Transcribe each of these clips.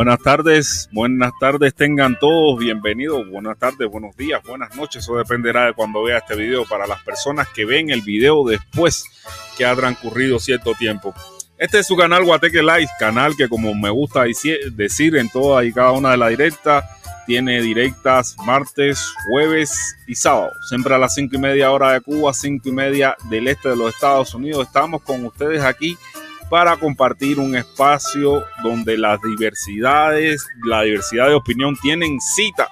Buenas tardes, buenas tardes tengan todos, bienvenidos, buenas tardes, buenos días, buenas noches, eso dependerá de cuando vea este video para las personas que ven el video después que ha transcurrido cierto tiempo. Este es su canal Guateque Live, canal que como me gusta decir en toda y cada una de las directas, tiene directas martes, jueves y sábado, siempre a las cinco y media hora de Cuba, cinco y media del este de los Estados Unidos. Estamos con ustedes aquí para compartir un espacio donde las diversidades, la diversidad de opinión tienen cita.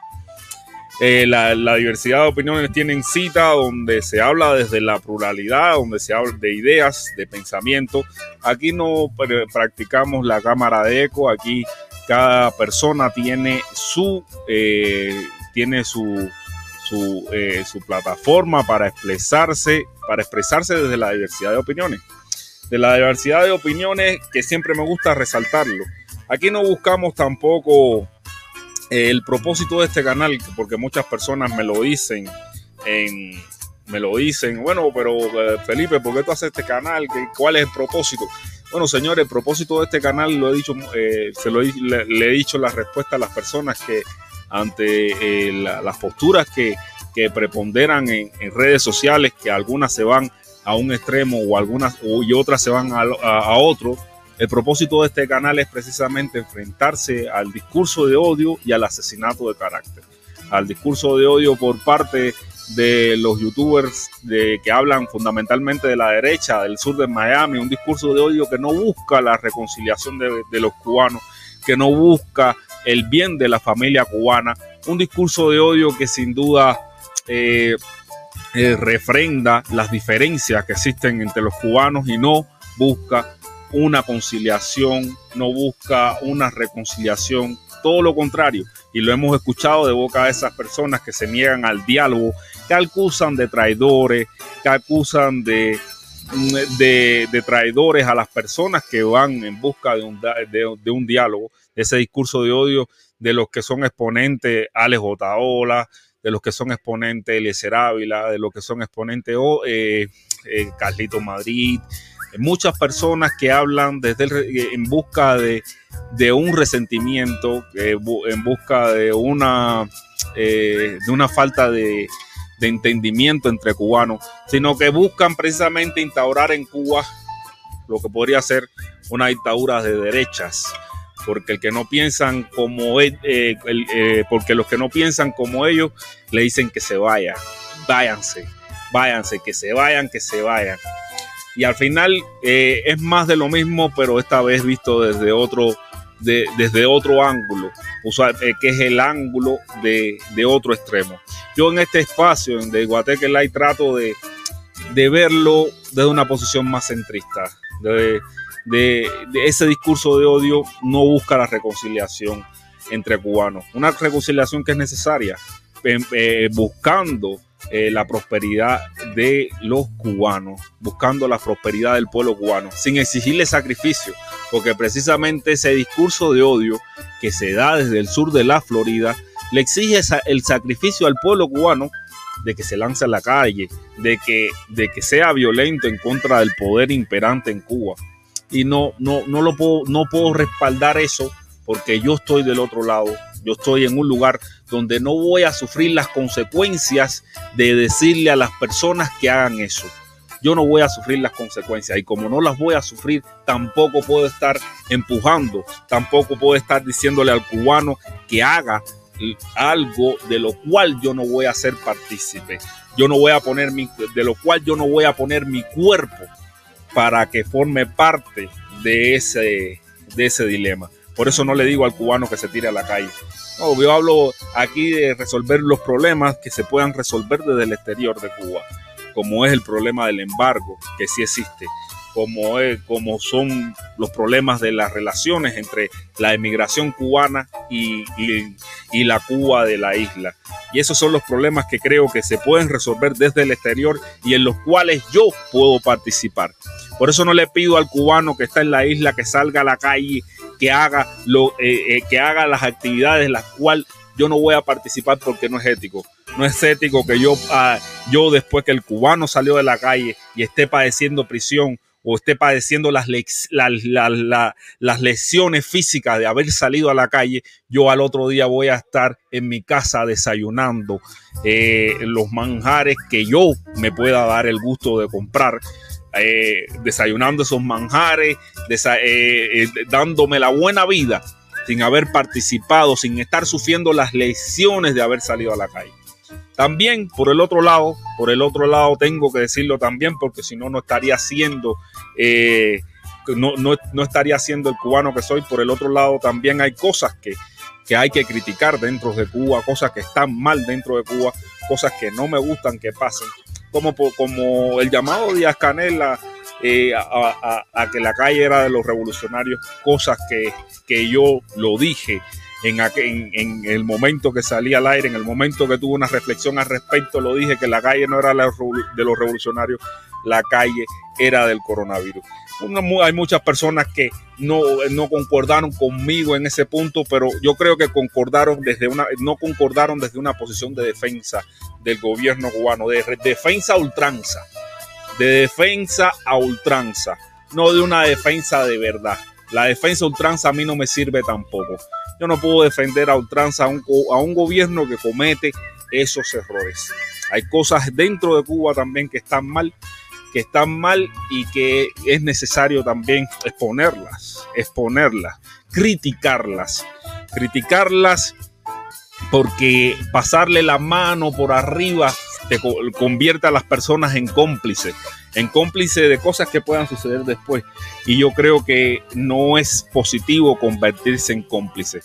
Eh, la, diversidad de opiniones tienen cita donde se habla desde la pluralidad, donde se habla de ideas, de pensamiento. Aquí no practicamos la cámara de eco, aquí cada persona tiene su, eh, tiene su, eh, su plataforma para expresarse, para expresarse desde la diversidad de opiniones de la diversidad de opiniones que siempre me gusta resaltarlo. Aquí no buscamos tampoco eh, el propósito de este canal, porque muchas personas me lo dicen me lo dicen, bueno, pero eh, Felipe, ¿por qué tú haces este canal? ¿Cuál es el propósito? Bueno, señores, el propósito de este canal lo he dicho, eh, se lo le, he dicho la respuesta a las personas que ante las posturas que, que preponderan en, en, redes sociales, que algunas se van a un extremo o algunas y otras se van a, otro. El propósito de este canal es precisamente enfrentarse al discurso de odio y al asesinato de carácter. Al discurso de odio por parte de los youtubers de, que hablan fundamentalmente de la derecha, del sur de Miami, un discurso de odio que no busca la reconciliación de, los cubanos, que no busca el bien de la familia cubana, un discurso de odio que sin duda eh, eh, refrenda las diferencias que existen entre los cubanos y no busca una conciliación, no busca una reconciliación, todo lo contrario. Y lo hemos escuchado de boca de esas personas que se niegan al diálogo, que acusan de traidores, que acusan de, de, traidores a las personas que van en busca de un, de, un diálogo, ese discurso de odio de los que son exponentes Alex Otaola, de los que son exponentes Eliezer Ávila, de los que son exponentes oh, eh, eh, Carlito Madrid, muchas personas que hablan desde eh, en busca de, un resentimiento, en busca de una, de una falta de, de entendimiento entre cubanos, sino que buscan precisamente instaurar en Cuba lo que podría ser una dictadura de derechas, como eh, eh, porque los que no piensan como ellos le dicen que se vayan, váyanse, váyanse, que se vayan, que se vayan. Y al final eh, es más de lo mismo, pero esta vez visto desde otro, desde otro ángulo, que es el ángulo de, otro extremo. Yo en este espacio de Guateque Light trato de, de verlo desde una posición más centrista, de, de, ese discurso de odio no busca la reconciliación entre cubanos. Una reconciliación que es necesaria, eh, buscando eh, la prosperidad de los cubanos, buscando la prosperidad del pueblo cubano, sin exigirle sacrificio, porque precisamente ese discurso de odio que se da desde el sur de la Florida le exige el sacrificio al pueblo cubano de que se lance a la calle, de que, de que sea violento en contra del poder imperante en Cuba y no, no, no lo puedo, no puedo respaldar eso porque yo estoy del otro lado. Yo estoy en un lugar donde no voy a sufrir las consecuencias de decirle a las personas que hagan eso. yo no voy a sufrir las consecuencias. Y como no las voy a sufrir, tampoco puedo estar empujando, tampoco puedo estar diciéndole al cubano que haga algo de lo cual yo no voy a ser partícipe. Yo no voy a poner mi, de lo cual yo no voy a poner mi cuerpo para que forme parte de ese, de ese dilema. Por eso no le digo al cubano que se tire a la calle. No, yo hablo aquí de resolver los problemas que se puedan resolver desde el exterior de Cuba, como es el problema del embargo, que sí existe, como, es, como son los problemas de las relaciones entre la emigración cubana y, y, la Cuba de la isla. Y esos son los problemas que creo que se pueden resolver desde el exterior y en los cuales yo puedo participar. Por eso no le pido al cubano que está en la isla que salga a la calle, que haga, lo, eh, eh, que haga las actividades las cuales yo no voy a participar porque no es ético. No es ético que yo, ah, yo después que el cubano salió de la calle y esté padeciendo prisión o esté padeciendo las, las lesiones físicas de haber salido a la calle, yo al otro día voy a estar en mi casa desayunando eh, los manjares que yo me pueda dar el gusto de comprar. Eh, desayunando esos manjares, eh, dándome la buena vida sin haber participado, sin estar sufriendo las lesiones de haber salido a la calle. También por el otro lado, por el otro lado tengo que decirlo también porque si no, no estaría siendo, eh, no, no, estaría siendo el cubano que soy. Por el otro lado también hay cosas que, que hay que criticar dentro de Cuba, cosas que están mal dentro de Cuba, cosas que no me gustan que pasen, como, como el llamado Díaz Canela eh, a, a, que la calle era de los revolucionarios, cosas que, que yo lo dije en, el momento que salí al aire, en el momento que tuve una reflexión al respecto, lo dije que la calle no era de los revolucionarios, la calle era del coronavirus. hay muchas personas que no, no, concordaron conmigo en ese punto, pero yo creo que concordaron desde una, no concordaron desde una posición de defensa del gobierno cubano, de defensa a ultranza, de defensa a ultranza, no de una defensa de verdad. La defensa ultranza a mí no me sirve tampoco. Yo no puedo defender a ultranza a un, a un gobierno que comete esos errores. Hay cosas dentro de Cuba también que están mal, que están mal y que es necesario también exponerlas, exponerlas, criticarlas, criticarlas porque pasarle la mano por arriba te convierte a las personas en cómplices, en cómplices de cosas que puedan suceder después. Y yo creo que no es positivo convertirse en cómplice.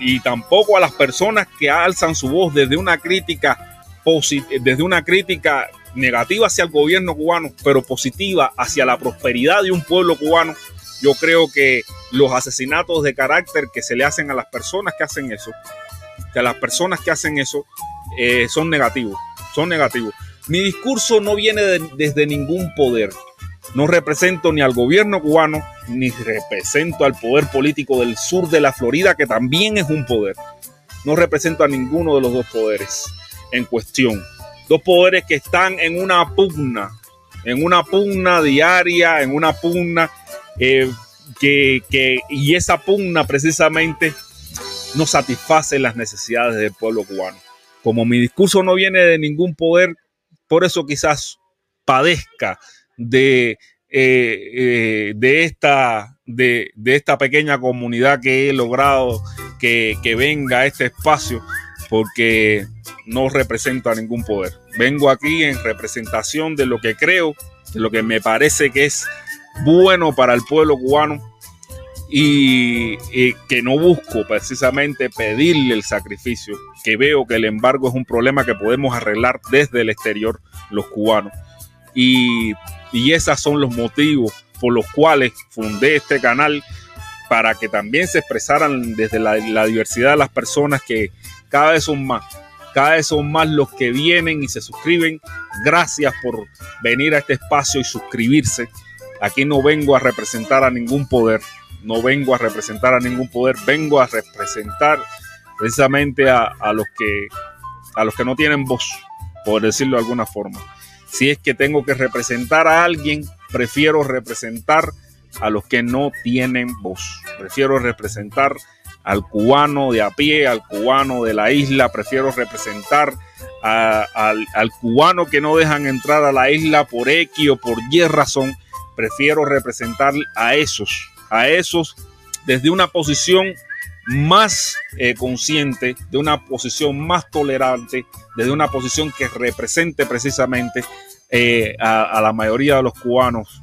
y tampoco a las personas que alzan su voz desde una crítica desde una crítica negativa hacia el gobierno cubano, pero positiva hacia la prosperidad de un pueblo cubano. Yo creo que los asesinatos de carácter que se le hacen a las personas que hacen eso, que a las personas que hacen eso eh, son negativos, son negativos. Mi discurso no viene desde ningún poder. No represento ni al gobierno cubano, ni represento al poder político del sur de la Florida, que también es un poder. No represento a ninguno de los dos poderes en cuestión. Dos poderes que están en una pugna, en una pugna diaria, en una pugna eh, que, que, y esa pugna precisamente no satisface las necesidades del pueblo cubano. Como mi discurso no viene de ningún poder, por eso quizás padezca de, eh, eh, de, esta, pequeña comunidad que he logrado que, que venga a este espacio, porque no represento a ningún poder. Vengo aquí en representación de lo que creo, de lo que me parece que es bueno para el pueblo cubano y, que no busco precisamente pedirle el sacrificio, que veo que el embargo es un problema que podemos arreglar desde el exterior los cubanos. Y, y esos son los motivos por los cuales fundé este canal para que también se expresaran desde la, la, diversidad de las personas que cada vez son más, cada vez son más los que vienen y se suscriben. Gracias por venir a este espacio y suscribirse. Aquí no vengo a representar a ningún poder, no vengo a representar a ningún poder, vengo a representar precisamente a, los, que, a los que no tienen voz, por decirlo de alguna forma. Si es que tengo que representar a alguien, prefiero representar a los que no tienen voz. Prefiero representar al cubano de a pie, al cubano de la isla, prefiero representar al, al, cubano que no dejan entrar a la isla por X o por Y razón, prefiero representar a esos, a esos desde una posición más eh, consciente, de una posición más tolerante, desde una posición que represente precisamente eh, a, a la mayoría de los cubanos,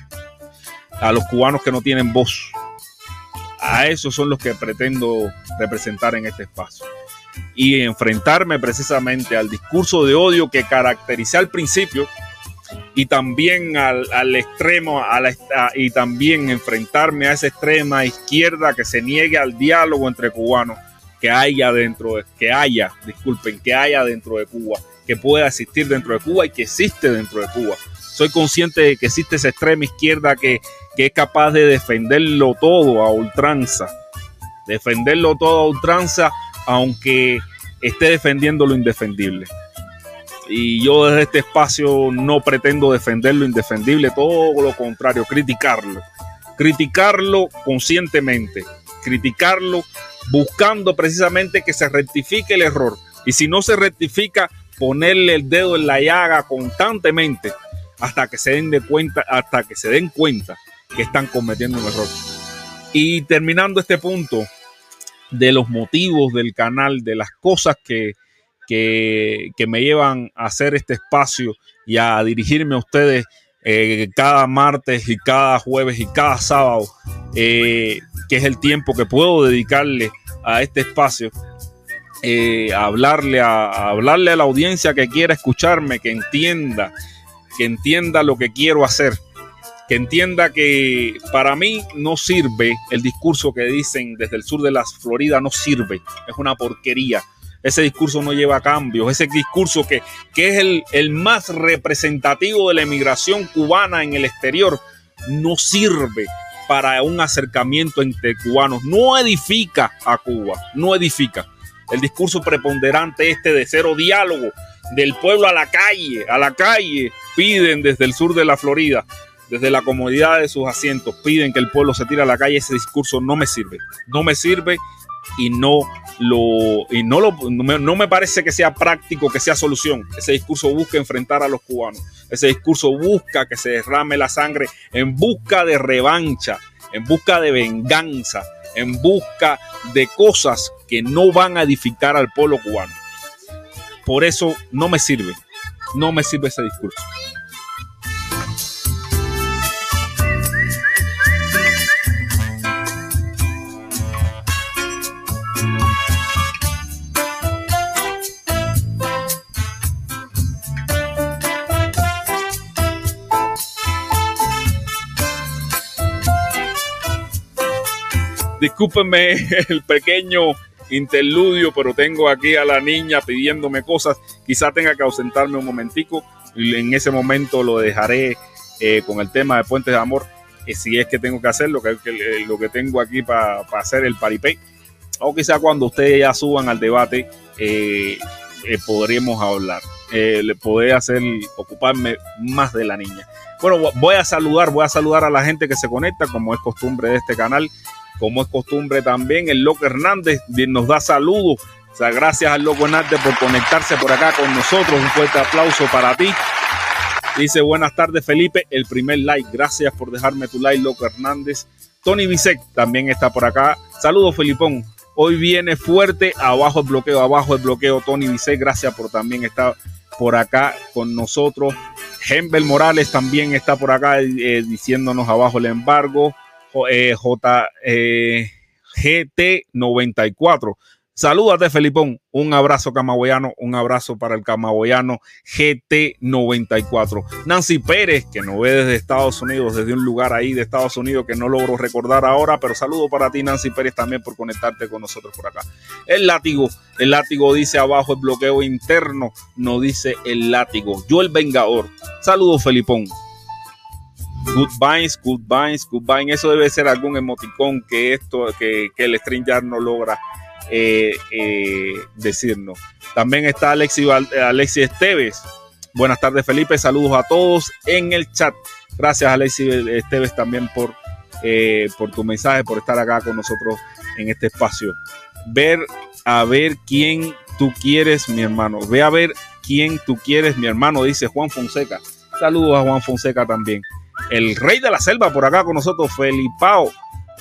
a los cubanos que no tienen voz. A esos son los que pretendo representar en este espacio y enfrentarme precisamente al discurso de odio que caracteriza al principio y también al, al extremo a la, y también enfrentarme a esa extrema izquierda que se niegue al diálogo entre cubanos que haya dentro de, que haya, disculpen, que haya dentro de Cuba, que pueda existir dentro de Cuba y que existe dentro de Cuba. Soy consciente de que existe esa extrema izquierda que, que es capaz de defenderlo todo a ultranza, defenderlo todo a ultranza, aunque esté defendiendo lo indefendible y yo desde este espacio no pretendo defender lo indefendible, todo lo contrario, criticarlo. Criticarlo conscientemente, criticarlo buscando precisamente que se rectifique el error. Y si no se rectifica, ponerle el dedo en la llaga constantemente hasta que se den de cuenta, hasta que se den cuenta que están cometiendo un error. Y terminando este punto de los motivos del canal, de las cosas que, que, me llevan a hacer este espacio y a dirigirme a ustedes eh, cada martes y cada jueves y cada sábado, eh, que es el tiempo que puedo dedicarle a este espacio. Eh, hablarle, a, hablarle a la audiencia que quiera escucharme, que entienda, que entienda lo que quiero hacer, que entienda que para mí no sirve el discurso que dicen desde el sur de las Florida, no sirve, es una porquería ese discurso no lleva cambios, ese discurso que, que es el, el más representativo de la emigración cubana en el exterior, no sirve para un acercamiento entre cubanos, no edifica a Cuba, no edifica. El discurso preponderante este de cero diálogo, del pueblo a la calle, a la calle, piden desde el sur de la Florida, desde la comodidad de sus asientos, piden que el pueblo se tire a la calle, ese discurso no me sirve, no me sirve y no lo y no lo no me, parece que sea práctico, que sea solución. Ese discurso busca enfrentar a los cubanos. Ese discurso busca que se derrame la sangre en busca de revancha, en busca de venganza, en busca de cosas que no van a edificar al pueblo cubano. Por eso no me sirve. No me sirve ese discurso. Discúlpenme el pequeño interludio, pero tengo aquí a la niña pidiéndome cosas. Quizá tenga que ausentarme un momentico. En ese momento lo dejaré eh, con el tema de Puentes de Amor. y si es que tengo que hacer lo que, lo que tengo aquí para hacer el paripé. O quizá cuando ustedes ya suban al debate, eh, eh, podremos hablar. le podré hacer ocuparme más de la niña. Bueno, voy a saludar, voy a saludar a la gente que se conecta, como es costumbre de este canal. Como es costumbre también, el Loco Hernández nos da saludos. O sea, gracias al Loco Hernández por conectarse por acá con nosotros. Un fuerte aplauso para ti. Dice buenas tardes Felipe, el primer like. Gracias por dejarme tu like, Loco Hernández. Tony Bisek también está por acá. Saludos Felipón. Hoy viene fuerte, abajo el bloqueo, abajo el bloqueo. Tony Bisek, gracias por también estar por acá con nosotros. Hembel Morales también está por acá eh, diciéndonos abajo el embargo eh, J, eh, GT94. Salúdate, Felipón. Un abrazo camagüeyano, un abrazo para el camagüeyano GT94. Nancy Pérez, que nos ve desde Estados Unidos, desde un lugar ahí de Estados Unidos que no logro recordar ahora, pero saludo para ti, Nancy Pérez, también por conectarte con nosotros por acá. El látigo, el látigo dice abajo el bloqueo interno, no dice el látigo. Yo el vengador. Saludos, Felipón. Goodbyes, goodbyes, goodbyes. Eso debe ser algún emoticón que esto, que, el StreamYard no logra eh, eh, decirnos. También está Alexi, Alexi Esteves. Buenas tardes, Felipe. Saludos a todos en el chat. Gracias, Alexi Esteves, también por, eh, por tu mensaje, por estar acá con nosotros en este espacio. Ver a ver quién tú quieres, mi hermano. Ve a ver quien tú quieres, mi hermano, dice Juan Fonseca. Saludos a Juan Fonseca también. El rey de la selva por acá con nosotros, Felipao.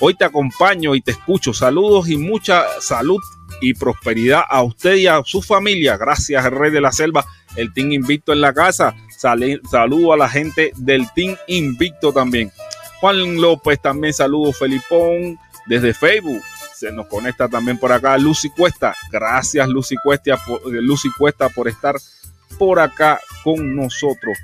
Hoy te acompaño y te escucho. Saludos y mucha salud y prosperidad a usted y a su familia. Gracias, rey de la selva. El Team Invicto en la casa. saludo a la gente del Team Invicto también. Juan López también saludo Felipón desde Facebook. Se nos conecta también por acá Lucy Cuesta. Gracias Lucy Cuesta Lucy Cuesta por estar por acá con nosotros.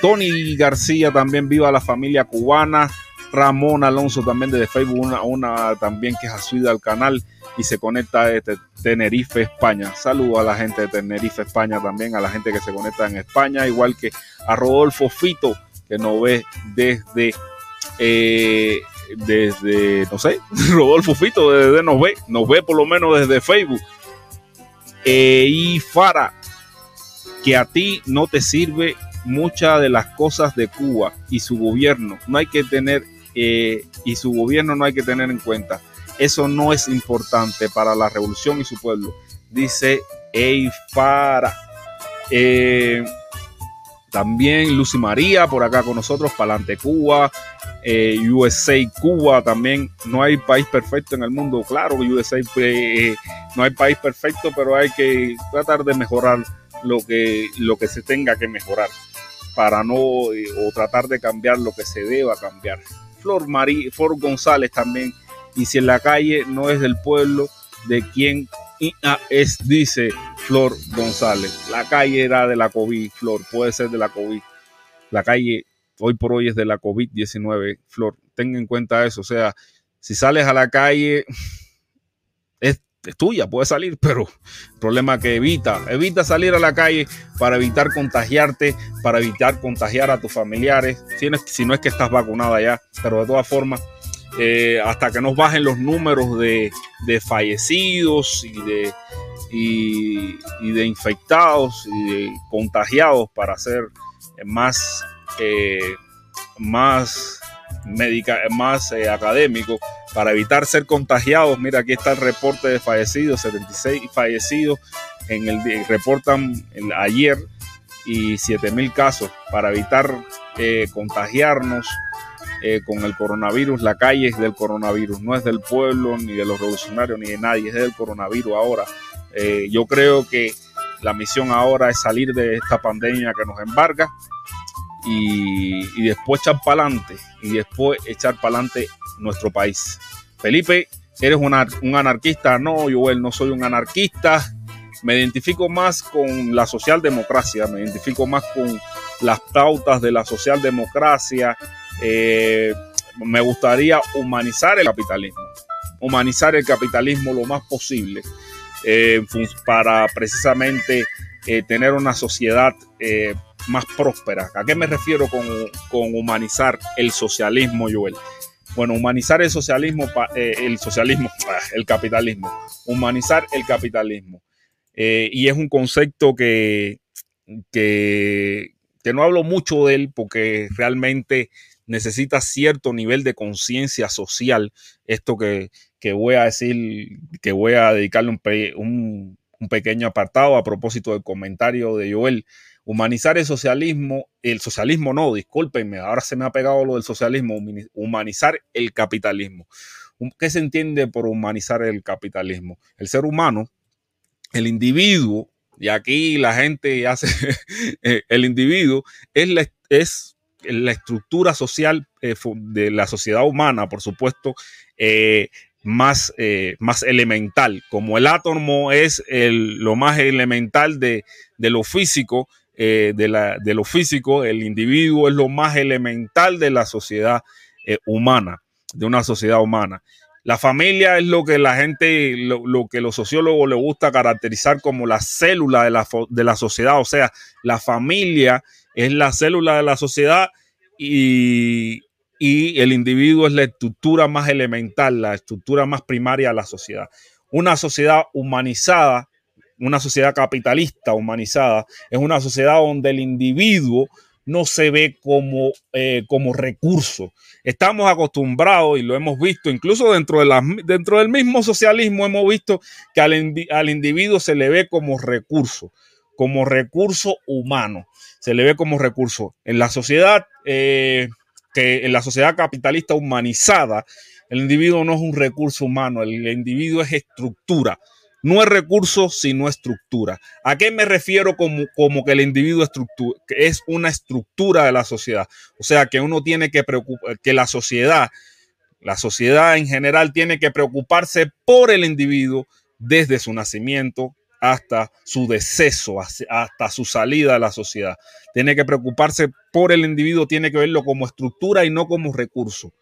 Tony García también viva la familia cubana. Ramón Alonso también desde Facebook, una, también que es asuida al canal y se conecta desde Tenerife, España. Saludo a la gente de Tenerife, España también, a la gente que se conecta en España, igual que a Rodolfo Fito, que nos ve desde, eh, desde, no sé, Rodolfo Fito desde nos ve, nos ve por lo menos desde Facebook. Eh, y Fara, que a ti no te sirve muchas de las cosas de Cuba y su gobierno. No hay que tener eh, y su gobierno no hay que tener en cuenta. Eso no es importante para la revolución y su pueblo, dice Eifara. Eh, también Lucy María por acá con nosotros, Palante Cuba, eh, USA Cuba también. No hay país perfecto en el mundo, claro, USA no hay país perfecto, pero hay que tratar de mejorar lo que, lo que se tenga que mejorar para no o tratar de cambiar lo que se deba cambiar. Flor, María, Flor González también. Y si en la calle no es del pueblo, de quien es, dice Flor González. La calle era de la COVID, Flor, puede ser de la COVID. La calle hoy por hoy es de la COVID-19, Flor. Ten en cuenta eso. O sea, si sales a la calle, es tuya, puede salir, pero el problema que evita, evita salir a la calle para evitar contagiarte, para evitar contagiar a tus familiares, si no es, si no es que estás vacunada ya, pero de todas formas, eh, hasta que nos bajen los números de, fallecidos y de, y, de infectados y de contagiados para ser más, eh, más, médica, más eh, académico, para evitar ser contagiados. Mira, aquí está el reporte de fallecidos, 76 fallecidos en el reportan ayer y 7000 casos para evitar eh, contagiarnos eh, con el coronavirus. La calle es del coronavirus, no es del pueblo ni de los revolucionarios ni de nadie, es del coronavirus ahora. Eh, yo creo que la misión ahora es salir de esta pandemia que nos embarga y, y después echar para adelante y después echar para adelante nuestro país. Felipe, ¿eres un, anarquista? No, yo no soy un anarquista. Me identifico más con la socialdemocracia, me identifico más con las pautas de la socialdemocracia. Eh, me gustaría humanizar el capitalismo, humanizar el capitalismo lo más posible eh, para precisamente eh, tener una sociedad más próspera. ¿A qué me refiero con, con humanizar el socialismo, Joel? Bueno, humanizar el socialismo, eh, el socialismo, ah, el capitalismo, humanizar el capitalismo. Eh, y es un concepto que, que, no hablo mucho de él porque realmente necesita cierto nivel de conciencia social. Esto que, voy a decir, que voy a dedicarle un, un pequeño apartado a propósito del comentario de Joel Humanizar el socialismo, el socialismo no, discúlpenme, ahora se me ha pegado lo del socialismo, humanizar el capitalismo. ¿Qué se entiende por humanizar el capitalismo? El ser humano, el individuo, y aquí la gente hace, eh, el individuo es la, es la estructura social eh, de la sociedad humana, por supuesto, eh, más, más elemental. Como el átomo es lo más elemental de, de lo físico, eh, de, la, de, lo físico, el individuo es lo más elemental de la sociedad eh, humana, de una sociedad humana. La familia es lo que la gente, lo, que los sociólogos les gusta caracterizar como la célula de la, de la, sociedad. O sea, la familia es la célula de la sociedad y, y el individuo es la estructura más elemental, la estructura más primaria de la sociedad. Una sociedad humanizada una sociedad capitalista humanizada, es una sociedad donde el individuo no se ve como, eh, como recurso. Estamos acostumbrados y lo hemos visto, incluso dentro, dentro del mismo socialismo hemos visto que al, al individuo se le ve como recurso, como recurso humano, se le ve como recurso. En la sociedad, eh, que en la sociedad capitalista humanizada, el individuo no es un recurso humano, el individuo es estructura. No es recurso, sino estructura. ¿A qué me refiero como, como que el individuo es una estructura de la sociedad? O sea, que uno tiene que preocupar, que la sociedad, la sociedad en general tiene que preocuparse por el individuo desde su nacimiento hasta su deceso, hasta su salida a la sociedad. Tiene que preocuparse por el individuo, tiene que verlo como estructura y no como recurso.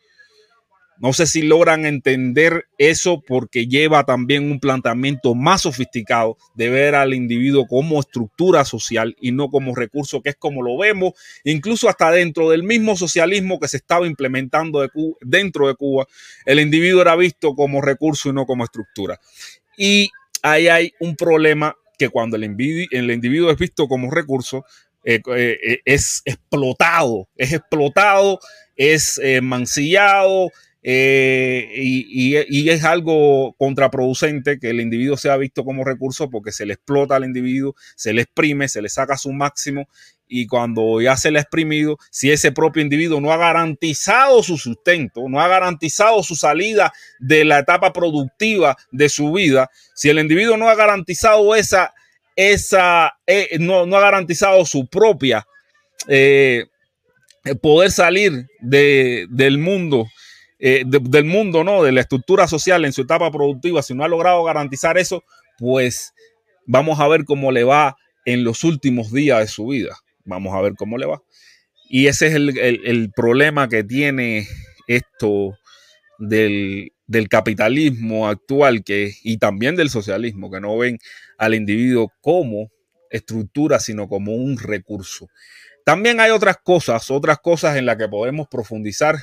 No sé si logran entender eso porque lleva también un planteamiento más sofisticado de ver al individuo como estructura social y no como recurso, que es como lo vemos, incluso hasta dentro del mismo socialismo que se estaba implementando dentro de Cuba, el individuo era visto como recurso y no como estructura. Y ahí hay un problema que cuando el individuo, es visto como recurso, eh, eh, es explotado, es explotado, es eh, mancillado, eh, y, es algo contraproducente que el individuo sea visto como recurso porque se le explota al individuo, se le exprime, se le saca su máximo y cuando ya se le ha exprimido, si ese propio individuo no ha garantizado su sustento, no ha garantizado su salida de la etapa productiva de su vida, si el individuo no ha garantizado esa, esa, eh, no, ha garantizado su propia eh, poder salir del mundo eh, del mundo, ¿no? De la estructura social en su etapa productiva, si no ha logrado garantizar eso, pues vamos a ver cómo le va en los últimos días de su vida. Vamos a ver cómo le va. Y ese es el, problema que tiene esto del, capitalismo actual que, y también del socialismo, que no ven al individuo como estructura, sino como un recurso. También hay otras cosas, otras cosas en las que podemos profundizar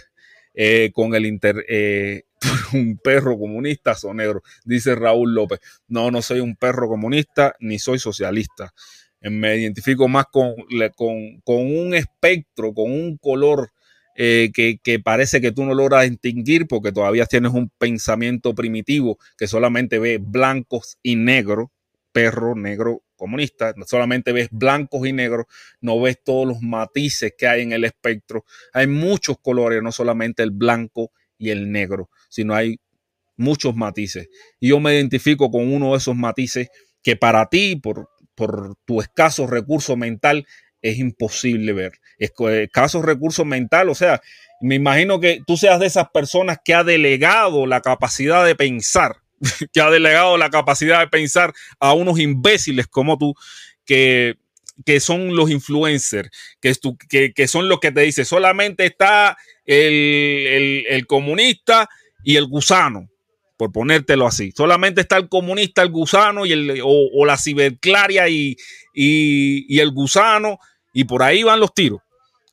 eh, con el inter, eh, un perro comunista o negro, dice Raúl López. No, no soy un perro comunista ni soy socialista. Eh, me identifico más con, con, un espectro, con un color que, que, parece que tú no logras distinguir porque todavía tienes un pensamiento primitivo que solamente ve blancos y negros, perro, negro, comunista, solamente ves blancos y negros, no ves todos los matices que hay en el espectro. Hay muchos colores, no solamente el blanco y el negro, sino hay muchos matices. Y yo me identifico con uno de esos matices que para ti, por, por tu escaso recurso mental, es imposible ver. Escaso recurso mental, o sea, me imagino que tú seas de esas personas que ha delegado la capacidad de pensar que ha delegado la capacidad de pensar a unos imbéciles como tú, que, que son los influencers, que, que, que, son los que te dicen, solamente está el, comunista y el gusano, por ponértelo así. Solamente está el comunista, el gusano y el, o, la ciberclaria y, y, y el gusano, y por ahí van los tiros.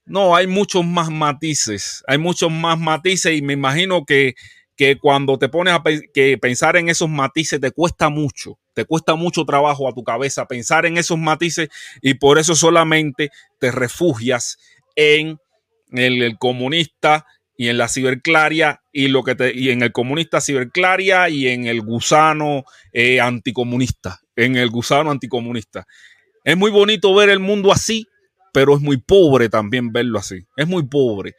No, hay muchos más matices, hay muchos más matices y me imagino que que cuando te pones a que pensar en esos matices te cuesta mucho, te cuesta mucho trabajo a tu cabeza pensar en esos matices y por eso solamente te refugias en el, comunista y en la ciberclaria y lo que te, y en el comunista ciberclaria y en el gusano eh, anticomunista, en el gusano anticomunista. Es muy bonito ver el mundo así, pero es muy pobre también verlo así. Es muy pobre.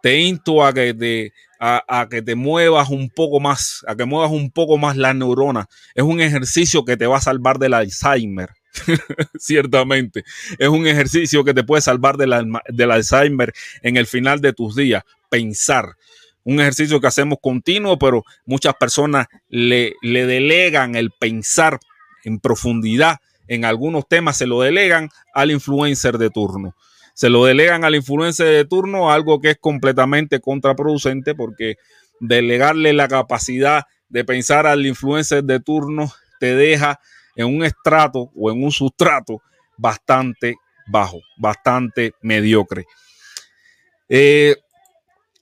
Te insto a que te, a, que te muevas un poco más, a que muevas un poco más la neurona. Es un ejercicio que te va a salvar del Alzheimer. Ciertamente, es un ejercicio que te puede salvar del, Alzheimer en el final de tus días. Pensar, un ejercicio que hacemos continuo, pero muchas personas le, le, delegan el pensar en profundidad en algunos temas, se lo delegan al influencer de turno se lo delegan al influencer de turno, algo que es completamente contraproducente porque delegarle la capacidad de pensar al influencer de turno te deja en un estrato o en un sustrato bastante bajo, bastante mediocre. Eh,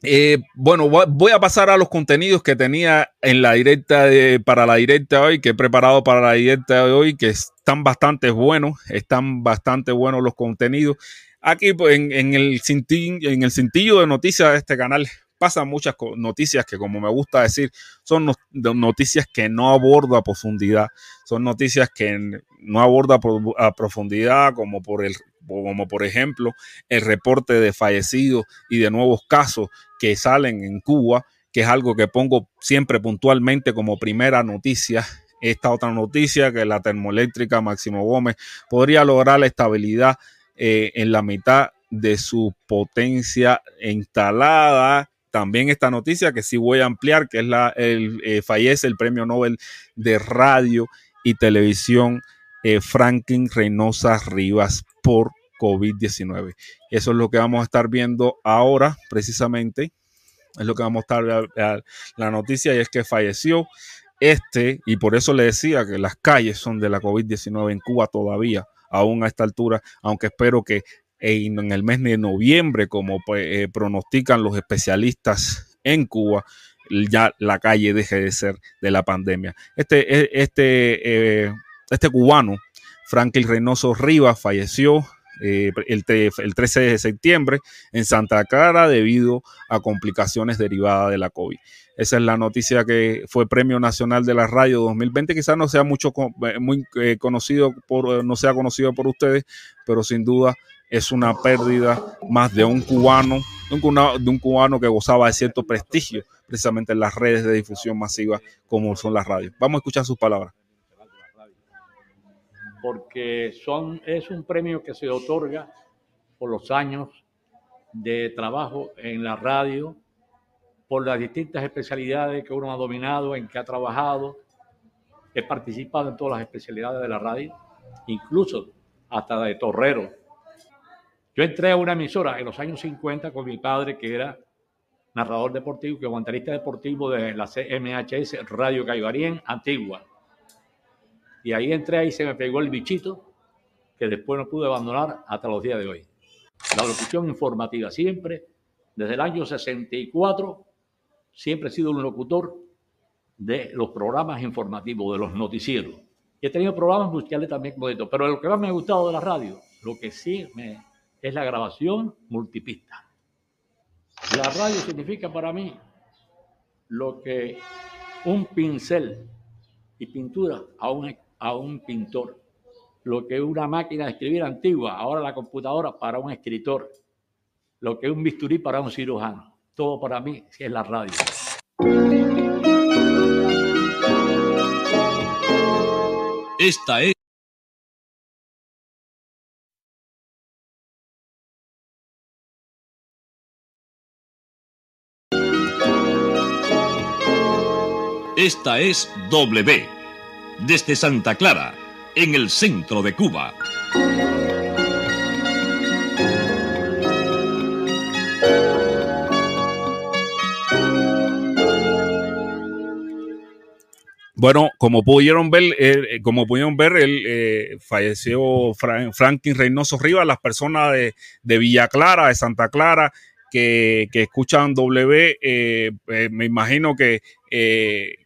eh, bueno, voy a pasar a los contenidos que tenía en la directa para la directa de hoy, que he preparado para la directa de hoy, que están bastante buenos, están bastante buenos los contenidos aquí pues, en, el cintillo, de noticias de este canal pasan muchas noticias que, como me gusta decir, son noticias que no abordo a profundidad. Son noticias que no aborda a profundidad, como por el como por ejemplo el reporte de fallecidos y de nuevos casos que salen en Cuba, que es algo que pongo siempre puntualmente como primera noticia esta otra noticia, que la termoeléctrica Máximo Gómez podría lograr la estabilidad eh, en la mitad de su potencia instalada. También esta noticia que sí voy a ampliar, que es la, el, eh, fallece el premio Nobel de Radio y Televisión eh, Franklin Reynosa Rivas por COVID-19. Eso es lo que vamos a estar viendo ahora, precisamente. Es lo que vamos a estar la noticia y es que falleció este, y por eso le decía que las calles son de la COVID-19 en Cuba todavía, aún a esta altura, aunque espero que en el mes de noviembre, como pues, eh, pronostican los especialistas en Cuba, ya la calle deje de ser de la pandemia. Este, e, este, eh, este cubano, Franklin Reynoso Rivas, falleció eh, el, el, 13 de septiembre en Santa Clara debido a complicaciones derivadas de la COVID. Esa es la noticia que fue Premio Nacional de la Radio 2020. Quizás no sea mucho eh, muy eh, conocido por, no sea conocido por ustedes, pero sin duda es una pérdida más de un cubano, de un cubano que gozaba de cierto prestigio precisamente en las redes de difusión masiva como son las radios. Vamos a escuchar sus palabras. Porque son, es un premio que se otorga por los años de trabajo en la radio por las distintas especialidades que uno ha dominado, en que ha trabajado. He participado en todas las especialidades de la radio, incluso hasta de torrero. Yo entré a una emisora en los años 50 con mi padre, que era narrador deportivo, que comentarista deportivo de la CMHS Radio Caibarien Antigua. Y ahí entré y se me pegó el bichito que después no pude abandonar hasta los días de hoy. La locución informativa siempre, desde el año 64 siempre he sido un locutor de los programas informativos, de los noticieros. He tenido programas musicales también como esto, pero lo que más me ha gustado de la radio, lo que sí me, es la grabación multipista. La radio significa para mí lo que un pincel y pintura a un, a un pintor, lo que una máquina de escribir antigua, ahora la computadora para un escritor, lo que un bisturí para un cirujano. Todo para mí es la radio. Esta es Esta es W, desde Santa Clara, en el centro de Cuba. Bueno, como pudieron ver, eh, como pudieron ver, él eh, falleció Franklin Reynoso Rivas, las personas de, Villa Clara, de Santa Clara, que, escuchan W, eh, me imagino que,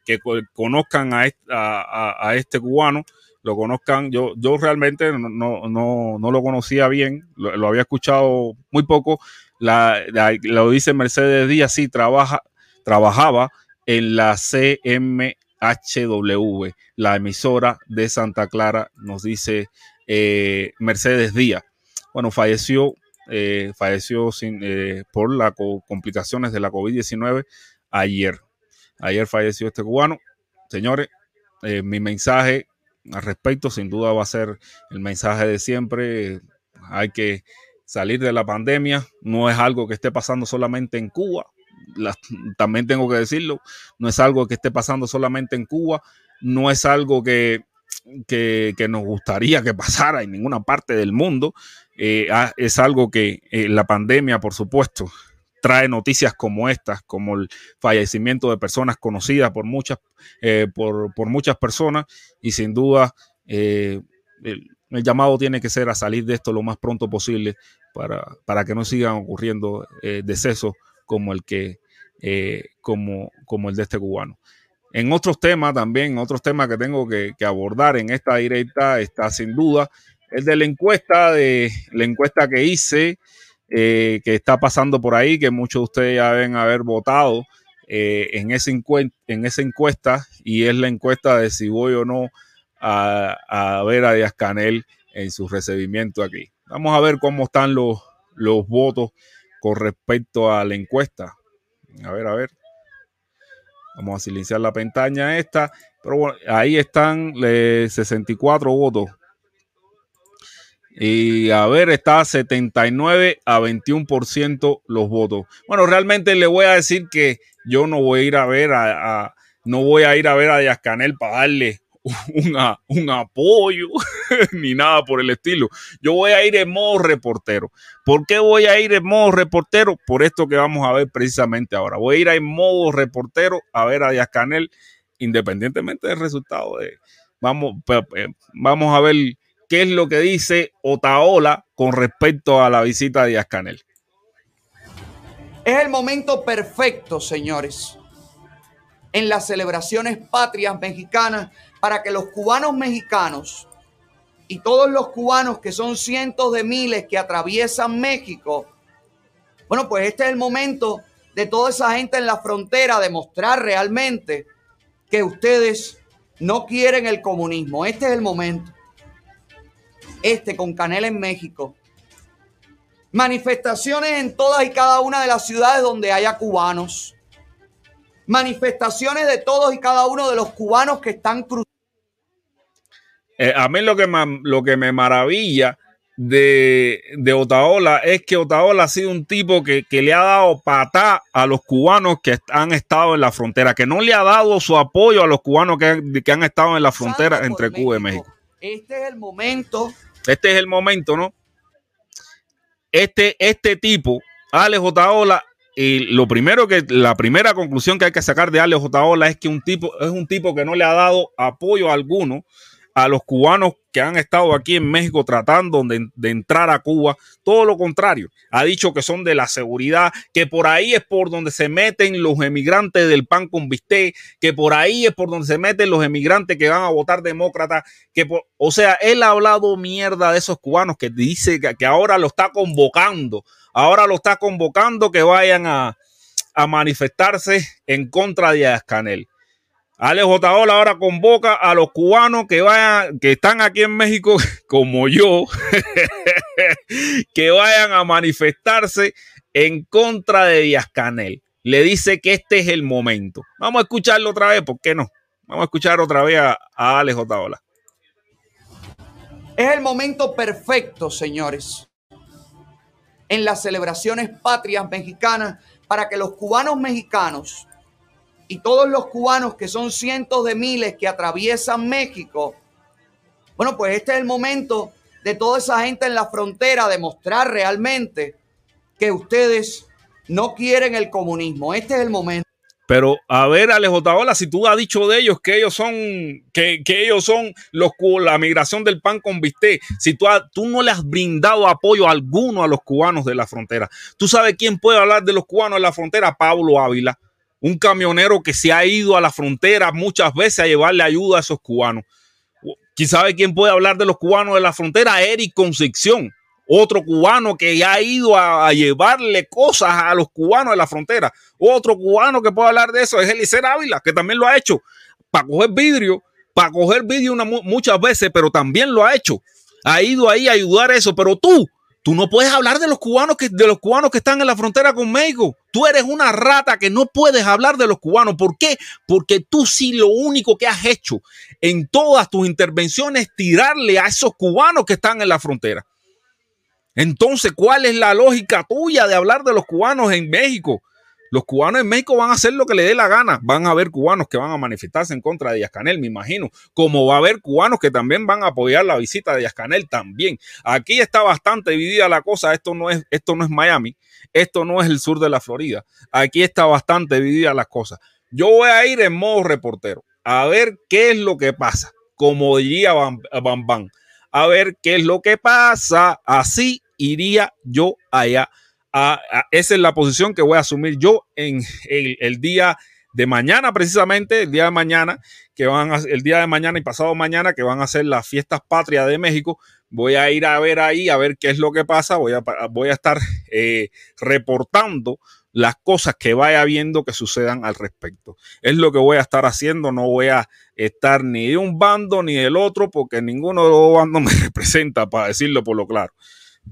que conozcan a, este cubano, lo conozcan. Yo, yo realmente no, no, no lo conocía bien, lo, había escuchado muy poco. Lo dice Mercedes Díaz, sí, trabaja, trabajaba en la CM HW, la emisora de Santa Clara, nos dice eh, Mercedes Díaz. Bueno, falleció, eh, falleció eh, por las complicaciones de la COVID-19 ayer. Ayer falleció este cubano. Señores, mi mensaje al respecto sin duda va a ser el mensaje de siempre. Hay que salir de la pandemia. No es algo que esté pasando solamente en Cuba también tengo que decirlo, no es algo que esté pasando solamente en Cuba, no es algo que, que, nos gustaría que pasara en ninguna parte del mundo, eh, ah, es algo que eh, la pandemia, por supuesto, trae noticias como estas, como el fallecimiento de personas conocidas por muchas, eh, por, muchas personas y sin duda el, el, llamado tiene que ser a salir de esto lo más pronto posible para, para que no sigan ocurriendo decesos como el que eh, como, como el de este cubano. En otros temas también, otros temas que tengo que, abordar en esta directa está sin duda el de la encuesta, de la encuesta que hice eh, que está pasando por ahí, que muchos de ustedes ya deben haber votado eh, en, esa en esa encuesta, y es la encuesta de si voy o no a, ver a Díaz Canel en su recibimiento aquí. Vamos a ver cómo están los, los votos con respecto a la encuesta. A ver, a ver. Vamos a silenciar la pestaña esta. Pero bueno, ahí están 64 votos. Y a ver, está 79 a 21% los votos. Bueno, realmente le voy a decir que yo no voy a ir a ver a, no voy a ir a ver a Díaz Canel para darle un apoyo ni nada por el estilo. Yo voy a ir en modo reportero. ¿Por qué voy a ir en modo reportero? Por esto que vamos a ver precisamente ahora. Voy a ir en modo reportero a ver a Díaz Canel, independientemente del resultado. De, vamos, vamos a ver qué es lo que dice Otaola con respecto a la visita de Díaz Canel. Es el momento perfecto, señores, en las celebraciones patrias mexicanas para que los cubanos mexicanos y todos los cubanos que son cientos de miles que atraviesan México, bueno, pues este es el momento de toda esa gente en la frontera demostrar realmente que ustedes no quieren el comunismo. Este es el momento. Este con Canela en México. Manifestaciones en todas y cada una de las ciudades donde haya cubanos. Manifestaciones de todos y cada uno de los cubanos que están cruzando eh, a mí lo que, lo que me maravilla de, de, Otaola es que Otaola ha sido un tipo que, le ha dado patá a los cubanos que han estado en la frontera, que no le ha dado su apoyo a los cubanos que, que han estado en la frontera entre Cuba y México. Este es el momento. Este es el momento, ¿no? Este, este tipo, Alex Otaola, y lo primero que, la primera conclusión que hay que sacar de Alex Otaola es que un tipo, es un tipo que no le ha dado apoyo alguno a los cubanos que han estado aquí en México tratando de, entrar a Cuba. Todo lo contrario, ha dicho que son de la seguridad, que por ahí es por donde se meten los emigrantes del pan con bistec, que por ahí es por donde se meten los emigrantes que van a votar demócrata, que o sea, él ha hablado mierda de esos cubanos que dice que, ahora lo está convocando, ahora lo está convocando que vayan a, manifestarse en contra de Ascanel. Alex Otaola ahora convoca a los cubanos que vayan, que están aquí en México, como yo, que vayan a manifestarse en contra de Díaz Canel. Le dice que este es el momento. Vamos a escucharlo otra vez, ¿por qué no? Vamos a escuchar otra vez a, a Otaola. Es el momento perfecto, señores, en las celebraciones patrias mexicanas para que los cubanos mexicanos y todos los cubanos que son cientos de miles que atraviesan México, bueno, pues este es el momento de toda esa gente en la frontera demostrar realmente que ustedes no quieren el comunismo. Este es el momento. Pero a ver, Alejo Taola, si tú has dicho de ellos que ellos son, que, ellos son los, la migración del pan con bistec, si tú, tú no le has brindado apoyo alguno a los cubanos de la frontera, ¿tú sabes quién puede hablar de los cubanos de la frontera? Pablo Ávila un camionero que se ha ido a la frontera muchas veces a llevarle ayuda a esos cubanos. ¿Quién sabe quién puede hablar de los cubanos de la frontera? Eric Concepción, otro cubano que ya ha ido a, llevarle cosas a los cubanos de la frontera. Otro cubano que puede hablar de eso es Elicer Ávila, que también lo ha hecho para coger vidrio, para coger vidrio muchas veces, pero también lo ha hecho. Ha ido ahí a ayudar a eso, pero tú, Tú no puedes hablar de los cubanos que de los cubanos que están en la frontera con México. Tú eres una rata que no puedes hablar de los cubanos. ¿Por qué? Porque tú sí lo único que has hecho en todas tus intervenciones es tirarle a esos cubanos que están en la frontera. Entonces, ¿cuál es la lógica tuya de hablar de los cubanos en México? Los cubanos en México van a hacer lo que les dé la gana. Van a haber cubanos que van a manifestarse en contra de Díaz Canel, me imagino. Como va a haber cubanos que también van a apoyar la visita de Díaz Canel también. Aquí está bastante dividida la cosa. Esto no es, esto no es Miami. Esto no es el sur de la Florida. Aquí está bastante dividida las cosas. Yo voy a ir en modo reportero a ver qué es lo que pasa. Como diría Bam Bam. A ver qué es lo que pasa. Así iría yo allá esa es la posición que voy a asumir yo en el, día de mañana precisamente, el día de mañana, que van a, el día de mañana y pasado mañana, que van a ser las fiestas patrias de México. Voy a ir a ver ahí, a ver qué es lo que pasa. Voy a, voy a estar eh, reportando las cosas que vaya viendo que sucedan al respecto. Es lo que voy a estar haciendo, no voy a estar ni de un bando ni del otro, porque ninguno de los bandos me representa, para decirlo por lo claro.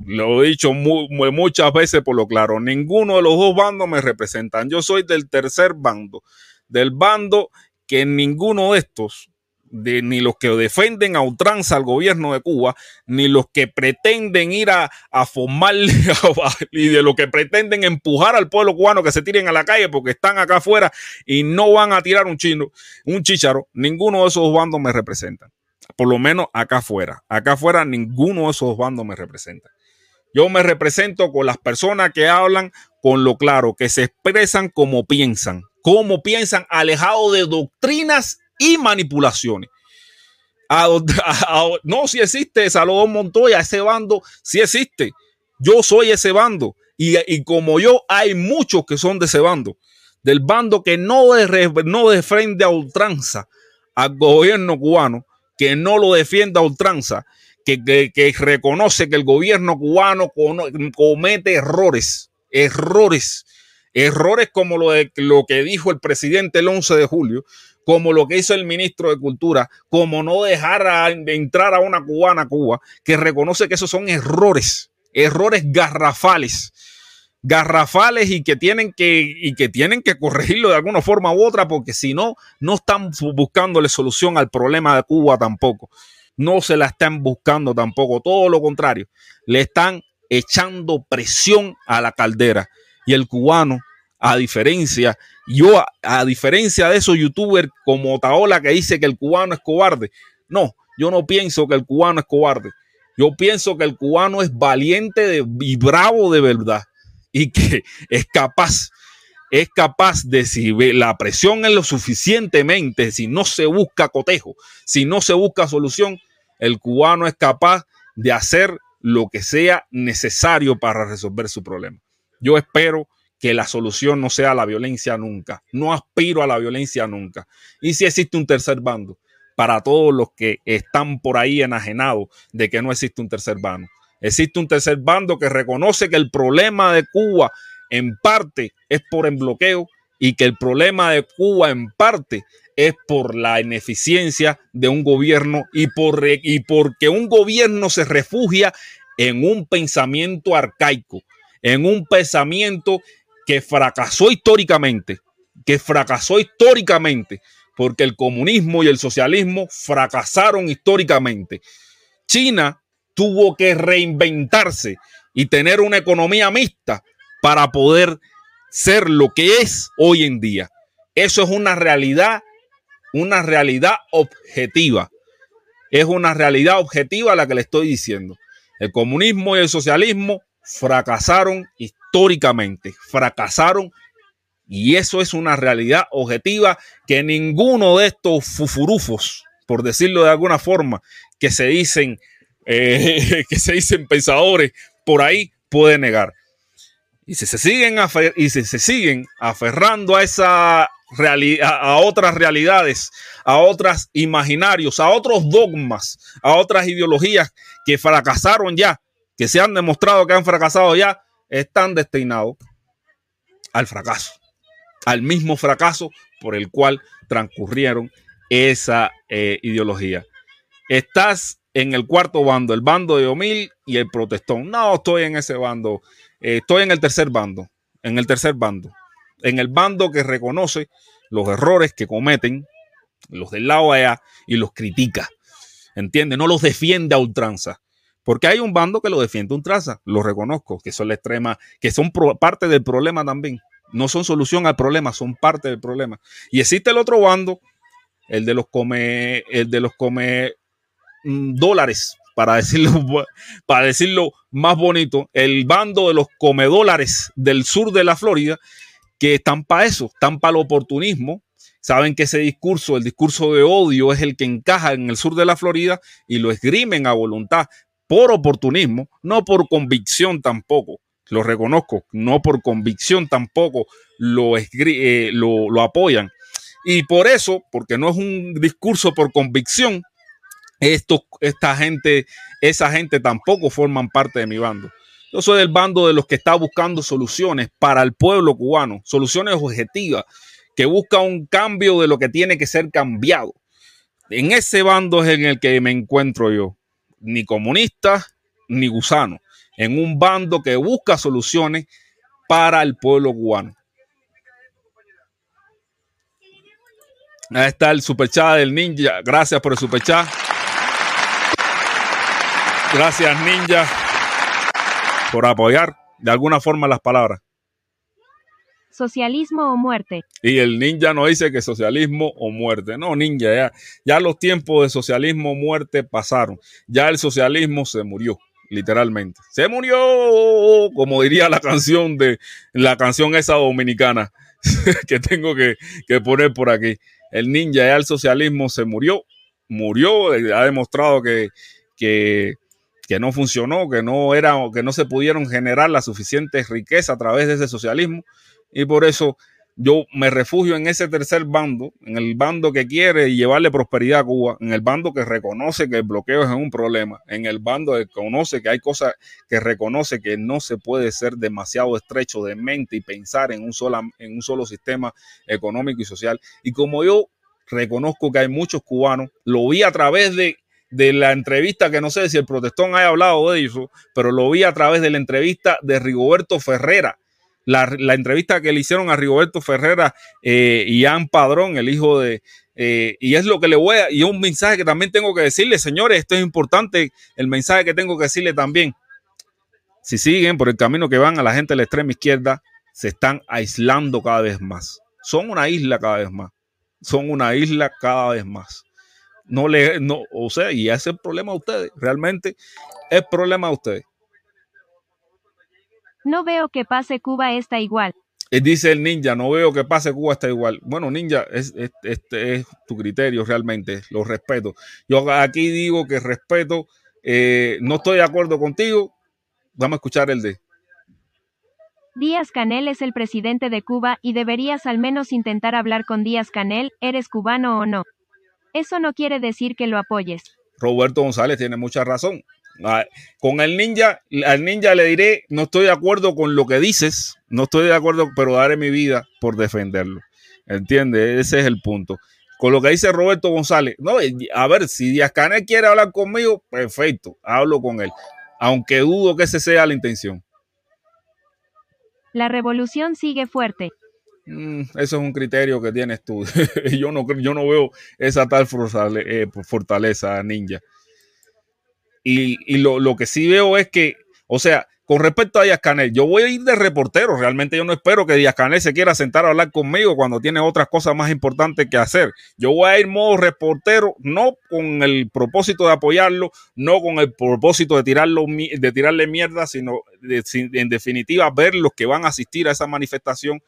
Lo he dicho muchas veces por lo claro, ninguno de los dos bandos me representan. Yo soy del tercer bando, del bando que ninguno de estos ni los que defienden a ultranza al gobierno de Cuba, ni los que pretenden ir a, formar y de los que pretenden empujar al pueblo cubano que se tiren a la calle porque están acá afuera y no van a tirar un chino, un chicharo, ninguno de esos bandos me representa. Por lo menos acá afuera. Acá afuera ninguno de esos bandos me representa. Yo me represento con las personas que hablan con lo claro, que se expresan como piensan, como piensan, alejado de doctrinas y manipulaciones. no, si existe Salomón Montoya, ese bando, si existe. Yo soy ese bando. Y, como yo, hay muchos que son de ese bando. Del bando que no, no defiende a ultranza al gobierno cubano, que no lo defiende a ultranza, que, reconoce que el gobierno cubano comete errores, errores, errores como lo, de, lo que dijo el presidente el 11 de julio, como lo que hizo el ministro de Cultura, como no dejar de entrar a una cubana a Cuba, que reconoce que esos son errores, errores garrafales, garrafales y que tienen que, y que, tienen que corregirlo de alguna forma u otra, porque si no, no están buscándole solución al problema de Cuba tampoco. No se la están buscando tampoco, todo lo contrario, le están echando presión a la caldera. Y el cubano, a diferencia yo, a, diferencia de esos youtubers como Taola que dice que el cubano es cobarde, no, yo no pienso que el cubano es cobarde. Yo pienso que el cubano es valiente y bravo de verdad y que es capaz, es capaz de si la presión es lo suficientemente, si no se busca cotejo, si no se busca solución, el cubano es capaz de hacer lo que sea necesario para resolver su problema. Yo espero que la solución no sea la violencia nunca. No aspiro a la violencia nunca. Y si existe un tercer bando, para todos los que están por ahí enajenados de que no existe un tercer bando. Existe un tercer bando que reconoce que el problema de Cuba en parte es por el bloqueo y que el problema de Cuba en parte es por la ineficiencia de un gobierno y, por, y porque un gobierno se refugia en un pensamiento arcaico, en un pensamiento que fracasó históricamente, que fracasó históricamente, porque el comunismo y el socialismo fracasaron históricamente. China tuvo que reinventarse y tener una economía mixta para poder ser lo que es hoy en día. Eso es una realidad, una realidad objetiva. Es una realidad objetiva la que le estoy diciendo. El comunismo y el socialismo fracasaron históricamente, fracasaron y eso es una realidad objetiva que ninguno de estos fufurufos, por decirlo de alguna forma, que se dicen, eh, que se dicen pensadores por ahí, puede negar. Y si se siguen, y si se siguen aferrando a esa realidad, a otras realidades, a otros imaginarios, a otros dogmas, a otras ideologías que fracasaron ya, que se han demostrado que han fracasado ya, están destinados al fracaso, al mismo fracaso por el cual transcurrieron esa eh, ideología. Estás en el cuarto bando, el bando de Omil y el protestón. No, estoy en ese bando, eh, estoy en el tercer bando, en el tercer bando, en el bando que reconoce los errores que cometen los del lado allá y los critica. ¿Entiende? No los defiende a ultranza. Porque hay un bando que lo defiende un traza, lo reconozco, que son la extrema, que son parte del problema también. No son solución al problema, son parte del problema. Y existe el otro bando, el de los come, el de los come mm, dólares, para decirlo, para decirlo más bonito, el bando de los comedólares del sur de la Florida, que están para eso, están para el oportunismo, saben que ese discurso, el discurso de odio, es el que encaja en el sur de la Florida y lo esgrimen a voluntad por oportunismo, no por convicción tampoco. Lo reconozco, no por convicción tampoco lo, eh, lo, lo apoyan, Y por eso, porque no es un discurso por convicción, esto, esta gente, esa gente tampoco forman parte de mi bando. Yo soy del bando de los que está buscando soluciones para el pueblo cubano, soluciones objetivas, que busca un cambio de lo que tiene que ser cambiado. En ese bando es en el que me encuentro yo, ni comunista ni gusano, en un bando que busca soluciones para el pueblo cubano. Ahí está el superchat del ninja. Gracias por el superchat. Gracias, ninja, por apoyar de alguna forma las palabras. Socialismo o muerte. Y el ninja no dice que socialismo o muerte. No, ninja, ya, ya los tiempos de socialismo o muerte pasaron. Ya el socialismo se murió, literalmente. Se murió, como diría la canción de la canción esa dominicana que tengo que, que poner por aquí. El ninja, ya el socialismo se murió, murió, ha demostrado que, que, que no funcionó, que no era, que no se pudieron generar la suficiente riqueza a través de ese socialismo y por eso yo me refugio en ese tercer bando, en el bando que quiere llevarle prosperidad a Cuba, en el bando que reconoce que el bloqueo es un problema, en el bando que conoce que hay cosas que reconoce que no se puede ser demasiado estrecho de mente y pensar en un, en un solo sistema económico y social. Y como yo reconozco que hay muchos cubanos, lo vi a través de, de la entrevista, que no sé si el protestón haya hablado de eso, pero lo vi a través de la entrevista de Rigoberto Ferrera la, entrevista que le hicieron a Rigoberto Ferrera eh, y Ian Padrón, el hijo de... Eh, y es lo que le voy a... Y un mensaje que también tengo que decirle, señores, esto es importante, el mensaje que tengo que decirle también. Si siguen por el camino que van a la gente de la extrema izquierda, se están aislando cada vez más. Son una isla cada vez más. Son una isla cada vez más. No le, no, o sea, y ese es el problema de ustedes. Realmente es problema de ustedes. No veo que pase Cuba está igual. Dice el ninja, no veo que pase Cuba está igual. Bueno, ninja, este es, tu criterio realmente, lo respeto. Yo aquí digo que respeto, eh, no estoy de acuerdo contigo, vamos a escuchar el de. Díaz Canel es el presidente de Cuba y deberías al menos intentar hablar con Díaz Canel, eres cubano o no. Eso no quiere decir que lo apoyes. Roberto González tiene mucha razón. Ah, con el ninja, al ninja le diré, no estoy de acuerdo con lo que dices, no estoy de acuerdo, pero daré mi vida por defenderlo. ¿Entiendes? Ese es el punto. Con lo que dice Roberto González, no, a ver, si Díaz Canel quiere hablar conmigo, perfecto, hablo con él, aunque dudo que ese sea la intención. La revolución sigue fuerte. Mm, eso es un criterio que tienes tú. yo, no, yo no veo esa tal eh, fortaleza ninja. Y, lo, que sí veo es que, o sea, con respecto a Díaz Canel, yo voy a ir de reportero. Realmente yo no espero que Díaz Canel se quiera sentar a hablar conmigo cuando tiene otras cosas más importantes que hacer. Yo voy a ir modo reportero, no con el propósito de apoyarlo, no con el propósito de, tirarlo, de tirarle mierda, sino en definitiva ver los que van a asistir a esa manifestación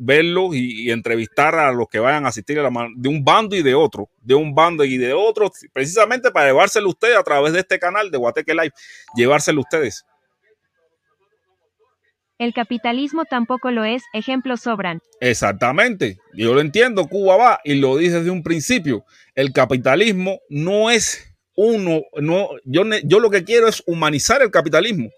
verlos y, entrevistar a los que vayan a asistir a la de un bando y de otro, de un bando y de otro, precisamente para llevárselo ustedes a través de este canal de Guateque Live, llevárselo ustedes. El capitalismo tampoco lo es, ejemplos sobran. Exactamente, yo lo entiendo, Cuba va y lo dije desde un principio, el capitalismo no es uno, no, yo, yo lo que quiero es humanizar el capitalismo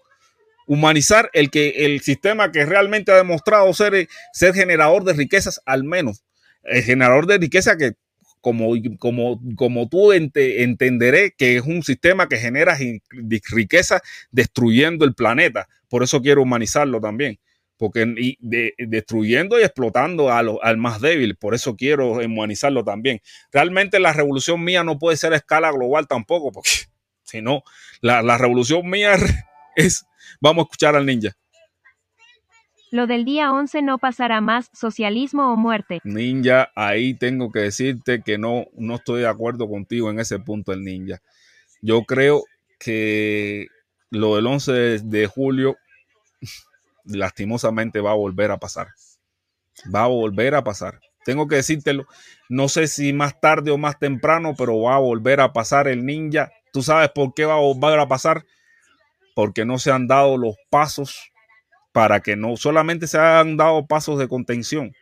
humanizar el que el sistema que realmente ha demostrado ser, ser generador de riquezas al menos el generador de riqueza que como, como, como tú entenderé que es un sistema que genera riqueza destruyendo el planeta. Por eso quiero humanizarlo también. Porque destruyendo y explotando a al más débil. Por eso quiero humanizarlo también. Realmente la revolución mía no puede ser a escala global tampoco. Porque si no, la, la revolución mía es Vamos a escuchar al ninja. Lo del día 11 no pasará más, socialismo o muerte. Ninja, ahí tengo que decirte que no, no estoy de acuerdo contigo en ese punto el ninja. Yo creo que lo del 11 de, julio lastimosamente va a volver a pasar. Va a volver a pasar. Tengo que decírtelo. No sé si más tarde o más temprano, pero va a volver a pasar el ninja. ¿Tú sabes por qué va a volver a pasar? Porque no se han dado los pasos para que no solamente se han dado pasos de contención,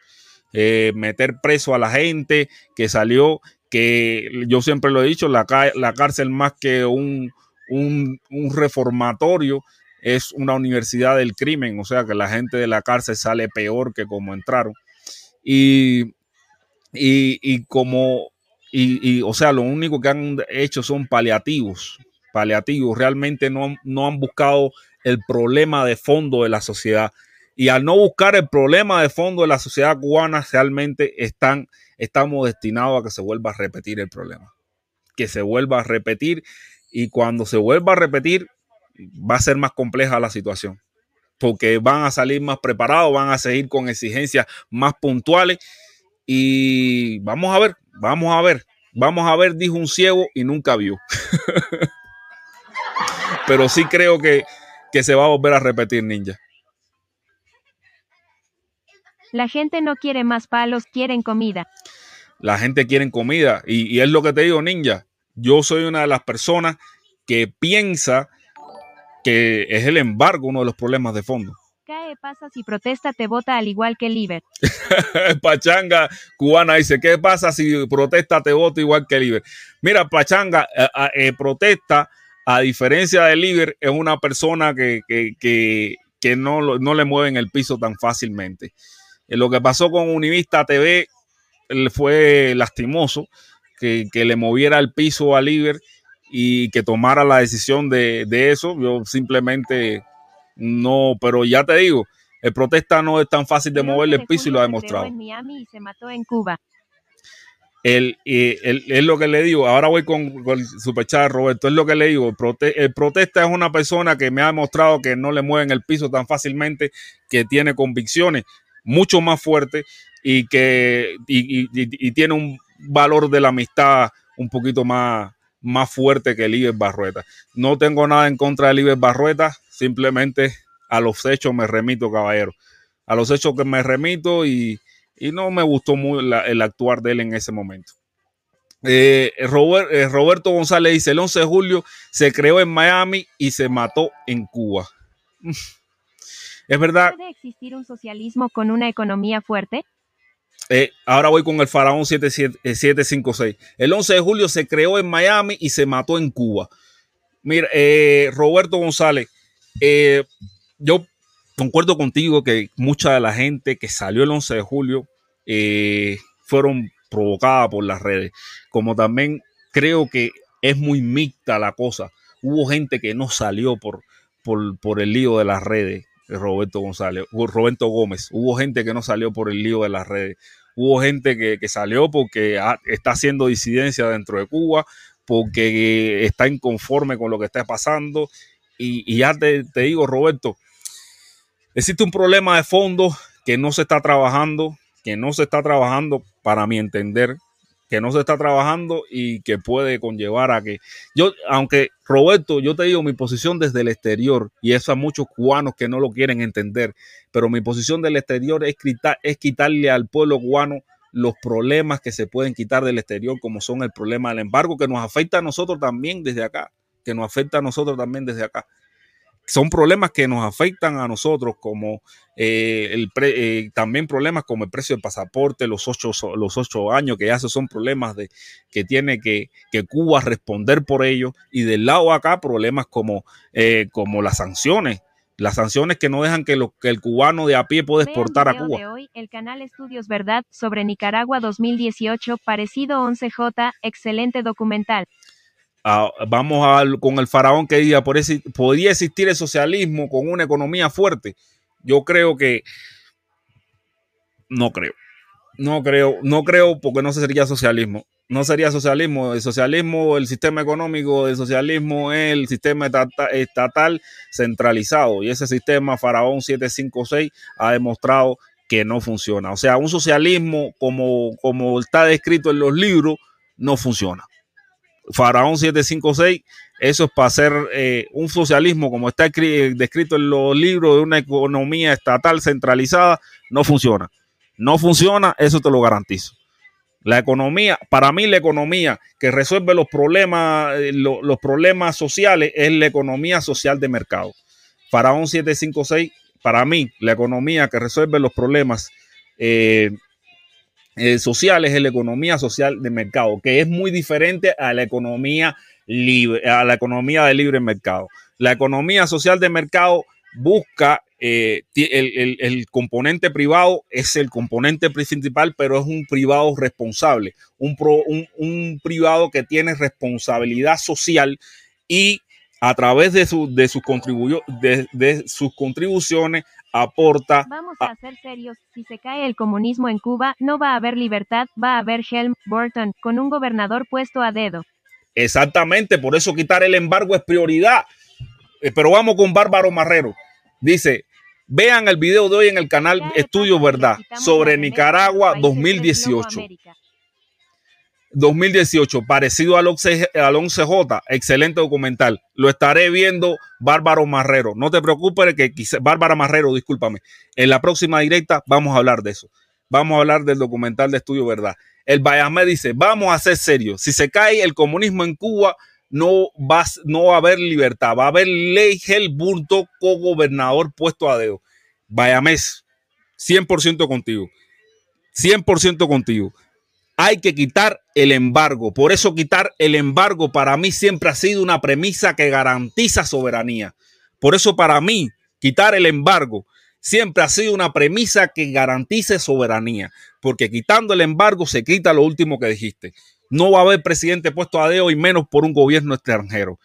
eh, meter preso a la gente que salió, que yo siempre lo he dicho, la, la cárcel más que un, un, reformatorio es una universidad del crimen, o sea que la gente de la cárcel sale peor que como entraron. Y, y, como, y, o sea, lo único que han hecho son paliativos, paliativos, realmente no, no han buscado el problema de fondo de la sociedad. Y al no buscar el problema de fondo de la sociedad cubana, realmente están, estamos destinados a que se vuelva a repetir el problema. Que se vuelva a repetir y cuando se vuelva a repetir va a ser más compleja la situación. Porque van a salir más preparados, van a seguir con exigencias más puntuales y vamos a ver, vamos a ver, vamos a ver, dijo un ciego y nunca vio. Pero sí creo que, que se va a volver a repetir, ninja. La gente no quiere más palos, quieren comida. La gente quiere comida. Y, es lo que te digo, ninja. Yo soy una de las personas que piensa que es el embargo uno de los problemas de fondo. ¿Qué pasa si protesta te vota al igual que Liber? Pachanga cubana dice, ¿qué pasa si protesta te vota igual que Liber? Mira, Pachanga eh, eh, protesta, a diferencia de Liber, es una persona que, que, no, no le mueven el piso tan fácilmente. Eh, lo que pasó con Univista TV fue lastimoso, que, le moviera el piso a Liber y que tomara la decisión de, eso. Yo simplemente no, pero ya te digo, el protesta no es tan fácil de moverle el piso y lo ha demostrado. En Miami y se mató en Cuba. El, es lo que le digo. Ahora voy con, con el superchat Roberto. Es lo que le digo. el, protesta es una persona que me ha demostrado que no le mueven el piso tan fácilmente, que tiene convicciones mucho más fuerte y que y, tiene un valor de la amistad un poquito más, más fuerte que el Iber Barrueta. No tengo nada en contra del Iber Barrueta, simplemente a los hechos me remito, caballero. A los hechos que me remito y, no me gustó muy el actuar de él en ese momento. Eh, Robert, eh, Roberto González dice, el 11 de julio se creó en Miami y se mató en Cuba. Es verdad. ¿Puede existir un socialismo con una economía fuerte? Eh, ahora voy con el Faraón 756. Eh, el 11 de julio se creó en Miami y se mató en Cuba. Mira, Roberto González, yo concuerdo contigo que mucha de la gente que salió el 11 de julio fueron provocadas por las redes. Como también creo que es muy mixta la cosa. Hubo gente que no salió por, por, el lío de las redes. Roberto González, Roberto Gómez. Hubo gente que no salió por el lío de las redes. Hubo gente que, salió porque está haciendo disidencia dentro de Cuba, porque está inconforme con lo que está pasando. Y, ya te digo, Roberto, existe un problema de fondo que no se está trabajando, que no se está trabajando para mi entender, que no se está trabajando y que puede conllevar a que yo, aunque Roberto, yo te digo mi posición desde el exterior y eso a muchos cubanos que no lo quieren entender, pero mi posición del exterior es, es quitarle al pueblo cubano los problemas que se pueden quitar del exterior, como son el problema del embargo, que nos afecta a nosotros también desde acá, que nos afecta a nosotros también desde acá son problemas que nos afectan a nosotros, como eh, el eh, también problemas como el precio del pasaporte, los ocho, los ocho años, que ya son problemas de, que tiene que, Cuba responder por ello. Y del lado acá, problemas como, eh, como las sanciones. Las sanciones que no dejan que, lo, que el cubano de a pie pueda exportar a Cuba. De hoy, el canal Estudios Verdad sobre Nicaragua 2018, parecido 11J, excelente documental vamos con el faraón que diga, por podría existir el socialismo con una economía fuerte. Yo creo que no creo. No creo, no creo porque no sería socialismo. No sería socialismo. El socialismo, el sistema económico del socialismo es el sistema estatal centralizado. Y ese sistema Faraón 756 ha demostrado que no funciona. O sea, un socialismo como, como está descrito en los libros no funciona. Faraón 756, eso es para hacer eh, un socialismo como está descrito en los libros de una economía estatal centralizada, no funciona. No funciona, eso te lo garantizo. La economía, para mí la economía que resuelve los problemas, eh, los problemas sociales es la economía social de mercado. Faraón 756, para mí la economía que resuelve los problemas eh, eh, social es la economía social de mercado, que es muy diferente a la economía libre, a la economía de libre mercado. La economía social de mercado busca eh, el, componente privado es el componente principal, pero es un privado responsable, un, un, privado que tiene responsabilidad social y a través de, su, de, sus, de, de sus contribuciones aporta. Vamos a, ser serios, si se cae el comunismo en Cuba, no va a haber libertad, va a haber Helm Burton con un gobernador puesto a dedo. Exactamente, por eso quitar el embargo es prioridad. Eh, pero vamos con Bárbaro Marrero. Dice, vean el video de hoy en el canal Estudio Verdad sobre Nicaragua 2018. 2018, parecido al 11J, excelente documental. Lo estaré viendo Bárbaro Marrero. No te preocupes que Bárbara Marrero, discúlpame. En la próxima directa vamos a hablar de eso. Vamos a hablar del documental de Estudio Verdad. El Bayamé dice, vamos a ser serios. Si se cae el comunismo en Cuba, no va, no va a haber libertad. Va a haber ley Helburto, co-gobernador puesto a dedo. Bayamés, 100% contigo. 100% contigo hay que quitar el embargo. Por eso quitar el embargo para mí siempre ha sido una premisa que garantiza soberanía. Por eso para mí quitar el embargo siempre ha sido una premisa que garantice soberanía. Porque quitando el embargo se quita lo último que dijiste. No va a haber presidente puesto a dedo y menos por un gobierno extranjero.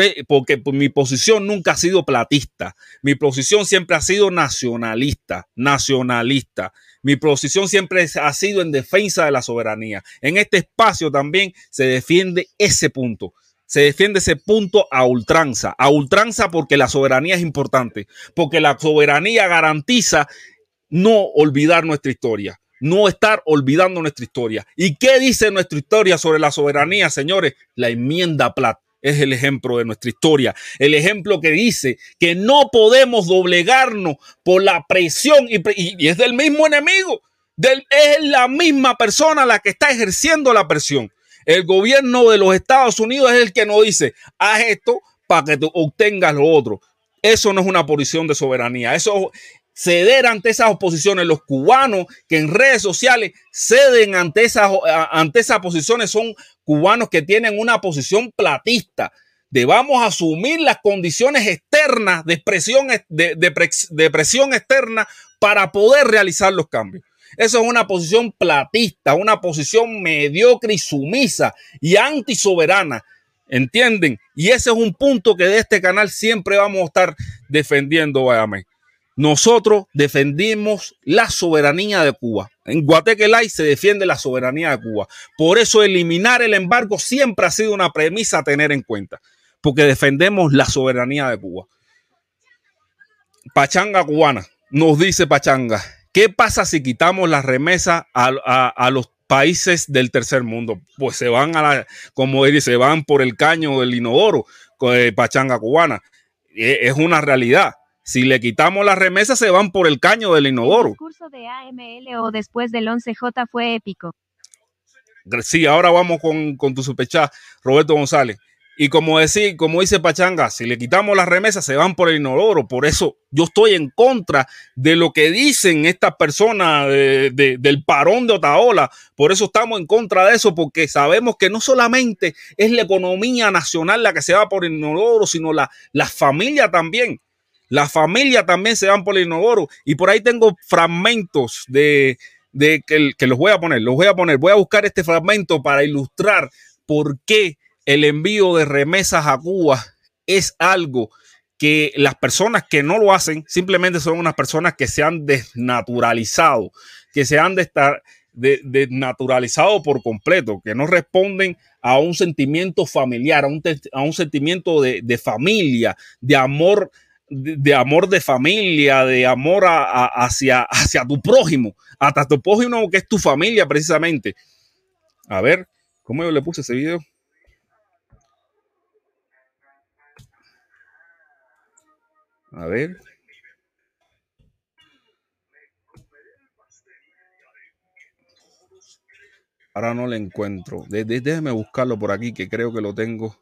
E, porque mi posición nunca ha sido platista. Mi posición siempre ha sido nacionalista. Nacionalista. Mi posición siempre ha sido en defensa de la soberanía. En este espacio también se defiende ese punto. Se defiende ese punto a ultranza. A ultranza porque la soberanía es importante. Porque la soberanía garantiza no olvidar nuestra historia no estar olvidando nuestra historia. ¿Y qué dice nuestra historia sobre la soberanía, señores? La enmienda Platt es el ejemplo de nuestra historia, el ejemplo que dice que no podemos doblegarnos por la presión y, es del mismo enemigo, es la misma persona la que está ejerciendo la presión. El gobierno de los Estados Unidos es el que nos dice, haz esto para que tú obtengas lo otro. Eso no es una posición de soberanía. Eso ceder ante esas oposiciones. Los cubanos que en redes sociales ceden ante esas, ante esas posiciones son cubanos que tienen una posición platista. Debamos asumir las condiciones externas de, expresión, de, de presión externa para poder realizar los cambios. Eso es una posición platista, una posición mediocre y sumisa y antisoberana. ¿Entienden? Y ese es un punto que de este canal siempre vamos a estar defendiendo, váyame. Nosotros defendimos la soberanía de Cuba. En Guatequelay se defiende la soberanía de Cuba. Por eso eliminar el embargo siempre ha sido una premisa a tener en cuenta, porque defendemos la soberanía de Cuba. Pachanga cubana, nos dice Pachanga, ¿qué pasa si quitamos las remesas a, los países del tercer mundo? Pues se van a la, como dice, se van por el caño del inodoro, eh, Pachanga cubana. E, es una realidad. Si le quitamos las remesas, se van por el caño del inodoro. El discurso de AML o después del 11J fue épico. Sí, ahora vamos con, tu superchat, Roberto González. Y como, decir, como dice Pachanga, si le quitamos las remesas, se van por el inodoro. Por eso yo estoy en contra de lo que dicen estas personas del parón de Otaola. Por eso estamos en contra de eso, porque sabemos que no solamente es la economía nacional la que se va por el inodoro, sino la, la familia también. La familia también se van por el inodoro. Y por ahí tengo fragmentos de, que, que, los voy a poner. Los voy a poner. Voy a buscar este fragmento para ilustrar por qué el envío de remesas a Cuba es algo que las personas que no lo hacen simplemente son unas personas que se han desnaturalizado, que se han desnaturalizado por completo, que no responden a un sentimiento familiar, a un, a un sentimiento de, de familia, de amor de, amor de familia, de amor hacia, hacia tu prójimo, hasta tu prójimo que es tu familia precisamente. A ver, ¿cómo yo le puse ese video? A ver. Ahora no le encuentro. déjeme buscarlo por aquí, que creo que lo tengo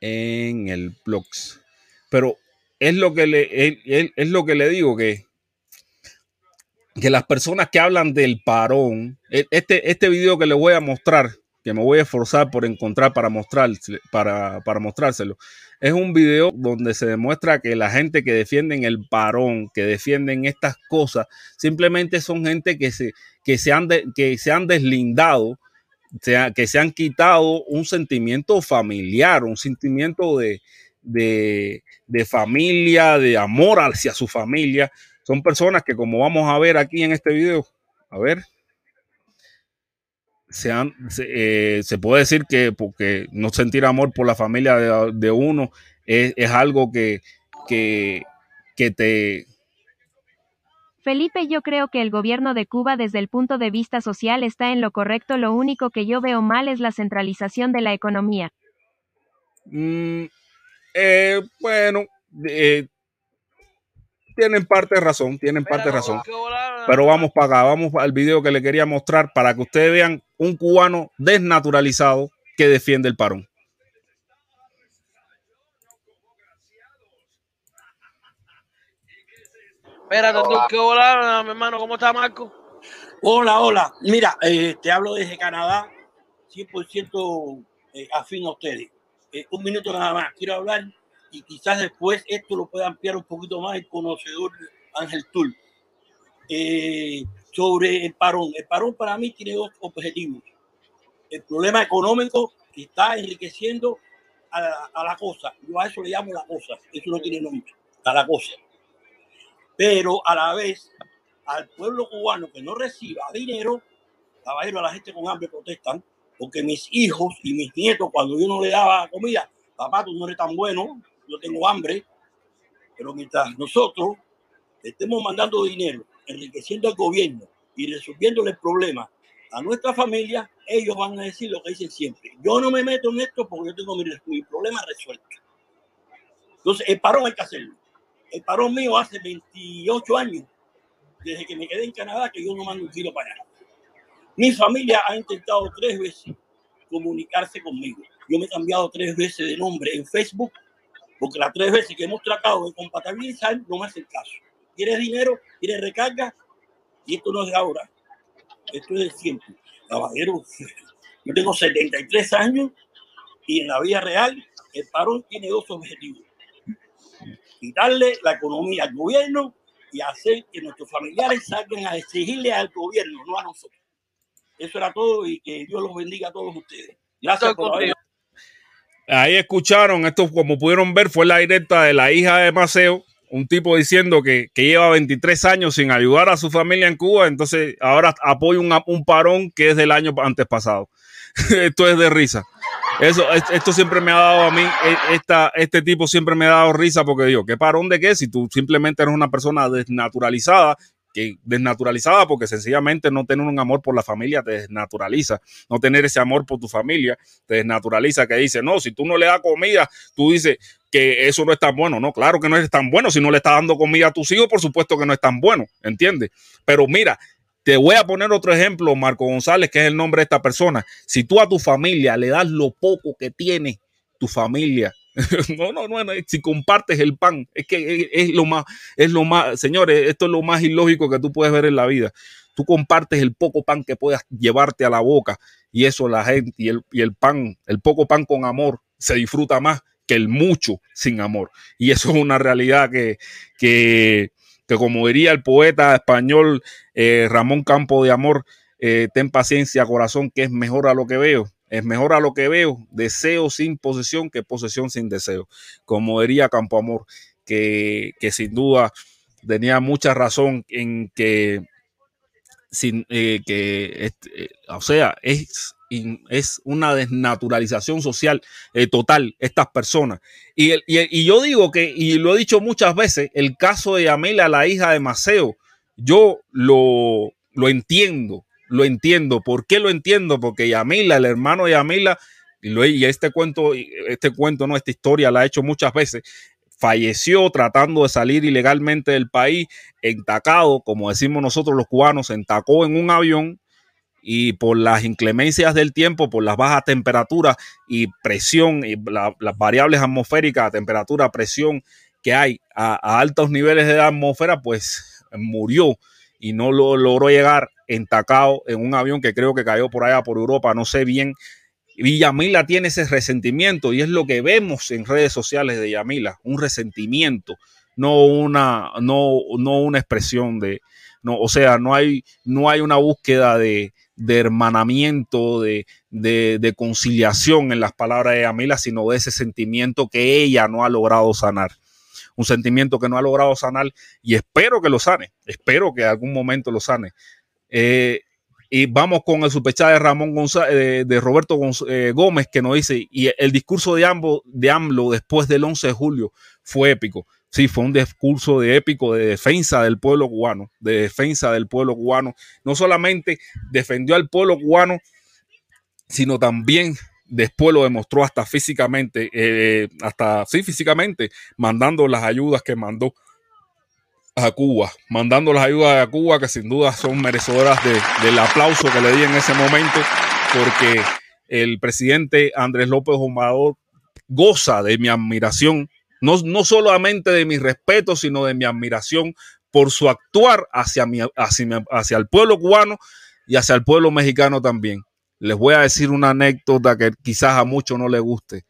en el blogs. Pero es lo que le, es lo que le digo, que que las personas que hablan del parón, e, este, este video que les voy a mostrar, que me voy a esforzar por encontrar para, mostrar, para, para mostrárselo, es un video donde se demuestra que la gente que defienden el parón, que defienden estas cosas, simplemente son gente que se, que se, han, que se han deslindado, que se han quitado un sentimiento familiar, un sentimiento de, de, de familia, de amor hacia su familia. Son personas que, como vamos a ver aquí en este video, a ver, se, eh, se, puede decir que porque no sentir amor por la familia de, uno es, algo que, que, que te... Felipe, yo creo que el gobierno de Cuba desde el punto de vista social está en lo correcto. Lo único que yo veo mal es la centralización de la economía. Mm, eh, bueno, eh, tienen parte de razón, tienen parte de razón. Pero vamos para acá, vamos al video que le quería mostrar para que ustedes vean un cubano desnaturalizado que defiende el parón. Espérate, tú que hola, mi hermano, ¿cómo está Marco? Hola, hola. Mira, eh, te hablo desde Canadá, 100% eh, afín a ustedes. Eh, un minuto nada más. Quiero hablar y quizás después esto lo pueda ampliar un poquito más el conocedor Ángel Tull. Eh, sobre el parón. El parón para mí tiene dos objetivos. El problema económico que está enriqueciendo a la, a la cosa. Yo a eso le llamo la cosa. Eso no tiene nombre. A la cosa. Pero a la vez, al pueblo cubano que no reciba dinero, caballero, a la gente con hambre protestan, porque mis hijos y mis nietos, cuando yo no le daba comida, papá, tú no eres tan bueno, yo tengo hambre, pero mientras nosotros estemos mandando dinero, enriqueciendo al gobierno y resolviéndole el problema a nuestra familia, ellos van a decir lo que dicen siempre. Yo no me meto en esto porque yo tengo mi, problema resuelto. Entonces, el parón hay que hacerlo. El parón mío hace 28 años, desde que me quedé en Canadá, que yo no mando un kilo para allá. Mi familia ha intentado tres veces comunicarse conmigo. Yo me he cambiado tres veces de nombre en Facebook porque las tres veces que hemos tratado de compatibilizar no me hacen caso. ¿Quieres dinero? ¿Quieres recarga? Y esto no es de ahora. Esto es de siempre. Caballero, yo tengo 73 años y en la vida real el parón tiene dos objetivos. Quitarle la economía al gobierno y hacer que nuestros familiares salgan a exigirle al gobierno, no a nosotros. Eso era todo y que Dios los bendiga a todos ustedes. Gracias por Ahí escucharon, esto como pudieron ver, fue la directa de la hija de Maceo, un tipo diciendo que, lleva 23 años sin ayudar a su familia en Cuba, entonces ahora apoya un, un parón que es del año antes pasado. esto es de risa. Eso, esto siempre me ha dado a mí, e, esta, este tipo siempre me ha dado risa porque digo, ¿qué parón de qué? Si tú simplemente eres una persona desnaturalizada que desnaturalizada porque sencillamente no tener un amor por la familia te desnaturaliza, no tener ese amor por tu familia te desnaturaliza, que dice, no, si tú no le das comida, tú dices que eso no es tan bueno, no, claro que no es tan bueno, si no le estás dando comida a tus hijos, por supuesto que no es tan bueno, ¿entiendes? Pero mira, te voy a poner otro ejemplo, Marco González, que es el nombre de esta persona. Si tú a tu familia le das lo poco que tiene tu familia, no, no, no, si compartes el pan, es que es, lo más, es lo más, señores, esto es lo más ilógico que tú puedes ver en la vida. Tú compartes el poco pan que puedas llevarte a la boca y eso la gente y el, y el pan, el poco pan con amor se disfruta más que el mucho sin amor. Y eso es una realidad que, que, que como diría el poeta español eh, Ramón Campo de Amor, eh, ten paciencia, corazón, que es mejor a lo que veo. Es mejor a lo que veo, deseo sin posesión que posesión sin deseo. Como diría Campo Amor, que, sin duda tenía mucha razón en que, sin, eh, que eh, o sea, es, es una desnaturalización social eh, total estas personas. Y, y, yo digo que, y lo he dicho muchas veces, el caso de Amelia, la hija de Maceo, yo lo, lo entiendo lo entiendo. ¿Por qué lo entiendo? Porque Yamila, el hermano de Yamila, y, este cuento, este cuento, no, esta historia la ha hecho muchas veces, falleció tratando de salir ilegalmente del país, entacado, como decimos nosotros los cubanos, entacó en un avión y por las inclemencias del tiempo, por las bajas temperaturas y presión, y las variables atmosféricas, temperatura, presión que hay a, a altos niveles de la atmósfera, pues murió y no lo logró llegar entacado en un avión que creo que cayó por allá por Europa, no sé bien. Y Yamila tiene ese resentimiento y es lo que vemos en redes sociales de Yamila, un resentimiento, no una, no, no una expresión de, no, o sea, no hay, no hay una búsqueda de, de hermanamiento, de, de, de, conciliación en las palabras de Yamila, sino de ese sentimiento que ella no ha logrado sanar. Un sentimiento que no ha logrado sanar y espero que lo sane, espero que algún momento lo sane. Eh, y vamos con el superchat de Ramón González, de, Roberto eh, Gómez, que nos dice, y el discurso de, ambos, de AMLO después del 11 de julio fue épico. Sí, fue un discurso de épico de defensa del pueblo cubano, de defensa del pueblo cubano. No solamente defendió al pueblo cubano, sino también después lo demostró hasta físicamente, eh, hasta sí, físicamente, mandando las ayudas que mandó a Cuba, mandando las ayudas a Cuba que sin duda son merecedoras del aplauso que le di en ese momento, porque el presidente Andrés López Obrador goza de mi admiración, no, no solamente de mi respeto, sino de mi admiración por su actuar hacia, mi, hacia, hacia el pueblo cubano y hacia el pueblo mexicano también. Les voy a decir una anécdota que quizás a muchos no les guste.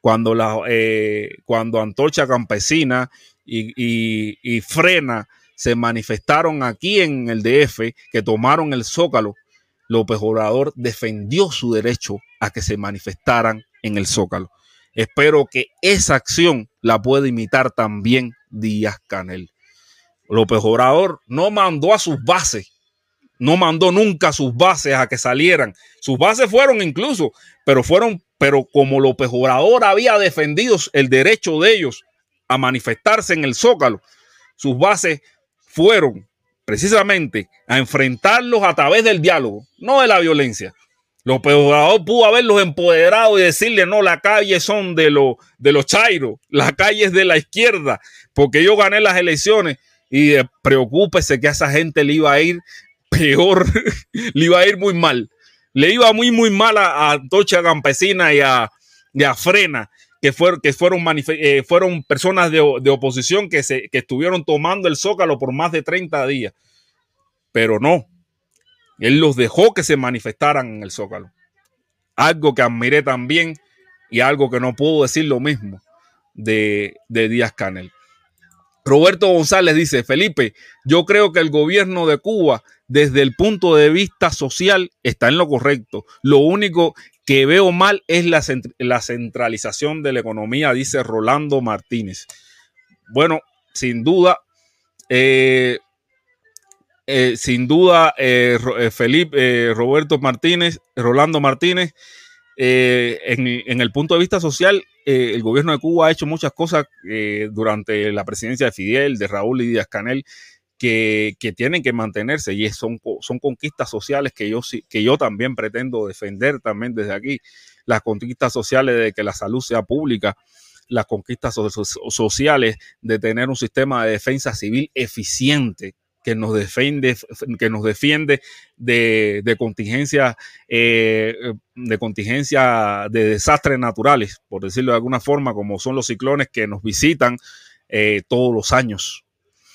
Cuando, la, eh, cuando Antorcha Campesina y, Frena se manifestaron aquí en el DF, que tomaron el Zócalo, López Obrador defendió su derecho a que se manifestaran en el Zócalo. Espero que esa acción la pueda imitar también Díaz Canel. López Obrador no mandó a sus bases, no mandó nunca a sus bases a que salieran. Sus bases fueron incluso, pero fueron, pero como López Obrador había defendido el derecho de ellos a manifestarse en el Zócalo, sus bases fueron precisamente a enfrentarlos a través del diálogo, no de la violencia. López Obrador pudo haberlos empoderado y decirle, no, la calle son de, lo, de los chairos, la calle es de la izquierda, porque yo gané las elecciones y eh, preocúpese que a esa gente le iba a ir peor, le iba a ir muy mal. Le iba muy, muy mal a, a Tocha Campesina y a, y a Frena que, fueron, que fueron, eh, personas de, oposición que, se, que estuvieron tomando el zócalo por más de 30 días. Pero no, él los dejó que se manifestaran en el zócalo. Algo que admiré también y algo que no puedo decir lo mismo de, de Díaz Canel. Roberto González dice, Felipe, yo creo que el gobierno de Cuba, desde el punto de vista social, está en lo correcto. Lo único que veo mal es la, centralización de la economía, dice Rolando Martínez. Bueno, sin duda, eh, eh, sin duda, eh, Felipe, Roberto Martínez, Rolando Martínez, en, en, el punto de vista social, el gobierno de Cuba ha hecho muchas cosas durante la presidencia de Fidel, de Raúl y Díaz Canel, que, tienen que mantenerse y son, son conquistas sociales que yo, que yo también pretendo defender también desde aquí. Las conquistas sociales de que la salud sea pública, las conquistas sociales de tener un sistema de defensa civil eficiente que nos defiende, que nos defiende de, de contingencia, eh, de contingencia de desastres naturales, por decirlo de alguna forma, como son los ciclones que nos visitan eh, todos los años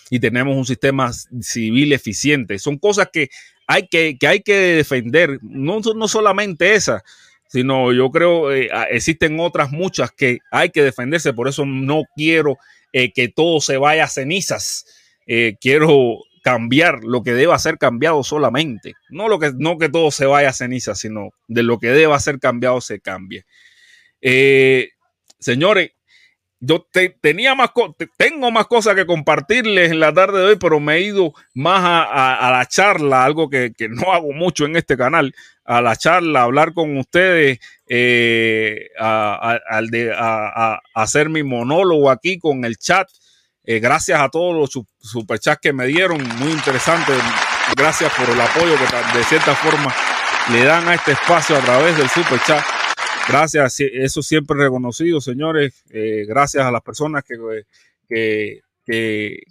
y tenemos un sistema civil eficiente. Son cosas que hay que, que, hay que defender, no, no solamente esas, sino yo creo eh, existen otras muchas que hay que defenderse, por eso no quiero eh, que todo se vaya a cenizas, eh, quiero cambiar lo que deba ser cambiado solamente, no, lo que, no que todo se vaya a cenizas, sino de lo que deba ser cambiado se cambie. señores, yo tenía más tengo más cosas que compartirles en la tarde de hoy, pero me he ido más a, la charla, algo que, no hago mucho en este canal, a la charla, a hablar con ustedes, eh, a, hacer mi monólogo aquí con el chat. Eh, gracias a todos los superchats que me dieron, muy interesante. Gracias por el apoyo que de cierta forma le dan a este espacio a través del superchat. Gracias, eso siempre reconocido, señores. Eh, gracias a las personas que, que, que,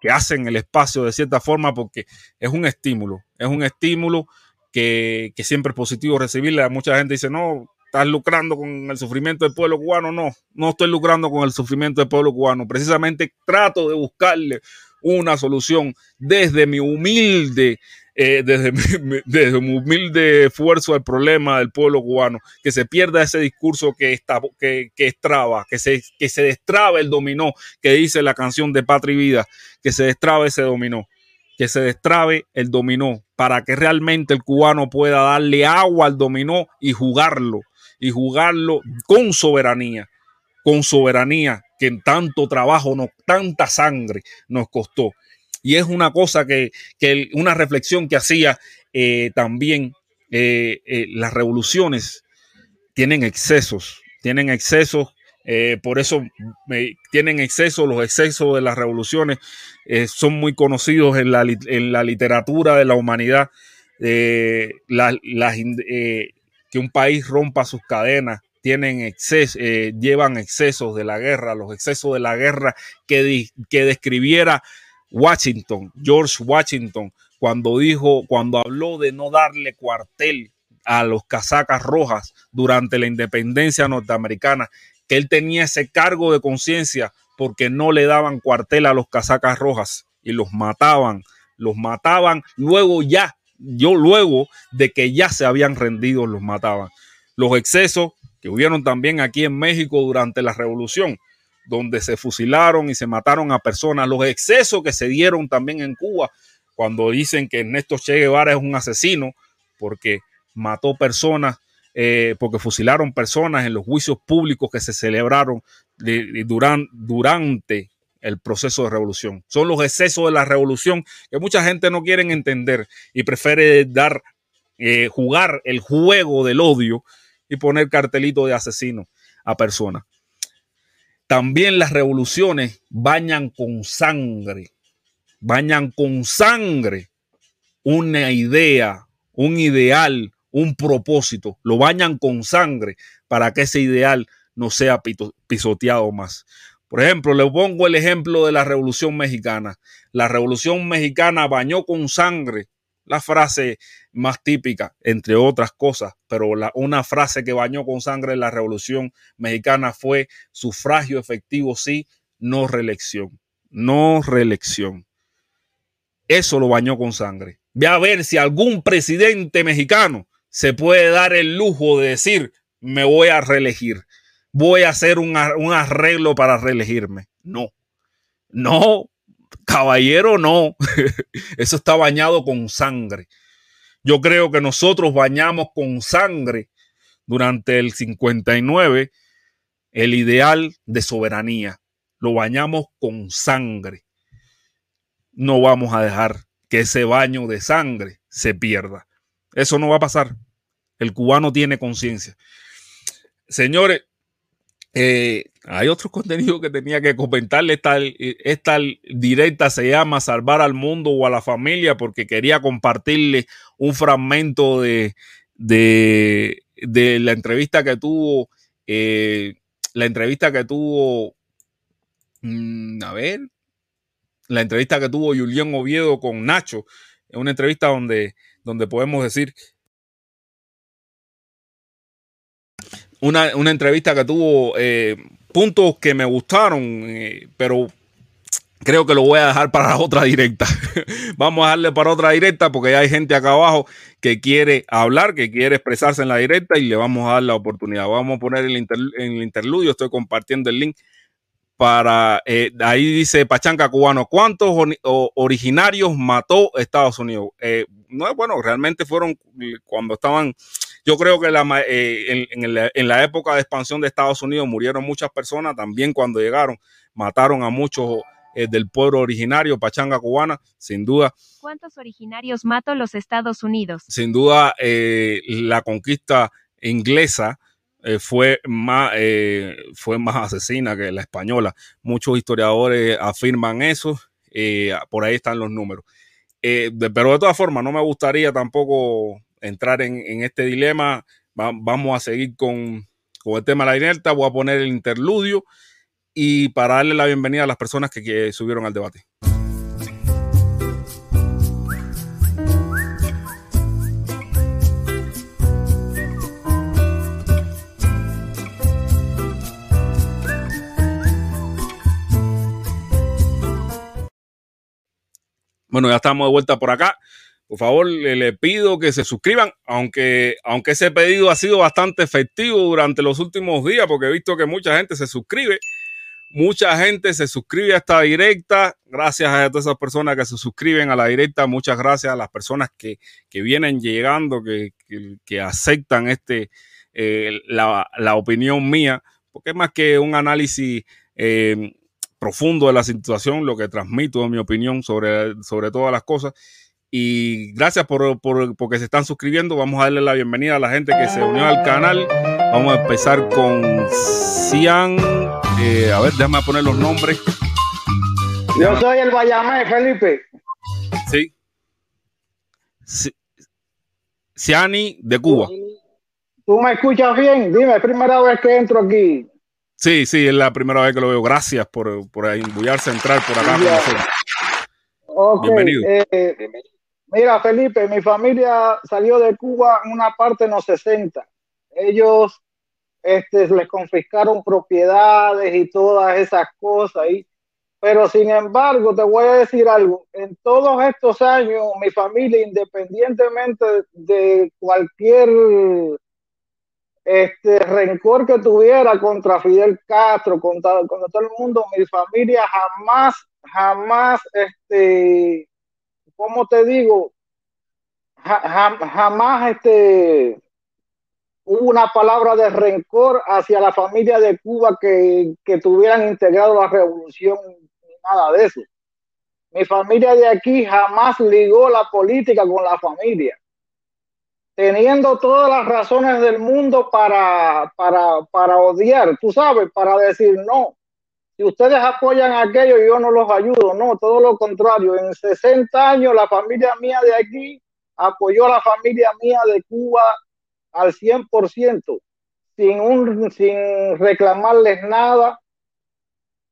que, hacen el espacio de cierta forma, porque es un estímulo, es un estímulo que, siempre es positivo recibirle. Mucha gente dice, no, estás lucrando con el sufrimiento del pueblo cubano. No, no estoy lucrando con el sufrimiento del pueblo cubano. Precisamente trato de buscarle una solución desde mi humilde eh, desde, mi, desde, mi, humilde esfuerzo al problema del pueblo cubano, que se pierda ese discurso que, está, que, que estraba, que se, que se destraba el dominó que dice la canción de Patria y Vida, que se destraba ese dominó, que se destrabe el dominó para que realmente el cubano pueda darle agua al dominó y jugarlo, y jugarlo con soberanía, con soberanía que en tanto trabajo, no, tanta sangre nos costó y es una cosa que, que una reflexión que hacía eh, también eh, eh, las revoluciones tienen excesos, tienen excesos, eh, por eso tienen excesos, los excesos de las revoluciones eh, son muy conocidos en la, en la, literatura de la humanidad, que un país rompa sus cadenas, tienen exceso, llevan excesos de la guerra, los excesos de la guerra que, que describiera Washington, George Washington, cuando dijo, cuando habló de no darle cuartel a los casacas rojas durante la independencia norteamericana, que él tenía ese cargo de conciencia porque no le daban cuartel a los casacas rojas y los mataban, los mataban luego ya, yo luego de que ya se habían rendido, los mataban. Los excesos que hubieron también aquí en México durante la revolución, donde se fusilaron y se mataron a personas, los excesos que se dieron también en Cuba, cuando dicen que Ernesto Che Guevara es un asesino porque mató personas, eh, porque fusilaron personas en los juicios públicos que se celebraron durante el proceso de revolución. Son los excesos de la revolución que mucha gente no quiere entender y prefiere dar, eh, jugar el juego del odio y poner cartelito de asesino a personas. También las revoluciones bañan con sangre, bañan con sangre una idea, un ideal, un propósito, lo bañan con sangre para que ese ideal no sea pisoteado más. Por ejemplo, le pongo el ejemplo de la Revolución Mexicana. La Revolución Mexicana bañó con sangre la frase más típica, entre otras cosas, pero la, una frase que bañó con sangre la Revolución Mexicana fue sufragio efectivo sí, no reelección, no reelección. Eso lo bañó con sangre. Ve a ver si algún presidente mexicano se puede dar el lujo de decir, me voy a reelegir, voy a hacer un, un arreglo para reelegirme. No, no, caballero, no. Eso está bañado con sangre. Yo creo que nosotros bañamos con sangre durante el 59 el ideal de soberanía. Lo bañamos con sangre. No vamos a dejar que ese baño de sangre se pierda. Eso no va a pasar. El cubano tiene conciencia. Señores, eh, hay otro contenido que tenía que comentarle. Esta, esta directa se llama Salvar al mundo o a la familia porque quería compartirle un fragmento de, de, la entrevista que tuvo, eh, la entrevista que tuvo, mmm, a ver, la entrevista que tuvo Julián Oviedo con Nacho. Es una entrevista donde, donde podemos decir una, una entrevista que tuvo eh, puntos que me gustaron, eh, pero creo que lo voy a dejar para otra directa. Vamos a darle para otra directa porque ya hay gente acá abajo que quiere hablar, que quiere expresarse en la directa y le vamos a dar la oportunidad. Vamos a poner el, inter, el interludio, estoy compartiendo el link para, eh, ahí dice Pachanca Cubano, ¿cuántos originarios mató Estados Unidos? Eh, no, bueno, realmente fueron cuando estaban yo creo que la, eh, en, en, la, en, la, época de expansión de Estados Unidos murieron muchas personas, también cuando llegaron mataron a muchos eh, del pueblo originario, pachanga cubana, sin duda. ¿Cuántos originarios mató los Estados Unidos? Sin duda, eh, la conquista inglesa eh, fue, más, eh, fue más asesina que la española. Muchos historiadores afirman eso, eh, por ahí están los números. De, pero de todas formas, no me gustaría tampoco entrar en, este dilema. Va, vamos a seguir con, con, el tema de la inerta. Voy a poner el interludio y para darle la bienvenida a las personas que, que subieron al debate. Bueno, ya estamos de vuelta por acá. Por favor, le, pido que se suscriban, aunque, aunque ese pedido ha sido bastante efectivo durante los últimos días, porque he visto que mucha gente se suscribe. Mucha gente se suscribe a esta directa. Gracias a todas esas personas que se suscriben a la directa. Muchas gracias a las personas que, que vienen llegando, que, que, aceptan este, eh, la, la, opinión mía, porque es más que un análisis eh, profundo de la situación, lo que transmito, mi opinión sobre, sobre todas las cosas. Y gracias por, por, porque se están suscribiendo. Vamos a darle la bienvenida a la gente que se unió al canal. Vamos a empezar con Cian. Eh, a ver, déjame poner los nombres. Yo soy el Bayamé, Felipe. Sí. Ciani de Cuba. ¿Tú me escuchas bien? Dime, es primera vez que entro aquí. Sí, sí, es la primera vez que lo veo. Gracias por, por a entrar por acá. Okay. Bienvenido. Eh, mira, Felipe, mi familia salió de Cuba en una parte en los 60. Ellos este, les confiscaron propiedades y todas esas cosas. Y, pero sin embargo, te voy a decir algo. En todos estos años, mi familia, independientemente de cualquier este rencor que tuviera contra Fidel Castro, contra, contra todo el mundo, mi familia jamás, jamás, este, ¿cómo te digo? Ja, jamás este, hubo una palabra de rencor hacia la familia de Cuba que, que tuvieran integrado la revolución, ni nada de eso. Mi familia de aquí jamás ligó la política con la familia teniendo todas las razones del mundo para, para, para odiar, tú sabes, para decir no. Si ustedes apoyan aquello, yo no los ayudo, no, todo lo contrario. En 60 años la familia mía de aquí apoyó a la familia mía de Cuba al 100%, sin, un, sin reclamarles nada.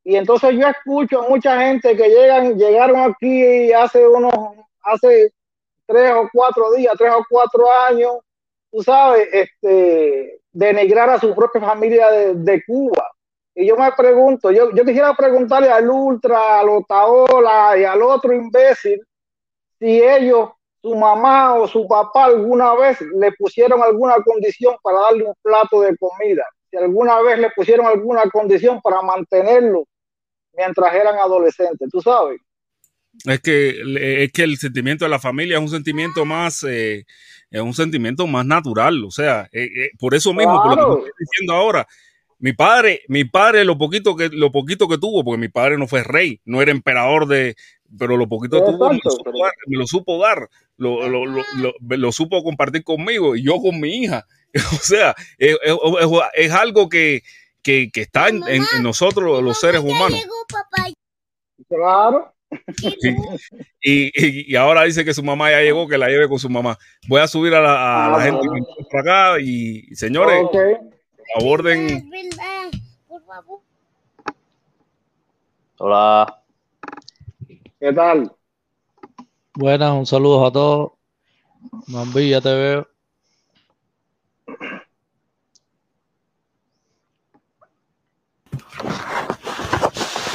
Y entonces yo escucho a mucha gente que llegan, llegaron aquí hace unos, hace tres o cuatro días, tres o cuatro años, tú sabes, este, denigrar a su propia familia de, de Cuba. Y yo me pregunto, yo, yo, quisiera preguntarle al Ultra, al Otaola y al otro imbécil si ellos, su mamá o su papá alguna vez le pusieron alguna condición para darle un plato de comida, si alguna vez le pusieron alguna condición para mantenerlo mientras eran adolescentes, tú sabes. Es que, es que el sentimiento de la familia es un sentimiento más, eh, es un sentimiento más natural. O sea, eh, eh, por eso mismo, claro. por lo que estoy diciendo ahora, mi padre, mi padre, lo poquito que, lo poquito que tuvo, porque mi padre no fue rey, no era emperador de, pero lo poquito que tuvo, me lo supo dar, me lo, supo, dar lo, lo, lo, lo, supo compartir conmigo y yo con mi hija. O sea, es, es, es algo que, que, que está en, en, en, nosotros, los seres humanos. Claro. Sí. Y, y, y, ahora dice que su mamá ya llegó, que la lleve con su mamá. Voy a subir a la, a ah, la gente por acá y, señores, okay. Aborden. Hola. ¿Qué tal? Buenas, un saludo a todos. Mambi, ya te veo.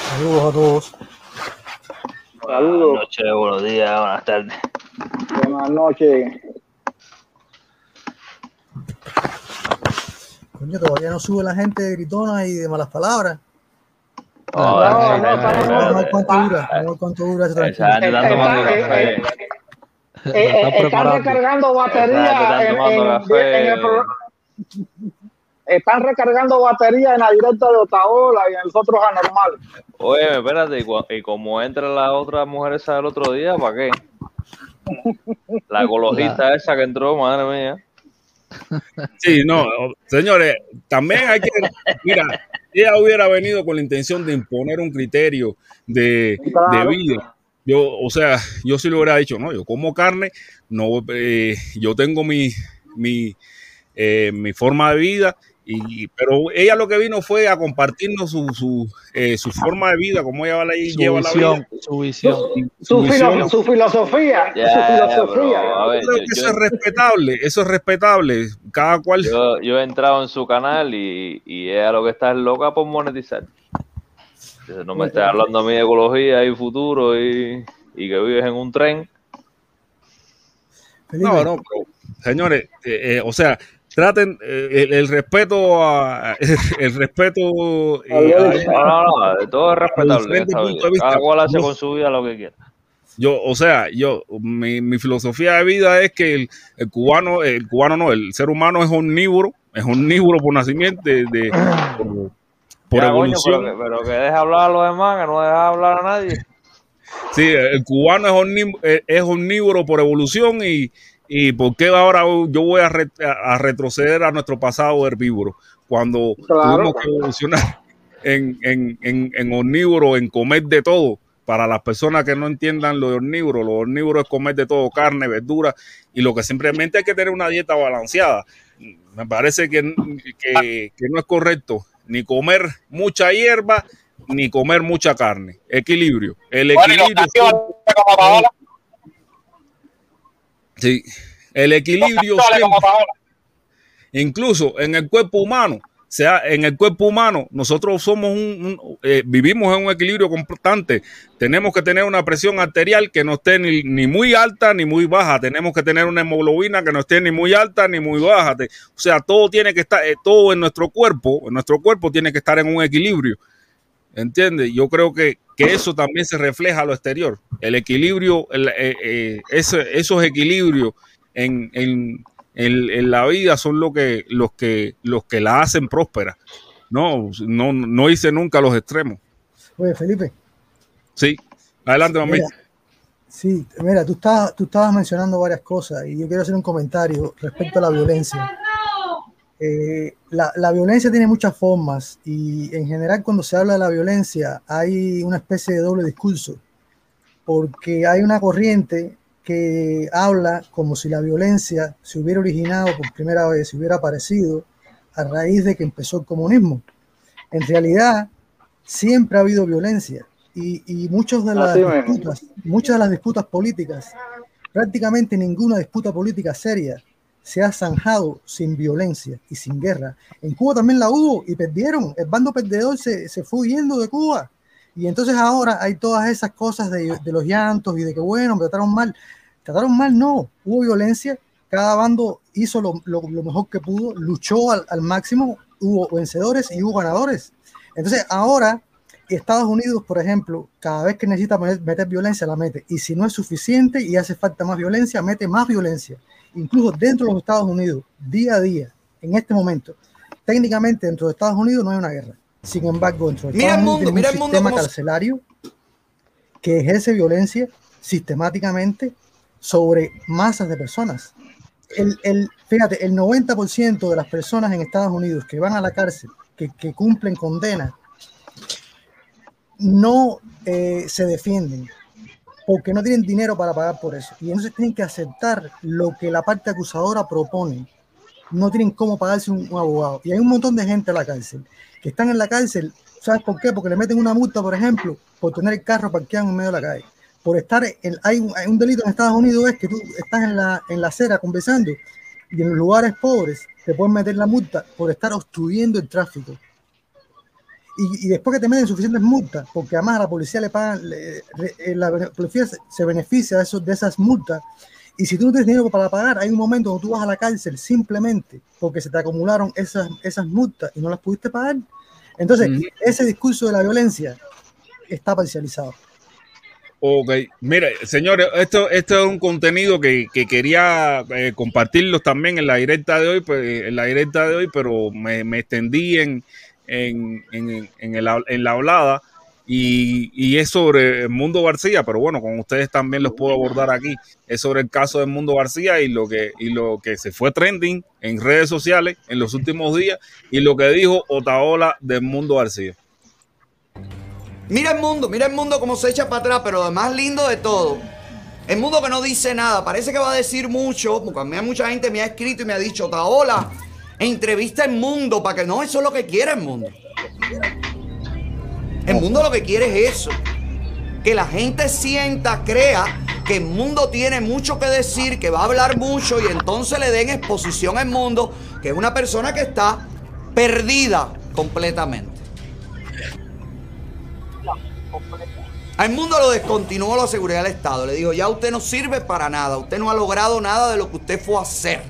Saludos a todos. Saludos. Buenas noches, buenos días, buenas tardes. Buenas noches. Coño, todavía no sube la gente gritona y de malas palabras. Oh, no, no, no, no, cuánto dura, no cuánto dura ese Están recargando batería en, en el programa están recargando batería en la directa de Otaola y en los otros anormales. Oye, espérate, y, y como entra la otra mujer esa del otro día, ¿para qué? La ecologista esa que entró, madre mía. Sí, no, señores, también hay que, mira, ella hubiera venido con la intención de imponer un criterio de, claro. de vida. Yo, o sea, yo sí le hubiera dicho, no, yo como carne, no, eh, yo tengo mi, mi, eh, mi forma de vida y, pero ella lo que vino fue a compartirnos su, su, eh, su forma de vida, cómo ella la, su lleva visión, la vida. Su visión. Su, su, visión. su filosofía. Yeah, su filosofía. Bro, ver, yo creo yo, que yo, eso es respetable, eso es respetable. Cada cual. Yo, yo he entrado en su canal y, y ella lo que está es loca por monetizar. No me está hablando a mí de ecología y futuro y y que vives en un tren. No, no, pero, señores, eh, eh, o sea, traten eh, el, el respeto a el respeto eh, a- No, no, no, todo es respetable. Cada cual hace no- con su vida lo que quiera. yo, o sea, yo, mi, mi filosofía de vida es que el, el cubano, el cubano no, el ser humano es omnívoro, es omnívoro por nacimiento, de, de- por, por Ya, coño, evolución. pero, que, pero que deje hablar a los demás, que no deje hablar a nadie. Sí, el cubano es omnívoro, es omnívoro por evolución y, y por qué ahora yo voy a, re- a retroceder a nuestro pasado herbívoro cuando Claro. tuvimos que evolucionar en, en, en, en omnívoro, en comer de todo. Para las personas que no entiendan lo de omnívoro, lo omnívoro es comer de todo, carne, verdura y lo que simplemente hay que tener una dieta balanceada. Me parece que, que, que no es correcto ni comer mucha hierba ni comer mucha carne. Equilibrio. El equilibrio. Sí, el equilibrio incluso en el cuerpo humano, sea en el cuerpo humano, nosotros somos un, un- eh, vivimos en un equilibrio constante. Tenemos que tener una presión arterial que no esté ni, ni muy alta ni muy baja. Tenemos que tener una hemoglobina que no esté ni muy alta ni muy baja. O sea, todo tiene que estar, eh, todo en nuestro cuerpo, en nuestro cuerpo tiene que estar en un equilibrio. ¿Entiendes? Yo creo que, que eso también se refleja a lo exterior. El equilibrio, el, eh, eh, ese- esos equilibrios en, en- en- en la vida son lo que, los, que, los que la hacen próspera. No, no, no hice nunca los extremos. Oye, Felipe, Sí, adelante, mami. Mira, sí, mira, tú estabas, tú estabas mencionando varias cosas y yo quiero hacer un comentario respecto a la violencia. Eh, la, la violencia tiene muchas formas y en general cuando se habla de la violencia hay una especie de doble discurso, porque hay una corriente que habla como si la violencia se hubiera originado por primera vez, se hubiera aparecido a raíz de que empezó el comunismo. En realidad, siempre ha habido violencia y, y muchas de las disputas, muchas de las disputas políticas, prácticamente ninguna disputa política seria se ha zanjado sin violencia y sin guerra. En Cuba también la hubo y perdieron. El bando perdedor se, se fue huyendo de Cuba. Y entonces ahora hay todas esas cosas de, de los llantos y de que, bueno, me trataron mal. Trataron mal, no. Hubo violencia. Cada bando hizo lo, lo- lo mejor que pudo, luchó al, al máximo. Hubo vencedores y hubo ganadores. Entonces ahora Estados Unidos, por ejemplo, cada vez que necesita meter, meter violencia, la mete. Y si no es suficiente y hace falta más violencia, mete más violencia. Incluso dentro de los Estados Unidos, día a día, en este momento, técnicamente dentro de Estados Unidos no hay una guerra. Sin embargo, dentro de Mira Estados el mundo, mira un el sistema carcelario que ejerce violencia sistemáticamente sobre masas de personas. El, el- fíjate, el 90% de las personas en Estados Unidos que van a la cárcel, que, que cumplen condena, no eh, se defienden porque no tienen dinero para pagar por eso. Y entonces tienen que aceptar lo que la parte acusadora propone. No tienen cómo pagarse un, abogado. Y hay un montón de gente en la cárcel que están en la cárcel. ¿Sabes por qué? Porque le meten una multa, por ejemplo, por tener el carro parqueado en medio de la calle. Por estar en, hay, un, hay un delito en Estados Unidos es que tú estás en la, en la acera conversando y en los lugares pobres te pueden meter la multa por estar obstruyendo el tráfico. Y, y después que te meten suficientes multas, porque además a la policía le pagan, le- re- eh, la policía se, se beneficia de, esos, de esas multas. Y si tú no tienes dinero para pagar, hay un momento donde tú vas a la cárcel simplemente porque se te acumularon esas, esas multas y no las pudiste pagar. Entonces, Ujú. ese discurso de la violencia está parcializado. Ok, mire, señores, esto, esto es un contenido que, que quería eh, compartirlos también en la directa de hoy, pues, en la directa de hoy, pero me, me extendí en, en, en, en el en la hablada y, y es sobre el Mundo García, pero bueno, con ustedes también los puedo abordar aquí. Es sobre el caso del Mundo García y lo que, y lo que se fue trending en redes sociales en los últimos días y lo que dijo Otaola del Mundo García. Mira el mundo, mira el mundo como se echa para atrás, pero lo más lindo de todo, el mundo que no dice nada, parece que va a decir mucho, porque a mí mucha gente me ha escrito y me ha dicho, Taola, entrevista el mundo, para que no, eso es lo que quiere el mundo. El mundo lo que quiere es eso, que la gente sienta, crea que el mundo tiene mucho que decir, que va a hablar mucho y entonces le den exposición al mundo, que es una persona que está perdida completamente. Al mundo lo descontinuó la seguridad del Estado. Le dijo, ya usted no sirve para nada. Usted no ha logrado nada de lo que usted fue a hacer.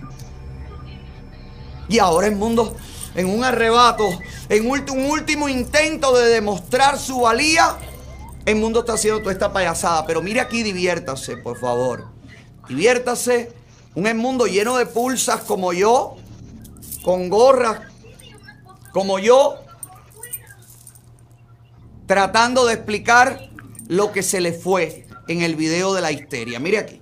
Y ahora el mundo, en un arrebato, en un último intento de demostrar su valía, el mundo está haciendo toda esta payasada. Pero mire aquí, diviértase, por favor. Diviértase. Un mundo lleno de pulsas como yo, con gorras como yo, tratando de explicar lo que se le fue en el video de la histeria. Mire aquí.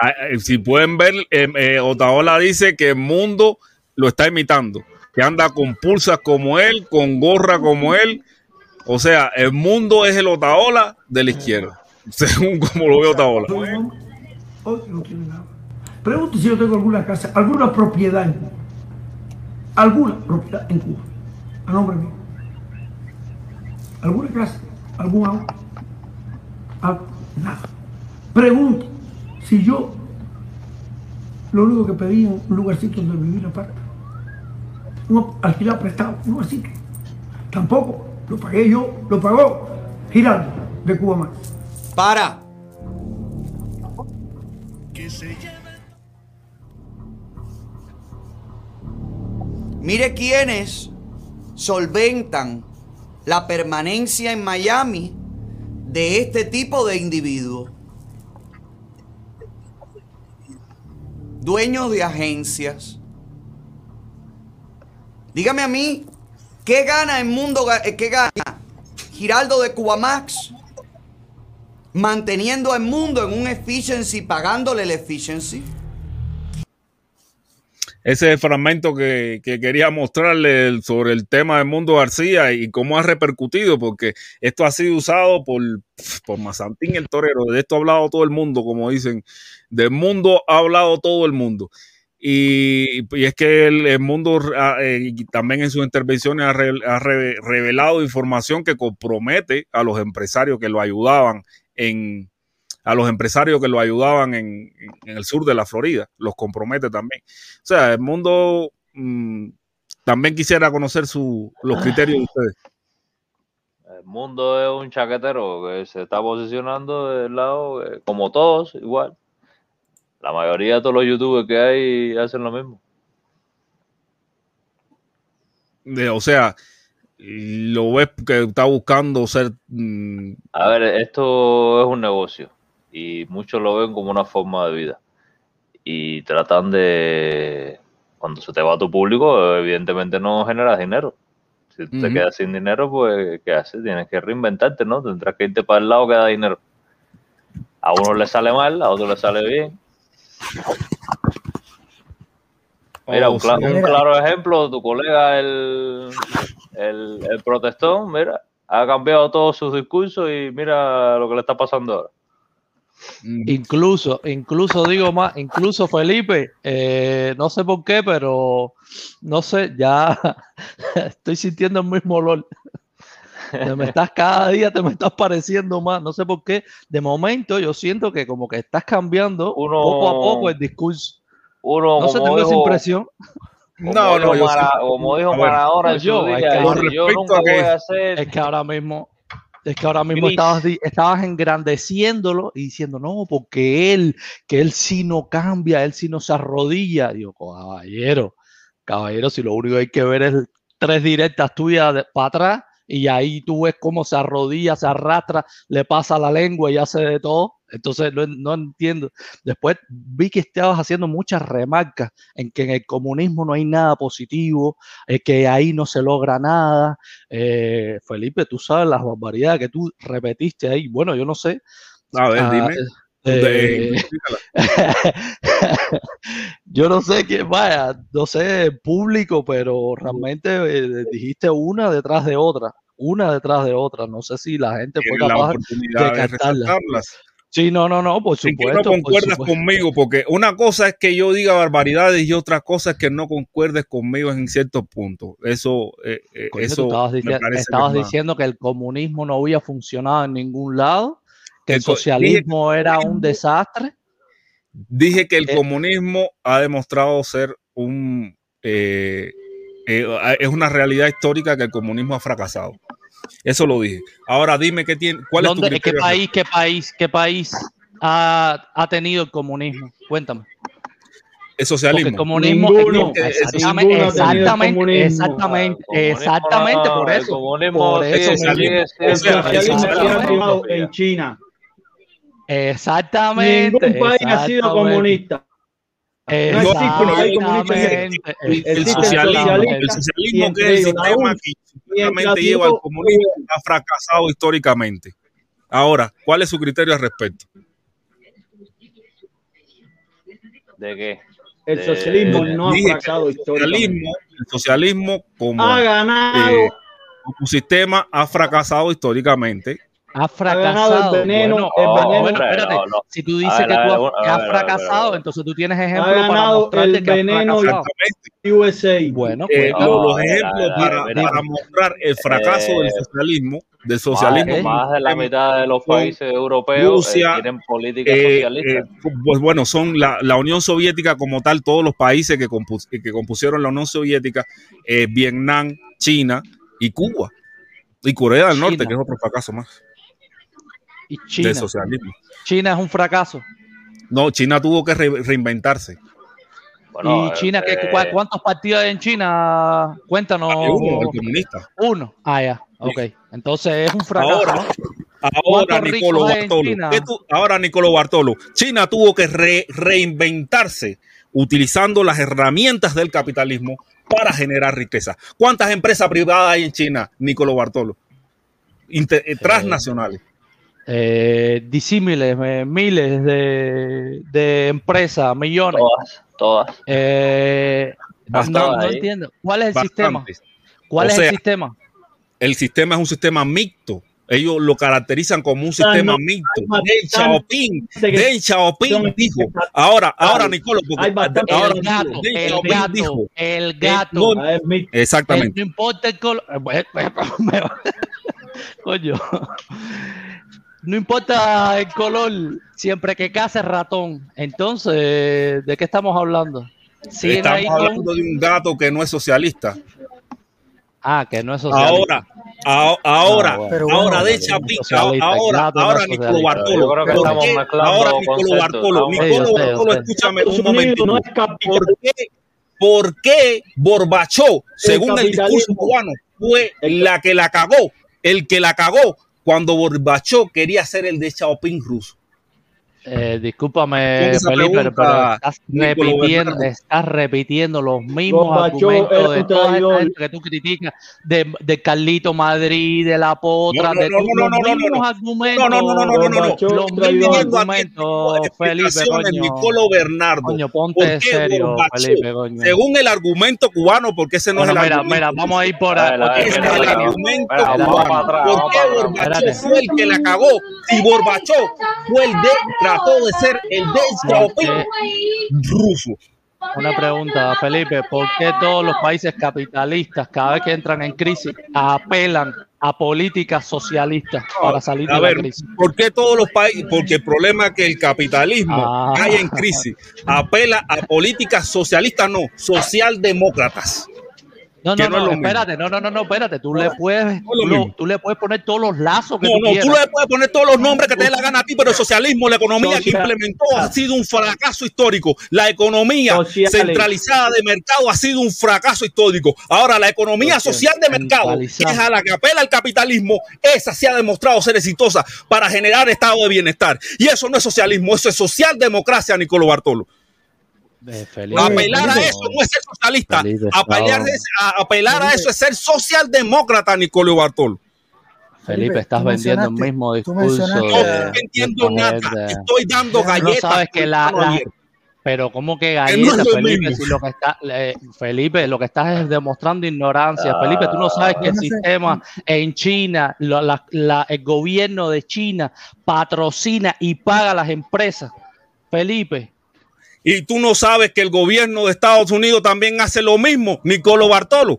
Ah, eh, Si pueden ver, eh, eh, Otaola dice que el mundo lo está imitando, que anda con pulsas como él, con gorra como él. O sea, el mundo es el Otaola de la izquierda, según como lo ve Otaola. Pregunto si yo tengo alguna casa, alguna propiedad en Cuba. Alguna propiedad en Cuba. A nombre mío. ¿Alguna casa? ¿Algún auto? Algo. Nada. Pregunto si yo lo único que pedí es un lugarcito donde vivir aparte. Un alquiler prestado, un lugarcito. Tampoco. Lo pagué yo, lo pagó Giraldo de Cuba Más. Para. Mire quiénes solventan la permanencia en Miami de este tipo de individuos. Dueños de agencias. Dígame a mí, ¿qué gana el mundo? eh, ¿Qué gana Giraldo de Cubamax? Manteniendo al mundo en un efficiency, pagándole el efficiency. Ese fragmento que, que quería mostrarle sobre el tema de Mundo García y cómo ha repercutido, porque esto ha sido usado por, por Mazantín el Torero. De esto ha hablado todo el mundo, como dicen. Del mundo ha hablado todo el mundo. Y, y es que el, el mundo ah, eh, también en sus intervenciones ha, re- ha re- revelado información que compromete a los empresarios que lo ayudaban en a los empresarios que lo ayudaban en, el sur de la Florida, los compromete también. O sea, el mundo mm, también quisiera conocer su, los criterios de ustedes. El mundo es un chaquetero que se está posicionando del lado, eh, como todos, igual. La mayoría de todos los youtubers que hay hacen lo mismo. De- o sea, lo ves que está buscando ser mm, A ver, esto es un negocio y muchos lo ven como una forma de vida. Y tratan de, cuando se te va tu público, evidentemente no generas dinero. Si te quedas sin dinero, pues ¿qué haces? Tienes que reinventarte, ¿no? Tendrás que irte para el lado que da dinero. A uno le sale mal, a otro le sale bien. Mira, un, cla- sí. un claro ejemplo, tu colega, el, el, el protestón, mira, ha cambiado todos sus discursos y mira lo que le está pasando ahora. Incluso, incluso digo más, incluso Felipe, eh, no sé por qué, pero no sé, ya estoy sintiendo el mismo olor. Te me estás cada día, te me estás pareciendo más, no sé por qué. De momento yo siento que como que estás cambiando Uno- poco a poco el discurso. Uno, No sé, tengo esa impresión. Como No, no, dijo yo Mara- sí. como dijo Maradona yo, es que con yo respecto nunca a que- voy a hacer Es que ahora mismo, es que ahora mismo estabas, estabas engrandeciéndolo y diciendo, no, porque él, que él sí no cambia, él sí no se arrodilla. Digo, caballero, caballero, si lo único que hay que ver es tres directas tuyas para atrás y ahí tú ves cómo se arrodilla, se arrastra, le pasa la lengua y hace de todo. Entonces no, no entiendo. Después vi que estabas haciendo muchas remarcas en que en el comunismo no hay nada positivo, eh, que ahí no se logra nada. Eh, Felipe, tú sabes las barbaridades que tú repetiste ahí. Bueno, yo no sé. A ver, Ah, dime. Eh, yo no sé quién vaya, no sé público, pero realmente eh, dijiste una detrás de otra, una detrás de otra. No sé si la gente fue capaz de resaltarlas. Sí, no, no, no, por ¿En qué no supuesto. por concuerdas supuesto. conmigo? Porque una cosa es que yo diga barbaridades y otra cosa es que no concuerdes conmigo en ciertos puntos. Eso, eh, eh, eso estabas, me dici- que estabas diciendo que el comunismo no había funcionado en ningún lado, que el El socialismo era un desastre. Dije que el Eh, comunismo ha demostrado ser un... eh, eh, es una realidad histórica que el comunismo ha fracasado. Eso lo dije. Ahora dime qué tiene, cuál es tu ¿Dónde- ¿Qué país, qué país, qué país ha, ha tenido el comunismo? Cuéntame. El Porque socialismo. el comunismo Ninguno. es exactamente, exactamente, comunismo. exactamente, El comunismo exactamente no, por el eso. comunismo por eso el socialismo exactamente. sigue privado en China. Exactamente. Ningún país ha sido exactamente. comunista. No existe un país comunista. Exactamente. El, el socialismo, el socialismo que es el sistema que entre lleva al comunismo ha fracasado históricamente. Ahora, ¿cuál es su criterio al respecto? ¿De qué? El De- socialismo no ha fracasado el históricamente. socialismo, el socialismo como, Ha ganado. eh, como sistema ha fracasado históricamente. Ha ganado el fracasado. veneno, bueno, el oh, veneno. bueno, espérate. No, no. Si tú dices ver, que tú has, fracasado, entonces tú tienes Ha ejemplos para ganado mostrarte el que veneno fracasado. USA. Bueno, Eh, pues, lo- los ejemplos para, para mostrar el fracaso del Eh, socialismo, del Más, socialismo más de la mitad de los países europeos eh, tienen políticas eh, socialistas. eh, pues bueno, son la, la Unión Soviética como tal, todos los países que, compus- que compusieron la Unión Soviética, eh, Vietnam, China y Cuba. Y Corea del Norte, China. que es otro fracaso más y China. del socialismo. China es un fracaso. No, China tuvo que re- reinventarse. Bueno, ¿Y China eh, cuántos partidos hay en China? Cuéntanos. Hay uno, el comunista. Uno. Ah, ya. Ok. Entonces es un fracaso. Ahora, ¿no? Ahora, ¿Cuántos Nicolo Bartolo, ahora, Nicolo Bartolo, China tuvo que re- reinventarse utilizando las herramientas del capitalismo para generar riqueza. ¿Cuántas empresas privadas hay en China, Nicolo Bartolo? Inter- eh, transnacionales. Eh, disímiles, eh, miles de, de empresas, millones. Todas, todas. Eh, no, entiendo. ¿Cuál es el sistema? ¿Cuál O es sea, el sistema? El sistema es un sistema mixto. Ellos lo caracterizan como un sistema no, mixto. Deng Xiaoping, Deng Xiaoping dijo. Ahora, ahora, Nicolo, porque ahora el gato, el Xiaoping gato, dijo, el gato. Ah, exactamente. No importa el color. Coño. No importa el color, siempre que case ratón. Entonces, ¿de qué estamos hablando? Ahí Estamos con- hablando de un gato que no es socialista. Ah, que no es socialista. Ahora, a- ahora, Ah, bueno. Pero ahora bueno, de es socialista, ahora, ahora es Nicolo. Bartolo. Ahora Nicolo Bartolo, Nicolo Bartolo, escúchame un momentito. no es. ¿Por qué, por qué Gorbachov, según el discurso cubano, fue El- la que la cagó? El que la cagó cuando Gorbachov quería ser el de Xiaoping ruso. Eh, discúlpame, Felipe, pero- pero estás repitiendo, estás repitiendo los mismos argumentos de toda esta gente que tú criticas, de, de Carlito Madrid, de la potra, No, no, de no, los no, no, mismos no. argumentos. No, no, no, no, no, no, no. Gorbachov Los mismos argumentos, Felipe, coño. Nicolo Bernardo. Coño, ¿Por ponte serio? Felipe, coño. Según el argumento cubano, porque ese no Bueno, es el mira, argumento. mira, vamos a ir por ahí. Ese es el argumento cubano. ¿Por qué fue el que la cagó? Si Gorbachov fue el de, trató de ser el de Xiaoping ruso. Una pregunta, Felipe, ¿por qué todos los países capitalistas, cada vez que entran en crisis, apelan a políticas socialistas para salir de A la crisis? ¿por qué todos los países? Porque el problema es que el capitalismo Ah. cae en crisis. Apela a políticas socialistas, no, socialdemócratas. No, no, no no, espérate, no, no, no, no, espérate, tú le puedes, lo tú, tú le puedes poner todos los lazos que No, tú no, tú quieras. le puedes poner todos los nombres que te dé la gana a ti, pero el socialismo, la economía que implementó ha sido un fracaso histórico. La economía centralizada de mercado ha sido un fracaso histórico. Ahora, la economía social de mercado, que es a la que apela el capitalismo, esa sí ha demostrado ser exitosa para generar estado de bienestar. Y eso no es socialismo, eso es socialdemocracia, Nicolò Bartolo. Felipe, Apelar a eso no es ser socialista. Felipe, Apelar, no. a, apelar a eso es ser socialdemócrata, Nicolò Bartolo. Felipe, estás vendiendo el mismo discurso. No estoy entiendo de nada. Estoy dando No galletas. sabes que la-. Pero como que no galletas, Felipe, si lo que está, eh, Felipe, lo que estás es demostrando ignorancia. Ah. Felipe, tú no sabes que el no sé. sistema en China, lo- la- la- el gobierno de China patrocina y paga a las empresas. Felipe, Y tú no sabes que el gobierno de Estados Unidos también hace lo mismo, Nicolo Bartolo.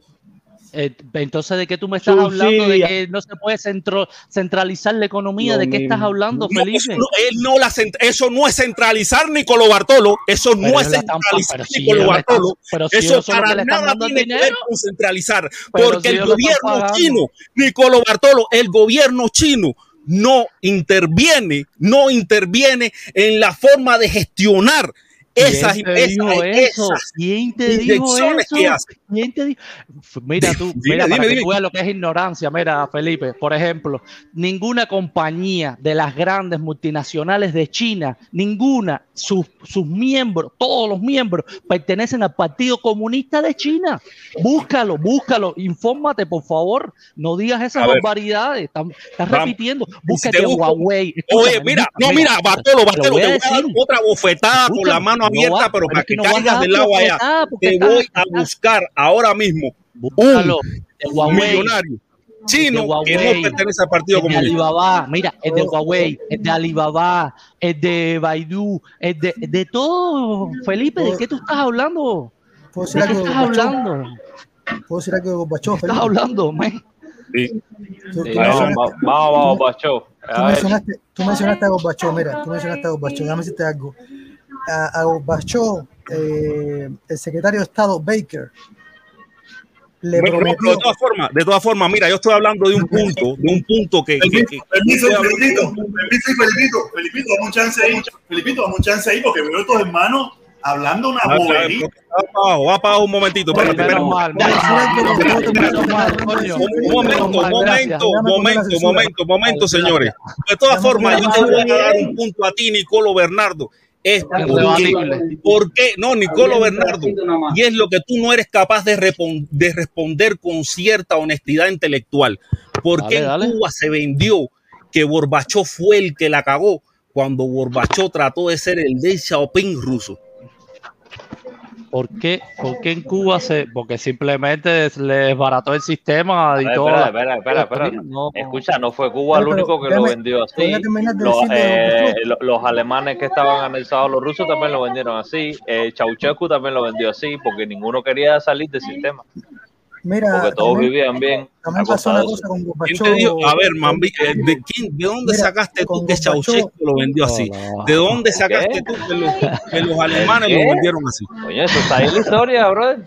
Eh, entonces, ¿de qué tú me estás hablando? De que no se puede centro- centralizar la economía. ¿De qué estás hablando, No, Felipe? eso, no, él no la eso no es centralizar Nicolò Bartolo, eso Pero no es centralizar si están- Bartolo, si eso para nada tiene que ver con centralizar, Pero porque si el gobierno chino, Nicolò Bartolo, el gobierno chino no interviene, no interviene en la forma de gestionar esas, ¿Quién te esas, dijo eso? esas ¿Quién te dijo eso? que hace. ¿Quién te dijo? Mira tú, mira, dime, para que dime. tú veas lo que es ignorancia. Mira, Felipe, por ejemplo, ninguna compañía de las grandes multinacionales de China, ninguna, sus, sus miembros, todos los miembros, pertenecen al Partido Comunista de China. Búscalo, búscalo, infórmate, por favor. No digas esas barbaridades. Estás, repitiendo. Si Búscate busco- Huawei. Oye, mira, no, mira, Bartolo, te Bartolo, voy te voy a dar otra bofetada con la mano no abierta, va- pero para que no caigas del lado allá. Te voy a buscar ahora mismo Búscalo, un de Huawei. millonario chino de que Huawei, no pertenece al Partido es de Comunista. Alibaba, mira, es de Huawei, es de Alibaba, es de Baidu, es de, de todo, Felipe, ¿de qué tú estás hablando? ¿Puedo ¿De decir qué de estás hablando? ¿Puedo decir algo de Gorbachev, ¿Qué estás hablando, man? Sí. Tú, Sí, tú vamos, mencionaste, vamos, vamos, Bacho. tú mencionaste, tú mencionaste a Gorbachev, mira, tú mencionaste a Gorbachev, déjame decirte algo. A, a Gorbachev, eh, el secretario de Estado Baker, le Bueno, prometió, de todas formas, de todas formas, mira, yo estoy hablando de un punto, de un punto que, que- que- Permiso, hablando- Felipito, permiso, Felipito, Felipito, dame un chance ahí, Felipito, dame un chance ahí porque veo a estos hermanos hablando una Ah, bobería. Va para abajo, va para abajo un momentito, espérate, espérate. Un momento, momento, momento, momento, momento, señores. De todas formas, yo te voy a dar un punto a ti, Nicolo Bernardo. Es porque, Irrebatible. ¿por qué? No, Nicolo Bernardo. Y es lo que tú no eres capaz de, de responder con cierta honestidad intelectual. ¿Por qué Dale, en dale. Cuba se vendió que Gorbachov fue el que la cagó cuando Gorbachov trató de ser el Deng Xiaoping ruso? ¿Por qué, ¿Por qué en Cuba se.? Porque simplemente le desbarató el sistema y Espera, todo. espera, espera, espera, espera. No, Escucha, no fue Cuba el único que lo vendió así. Los, eh, los alemanes que estaban anexados a los rusos también lo vendieron así. Eh, también lo vendió así porque ninguno quería salir del sistema. Mira, Porque todos también, vivían bien. también pasó de una eso. cosa con ¿Quién Gorbachev. te dijo? A ver, Mambi, eh, ¿de, quién, ¿de dónde Mira, sacaste tú que Ceausescu lo vendió así? no. ¿De dónde sacaste ¿Qué? tú que los, que los alemanes lo ¿Qué? vendieron así? Oye, eso está ahí en la historia, brother.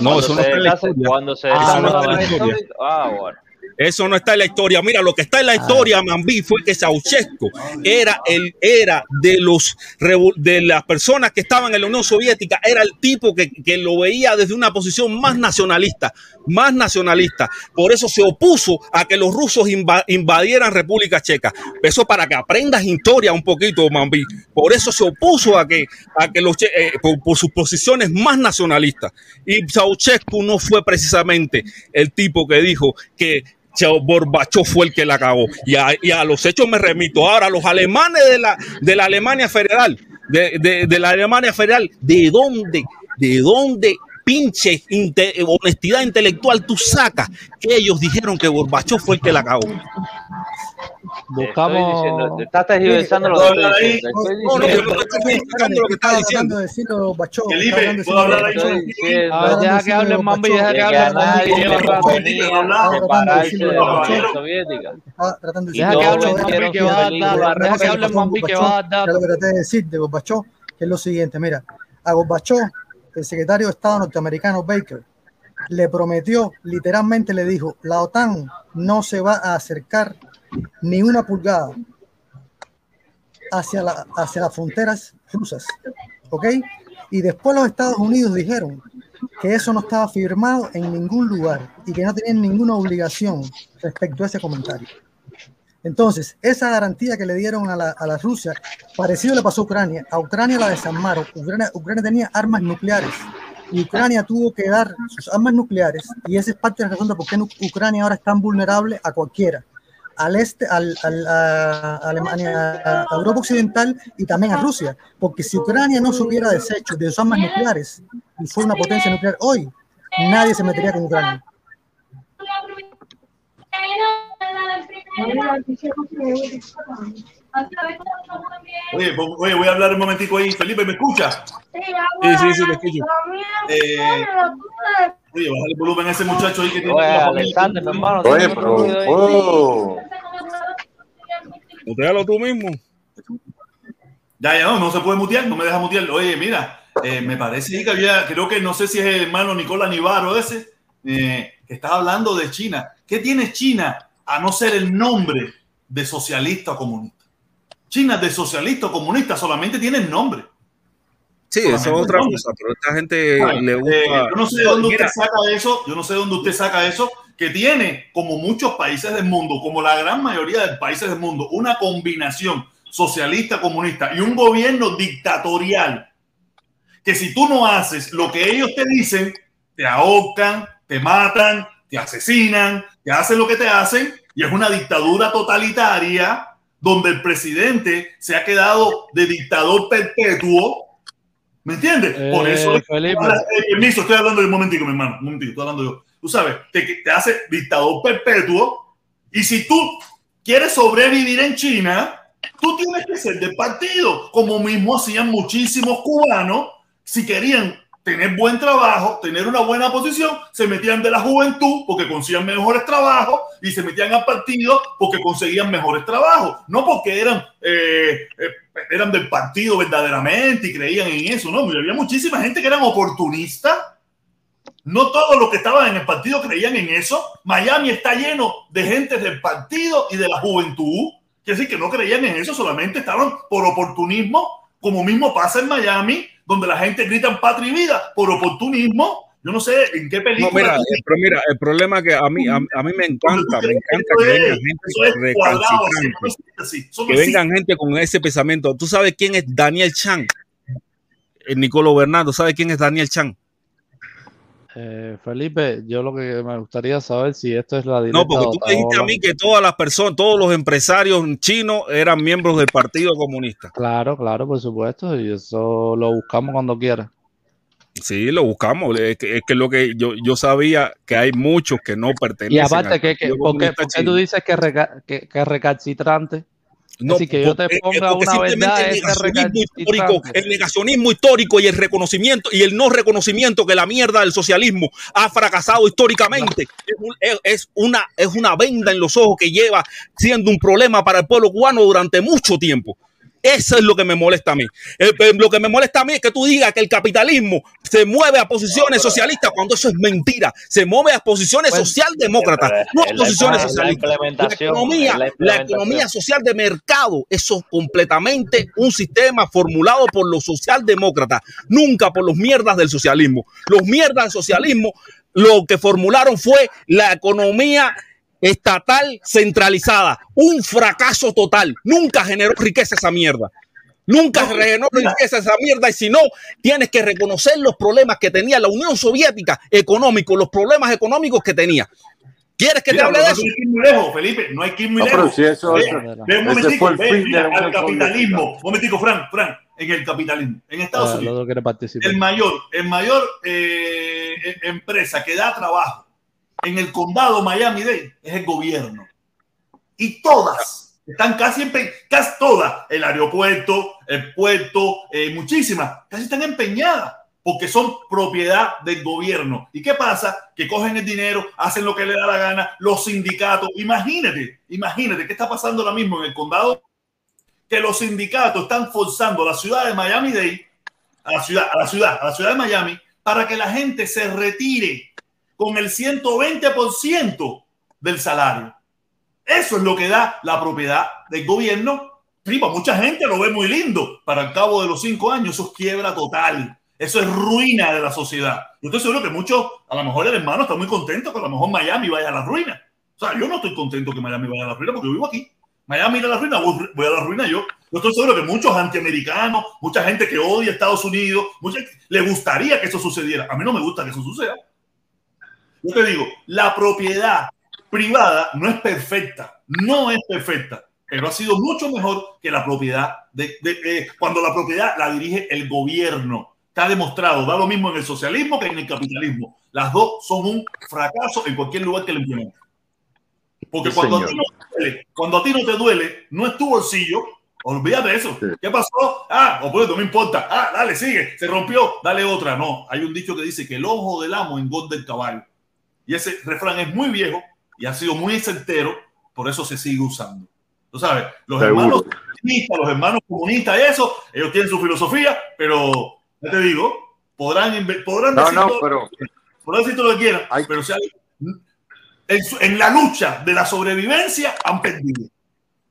No, Cuando eso no está en la historia. Cuando se Ah, deshace no está la en la historia. historia. Ah, bueno. Eso no está en la historia. Mira, lo que está en la historia, Mambi, fue que Ceausescu era el era de los de las personas que estaban en la Unión Soviética, era el tipo que, que lo veía desde una posición más nacionalista, más nacionalista. Por eso se opuso a que los rusos inva- invadieran República Checa. Eso para que aprendas historia un poquito, Mambi. Por eso se opuso a que a que los eh, por, por sus posiciones más nacionalistas. Y Ceausescu no fue precisamente el tipo que dijo que Chao Gorbachov fue el que la cagó. Y a, los hechos me remito. Ahora, los alemanes de la, Alemania Federal, de, de- de la Alemania Federal, ¿de dónde, de dónde pinche inte- honestidad intelectual tú sacas que ellos dijeron que Gorbachov fue el que la cagó? Buscamos. te estás tergiversando lo que No, no, lo que estás Estaba diciendo. Felipe, ¿puedo hablar ahí? deja que hable Mambi, deja de que que hable a nadie Mambi. le Felipe, convenía habla. separarse de la Caballero. Unión Soviética. Estaba tratando de Deja que hable Gorbachev. Mambi que va a dar datos. Deja que hable Mambi que va a dar Ya lo que traté de decir de Gorbachev, que es lo siguiente, mira, a Gorbachev, el secretario de Estado norteamericano Baker, le prometió, literalmente le dijo, la OTAN no se va a acercar ni una pulgada hacia, la, hacia las fronteras rusas, ¿ok? Y después los Estados Unidos dijeron que eso no estaba firmado en ningún lugar y que no tenían ninguna obligación respecto a ese comentario. Entonces, esa garantía que le dieron a la, a Rusia, parecido le pasó a Ucrania. A Ucrania la desarmaron. Ucrania, Ucrania tenía armas nucleares y Ucrania tuvo que dar sus armas nucleares y esa es parte de la razón de por qué Ucrania ahora es tan vulnerable a cualquiera. Al este, al- a Alemania, a Europa Occidental y también a Rusia. Porque si Ucrania no se hubiera deshecho de sus armas nucleares y fue una potencia nuclear hoy, nadie se metería con Ucrania. Oye, oye, voy a hablar un momentico ahí. Felipe, ¿me escuchas? Sí, sí, sí, te escucho. Eh, Oye, bájale el volumen a ese muchacho ahí que tiene. Oye. Alexander, mi hermano. Oye, ¿tienes pero. Oh. Mutealo tú mismo. Ya, ya no, no se puede mutear, no me deja mutear. Oye, mira, eh, me parece que había, creo que no sé si es el hermano Nicolás Nivaro ese, eh, que estaba hablando de China. ¿Qué tiene China a no ser el nombre de socialista o comunista? China de socialista o comunista solamente tiene el nombre. Sí, eso es otra cosa, pero esta gente Ay, le eh, gusta. yo no sé de dónde usted saca eso, yo no sé de dónde usted saca eso, que tiene, como muchos países del mundo, como la gran mayoría de países del mundo, una combinación socialista, comunista y un gobierno dictatorial, que si tú no haces lo que ellos te dicen, te ahorcan, te matan, te asesinan, te hacen lo que te hacen, y es una dictadura totalitaria donde el presidente se ha quedado de dictador perpetuo. ¿Me entiendes? Por Eh, eso es- Felipe. Ahora, eh, permiso, estoy hablando de un momentico, mi hermano. Un momentito, estoy hablando yo. Tú sabes, te, te hace dictador perpetuo. Y si tú quieres sobrevivir en China, tú tienes que ser del partido, como mismo hacían muchísimos cubanos. Si querían tener buen trabajo, tener una buena posición, se metían de la juventud porque conseguían mejores trabajos y se metían al partido porque conseguían mejores trabajos. No porque eran, eh, eh, eran del partido verdaderamente y creían en eso, no. Había muchísima gente que eran oportunistas. No todos los que estaban en el partido creían en eso. Miami está lleno de gente del partido y de la juventud. Quiere decir que no creían en eso, solamente estaban por oportunismo, como mismo pasa en Miami, donde la gente grita patria y vida por oportunismo. Yo no sé en qué No, película. mira, el, pero mira, el problema que a mí, a, a mí me encanta, me encanta que venga gente es recalcitrante, no no que vengan gente con ese pensamiento. ¿Tú sabes quién es Daniel Chan? El Nicolo Bernardo, ¿sabe quién es Daniel Chan? Eh, Felipe, yo lo que me gustaría saber si esto es la directa No, porque tú me dijiste a mí que todas las personas, todos los empresarios chinos eran miembros del Partido Comunista. Claro, claro, por supuesto, y eso lo buscamos cuando quiera. Sí, lo buscamos. Es que, es que lo que yo, yo sabía que hay muchos que no pertenecen. Y aparte, al que, que- ¿por, qué, tú dices que, reca- que, que recalcitrante? No, decir, que yo te porque- ponga porque una simplemente verdad, el negacionismo histórico, el negacionismo histórico y el reconocimiento y el no reconocimiento que la mierda del socialismo ha fracasado históricamente es una, es una venda en los ojos que lleva siendo un problema para el pueblo cubano durante mucho tiempo. Eso es lo que me molesta a mí. Eh, eh, lo que me molesta a mí es que tú digas que el capitalismo se mueve a posiciones socialistas cuando eso es mentira. Se mueve a posiciones socialdemócratas, no a posiciones la socialistas. La economía, la social de mercado, eso es completamente un sistema formulado por los socialdemócratas, nunca por los mierdas del socialismo. Los mierdas del socialismo lo que formularon fue la economía estatal centralizada, un fracaso total. Nunca generó riqueza esa mierda. Nunca generó riqueza esa mierda y si no, tienes que reconocer los problemas que tenía la Unión Soviética económicos, los problemas económicos que tenía. ¿Quieres que Mira, te hable de no eso? hay que ir muy lejos, Felipe, no hay que ir muy No, pero lejos. si eso- Ve, ve un ese momentico, fue el ve, mira, al capitalismo. Soviética. Momentico, Fran, Fran, en el capitalismo. En Estados Ah, Unidos, el mayor, el mayor eh, eh, empresa que da trabajo en el condado Miami-Dade es el gobierno. Y todas, están casi, empe- casi todas, el aeropuerto, el puerto, eh, muchísimas, casi están empeñadas porque son propiedad del gobierno. ¿Y qué pasa? Que cogen el dinero, hacen lo que les da la gana, los sindicatos. Imagínate, imagínate qué está pasando ahora mismo en el condado, que los sindicatos están forzando a la ciudad de Miami-Dade, a la ciudad, a la ciudad, a la ciudad de Miami, para que la gente se retire con el 120% del salario. Eso es lo que da la propiedad del gobierno. Sí, para mucha gente lo ve muy lindo. Para el cabo de los cinco años, eso es quiebra total. Eso es ruina de la sociedad. Yo estoy seguro que muchos, a lo mejor el hermano está muy contento que a lo mejor Miami vaya a la ruina. O sea, yo no estoy contento que Miami vaya a la ruina porque yo vivo aquí. Miami a la ruina, voy a la ruina yo. Yo estoy seguro que muchos antiamericanos, mucha gente que odia Estados Unidos, mucha, le gustaría que eso sucediera. A mí no me gusta que eso suceda. Yo te digo, la propiedad privada no es perfecta, no es perfecta, pero ha sido mucho mejor que la propiedad de, de- eh, cuando la propiedad la dirige el gobierno. Está demostrado, da lo mismo en el socialismo que en el capitalismo. Las dos son un fracaso en cualquier lugar que lo implementen. Porque Sí, cuando a, señor. ti no te duele, cuando a ti no te duele, no es tu bolsillo, Olvídate de eso. ¿Qué pasó? Ah, o pues, no me importa. Ah, dale, sigue. Se rompió, dale otra. No, hay un dicho que dice que el ojo del amo engorda el caballo. Y ese refrán es muy viejo y ha sido muy certero, por eso se sigue usando. Tú sabes, los Seguro. hermanos comunistas, los hermanos comunistas, eso, ellos tienen su filosofía, pero ya te digo, podrán, podrán No, decir no, todo- pero podrán decir todo lo que quieran, pero si hay- en, en la lucha de la sobrevivencia han perdido.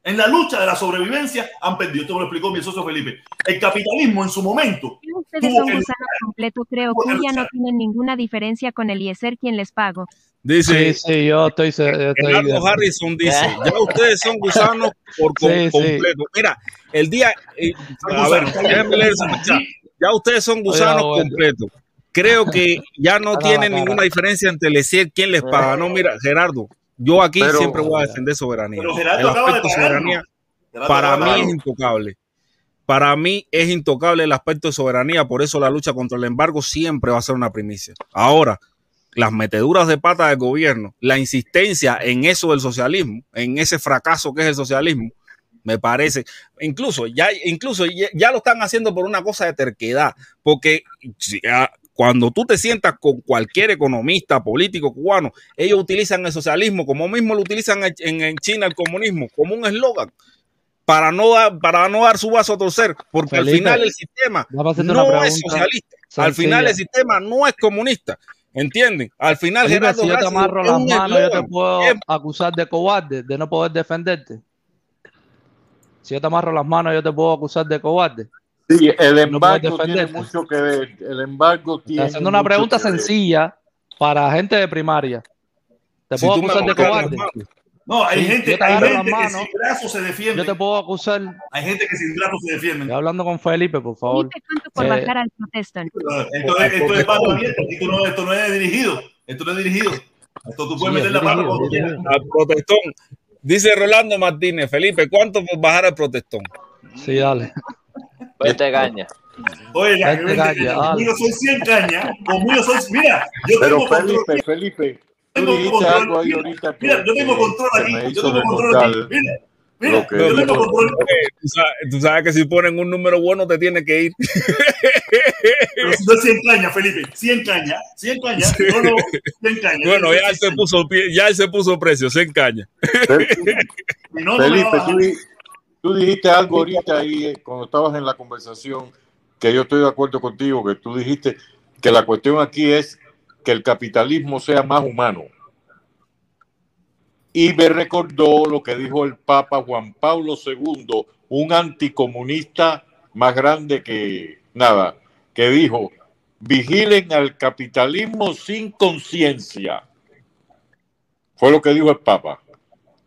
En la lucha de la sobrevivencia han perdido. Esto me lo explicó mi socio Felipe. El capitalismo en su momento Ustedes tuvo son gusanos completo, creo que ya no tienen ninguna diferencia con el Eliezer quien les pago. Dice, Sí, sí, yo estoy. yo estoy Gerardo Harrison dice, ya ustedes son gusanos por Sí, sí. completo. Mira, el día, eh, a ver, déjenme leer mensaje. ya ustedes son gusanos bueno. completos. Creo que ya no tienen ninguna diferencia entre decir quién les paga. No, mira, Gerardo, yo aquí Pero- siempre voy a defender soberanía. Pero Gerardo El aspecto de soberanía Gerardo para mí es intocable. Para mí es intocable el aspecto de soberanía, por eso la lucha contra el embargo siempre va a ser una primicia. Ahora, las meteduras de pata del gobierno, la insistencia en eso del socialismo, en ese fracaso que es el socialismo, me parece, incluso ya, incluso ya, ya lo están haciendo por una cosa de terquedad, porque ah, cuando tú te sientas con cualquier economista, político cubano, ellos utilizan el socialismo como mismo lo utilizan en, China el comunismo, como un eslogan. Para no, dar, para no dar su vaso a torcer, porque al final el sistema no es socialista. Al final el sistema no es comunista. ¿Entienden? Al final Felipe, Gerardo si yo te amarro las manos, yo te puedo Es- acusar de cobarde, de no poder defenderte. Si yo te amarro las manos, yo te puedo acusar de cobarde. Sí, el No embargo tiene mucho que ver. El embargo tiene. Estoy haciendo una pregunta sencilla para gente de primaria. ¿Te Si puedo acusar de cobarde? No, hay Sí, gente, hay gente que sin brazos se defiende. Yo te puedo acusar. Hay gente que sin brazos se defienden. Estoy hablando con Felipe, por favor. Felipe, ¿cuánto por Eh, bajar al protestón? Esto es, esto es mano abierta, esto no, esto no es dirigido. Esto no es dirigido. Esto tú puedes Sí, meter la mano cuando quieras. Al protestón. Dice Rolando Martínez, Felipe, ¿cuánto por bajar al protestón? Sí, dale. 20 cañas. Oye, la Vente, gente- calla, dale. conmigo son 100 cañas. Conmigo son. Mira, yo Pero tengo control. Felipe, Felipe, tú Tengo dijiste control. algo ahí Mira, ahorita que, Mira, yo tengo control aquí. Yo tengo control aquí. Mira, mira, yo tengo control. Tú, sabes, tú sabes que si ponen un número bueno te tiene que ir. Pero si no es 100 cañas, Felipe. 100 cañas. 100 cañas. No, no, 100 cañas. Bueno, ya él se puso, pie- ya él se puso precio, se encaña. Si no, no me Felipe, tú, tú dijiste algo ahorita ahí eh, cuando estabas en la conversación que yo estoy de acuerdo contigo, que tú dijiste que la cuestión aquí es que el capitalismo sea más humano. Y me recordó lo que dijo el Papa Juan Pablo II, un anticomunista más grande que nada, que dijo, vigilen al capitalismo sin conciencia. Fue lo que dijo el Papa.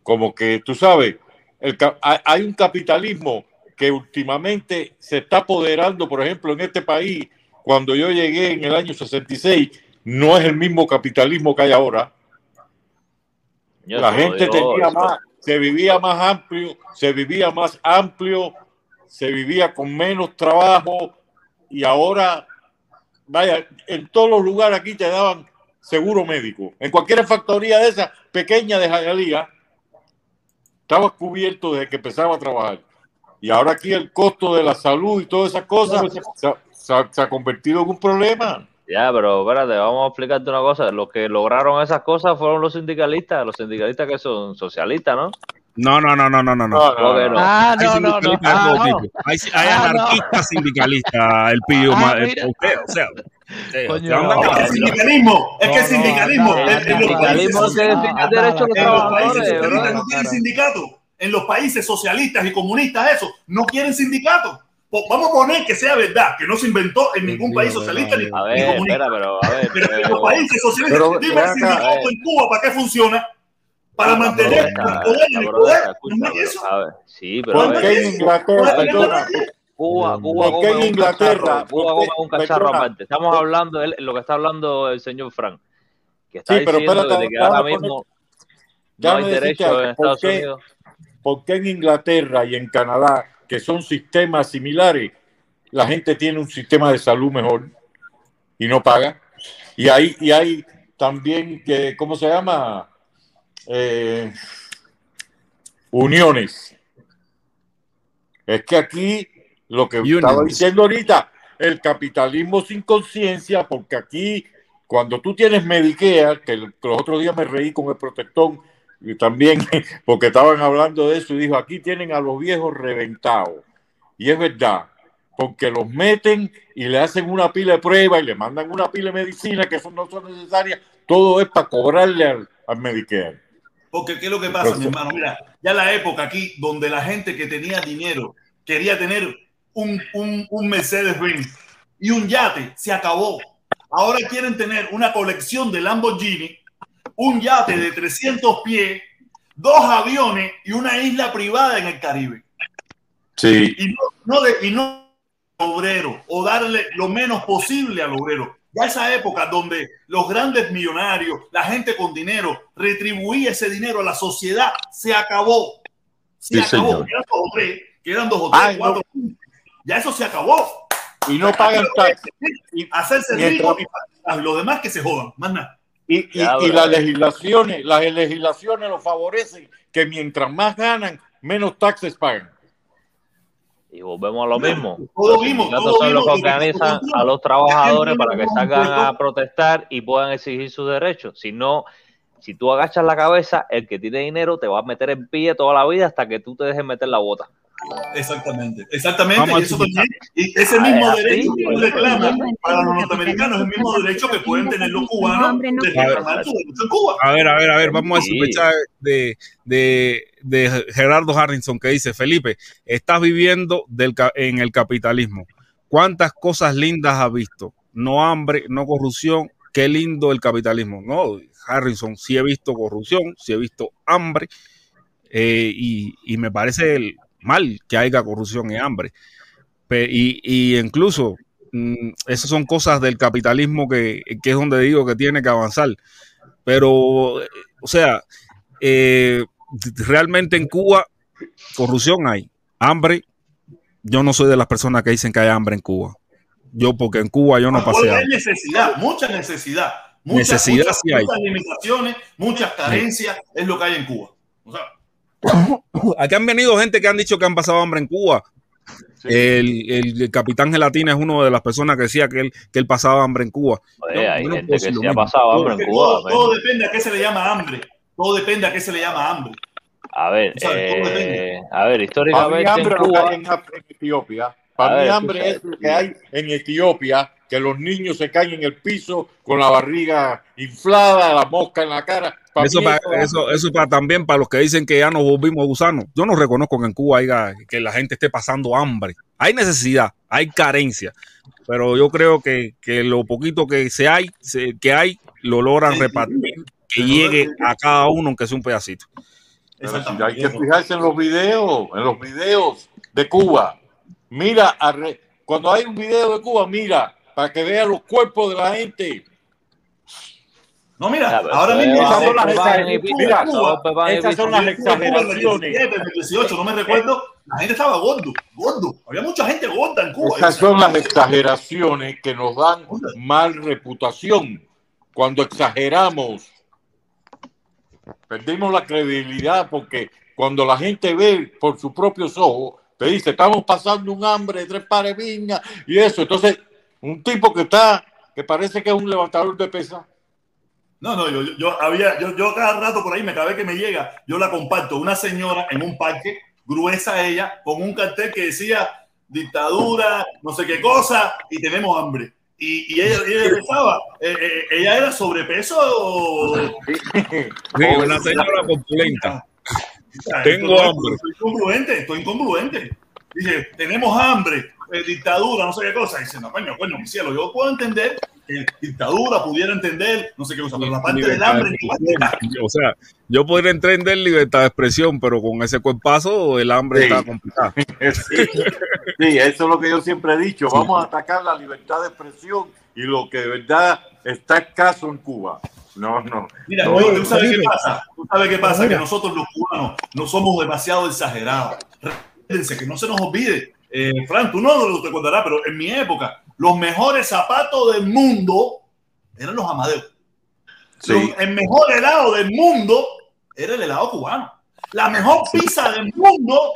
Como que, tú sabes, el hay un capitalismo que últimamente se está apoderando, por ejemplo, en este país, cuando yo llegué en el año 66, no es el mismo capitalismo que hay ahora. La gente tenía más, se vivía más amplio, se vivía más amplio, se vivía con menos trabajo y ahora, vaya, en todos los lugares aquí te daban seguro médico. En cualquier factoría de esa pequeña de Jayalía, estaba cubierto desde que empezaba a trabajar. Y ahora aquí el costo de la salud y todas esas cosas se, ha- convertido en un problema. Ya, pero espérate, vamos a explicarte una cosa. Los que lograron esas cosas fueron los sindicalistas, los sindicalistas que son socialistas, ¿no? No, no, no, no, no, no. no. ¿Cómo que no? Ah, Hay no, no, no. Ah, no. Hay, hay Ah, no. anarquistas sindicalistas, el pillo Ah, usted, o sea, eh, Coño, no. Es que el sindicalismo, es que el No, no, sindicalismo, países Capitalismo es el derecho de los trabajadores, no quieren sindicatos. En los países socialistas y comunistas, eso, no quieren sindicatos. Vamos a poner que sea verdad, que no se inventó en ningún país socialista ni, A ni ver, comunista. espera, pero a ver. Pero en los países socialistas, dime el sindicato en Cuba, ¿para qué funciona? Para mantener el poder sí, pero ¿Por qué en Inglaterra, Cuba, Cuba ¿Por qué en Inglaterra? cacharro, Cuba come un cacharro aparte. Estamos hablando de lo que está hablando el señor Frank, que está Sí, pero diciendo espérate, de que ahora mismo no hay derecho en ¿Por Estados qué? Unidos. ¿Por qué en Inglaterra y en Canadá, que son sistemas similares, la gente tiene un sistema de salud mejor y no paga? Y hay, y hay también, que, ¿cómo se llama? Eh, uniones. Es que aquí, lo que Unions. estaba diciendo ahorita, el capitalismo sin conciencia, porque aquí, cuando tú tienes Medicare, que los otros días me reí con el protectón, y también porque estaban hablando de eso, y dijo, aquí tienen a los viejos reventados. Y es verdad, porque los meten y le hacen una pila de pruebas y le mandan una pila de medicina que son, no son necesarias. Todo es para cobrarle al, al Medicare. Porque qué es lo que pasa, mi hermano. Mira, ya la época aquí donde la gente que tenía dinero quería tener un, un, un Mercedes Benz y un yate, se acabó. Ahora quieren tener una colección de Lamborghini, un yate de 300 pies, dos aviones y una isla privada en el Caribe. Sí. Y no, no de, y no obrero o darle lo menos posible al obrero. Ya esa época donde los grandes millonarios, la gente con dinero, retribuía ese dinero a la sociedad, se acabó. Se Sí, acabó. señor. Quedan dos o tres, quedan dos o tres, Ay, no. cuatro. Ya eso se acabó. Y no pagan taxes. Hacerse rico y los demás que se jodan, más nada. Y, y- y las legislaciones, las legislaciones lo favorecen, que mientras más ganan, menos taxes pagan. Y volvemos a lo mismo. Todo Los vimos, sindicatos todo son los que vimos, organizan a los trabajadores para que salgan a protestar y puedan exigir sus derechos. Si no, si tú agachas la cabeza, el que tiene dinero te va a meter en pie toda la vida hasta que tú te dejes meter la bota. Exactamente, exactamente. Y, eso también- y ese Ah, mismo así. derecho que ellos reclaman para los norteamericanos es el mismo derecho que pueden tener los cubanos de reclamar su derecho en Cuba. A ver, a ver, a ver, vamos a sospechar de, de, de Gerardo Harrison que dice, Felipe, estás viviendo en el capitalismo. ¿Cuántas cosas lindas has visto? No hambre, no corrupción. Qué lindo el capitalismo. No, Harrison, sí he visto corrupción, sí he visto hambre eh, y, y me parece mal que haya corrupción y hambre. Y, y incluso mm, esas son cosas del capitalismo que, que es donde digo que tiene que avanzar. Pero, o sea, eh, realmente en Cuba corrupción hay, hambre. Yo no soy de las personas que dicen que hay hambre en Cuba. Yo, porque en Cuba yo no pasé hay necesidad, mucha necesidad. Muchas, Necesidad muchas, sí hay. muchas limitaciones, muchas carencias es lo que hay en Cuba. O sea, Aquí han venido gente que han dicho que han pasado hambre en Cuba. El, el- el capitán Gelatina es una de las personas que decía que él, que él pasaba hambre en Cuba. Oye, Yo- hay no gente que sí ha pasado hambre en Cuba. todo, todo depende a qué se le llama hambre. Todo depende a qué se le llama hambre. A ver, O sea, todo eh, a ver, Para mí históricamente en hambre lo que Cuba. hay en, en Etiopía. Para ver, mí hambre escucha, es lo que hay en Etiopía, que los niños se caen en el piso con la barriga inflada, la mosca en la cara. Para Eso, mí pa- eso es eso, eso para también para los que dicen que ya nos volvimos gusanos. Yo no reconozco que en Cuba haya que la gente esté pasando hambre. Hay necesidad, hay carencia, pero yo creo que, que lo poquito que se hay, se- que hay, lo logran repartir, que llegue a cada uno, aunque sea un pedacito. Si hay que fijarse en los videos, en los videos de Cuba. Mira, cuando hay un video de Cuba, mira, para que vean los cuerpos de la gente. No, mira, pero ahora eso mismo es esas son las exageraciones. Esas son las Yo estuve en Cuba en el exageraciones. 17, En el 18, no me recuerdo, la gente estaba gordo, gordo. Había mucha gente gorda en Cuba. Esas son las exageraciones que nos dan mal reputación. Cuando exageramos, perdimos la credibilidad porque cuando la gente ve por sus propios ojos, te dice, estamos pasando un hambre tres pares de viña y eso. Entonces, un tipo que está, que parece que es un levantador de pesas. No, no, yo, yo, yo había, yo, yo cada rato por ahí me cabe que me llega, yo la comparto, una señora en un parque, gruesa ella, con un cartel que decía dictadura, no sé qué cosa, y tenemos hambre. Y, y ella, ella pensaba, eh, eh, ella era sobrepeso. Sí, una señora corpulenta. Tengo Estoy- hambre. Estoy incongruente, estoy incongruente. Dice, tenemos hambre, eh, dictadura, no sé qué cosa. Dice, no, coño, coño, mi cielo, yo puedo entender dictadura pudiera entender, no sé qué cosa, pero la parte del hambre, de. O sea, yo podría entender libertad de expresión, pero con ese cuerpazo el hambre Sí. está complicado. Sí, sí, eso es lo que yo siempre he dicho. Vamos a atacar la libertad de expresión y lo que de verdad está escaso en Cuba. No, no. Mira, no, tú, sabes qué pasa. Tú sabes qué pasa, Mira. que nosotros los cubanos no somos demasiado exagerados. Recuérdense que no se nos olvide. Eh, Fran, tú no lo recordarás, pero en mi época, los mejores zapatos del mundo eran los amadeus. Sí. Los- el mejor helado del mundo era el helado cubano. La mejor pizza del mundo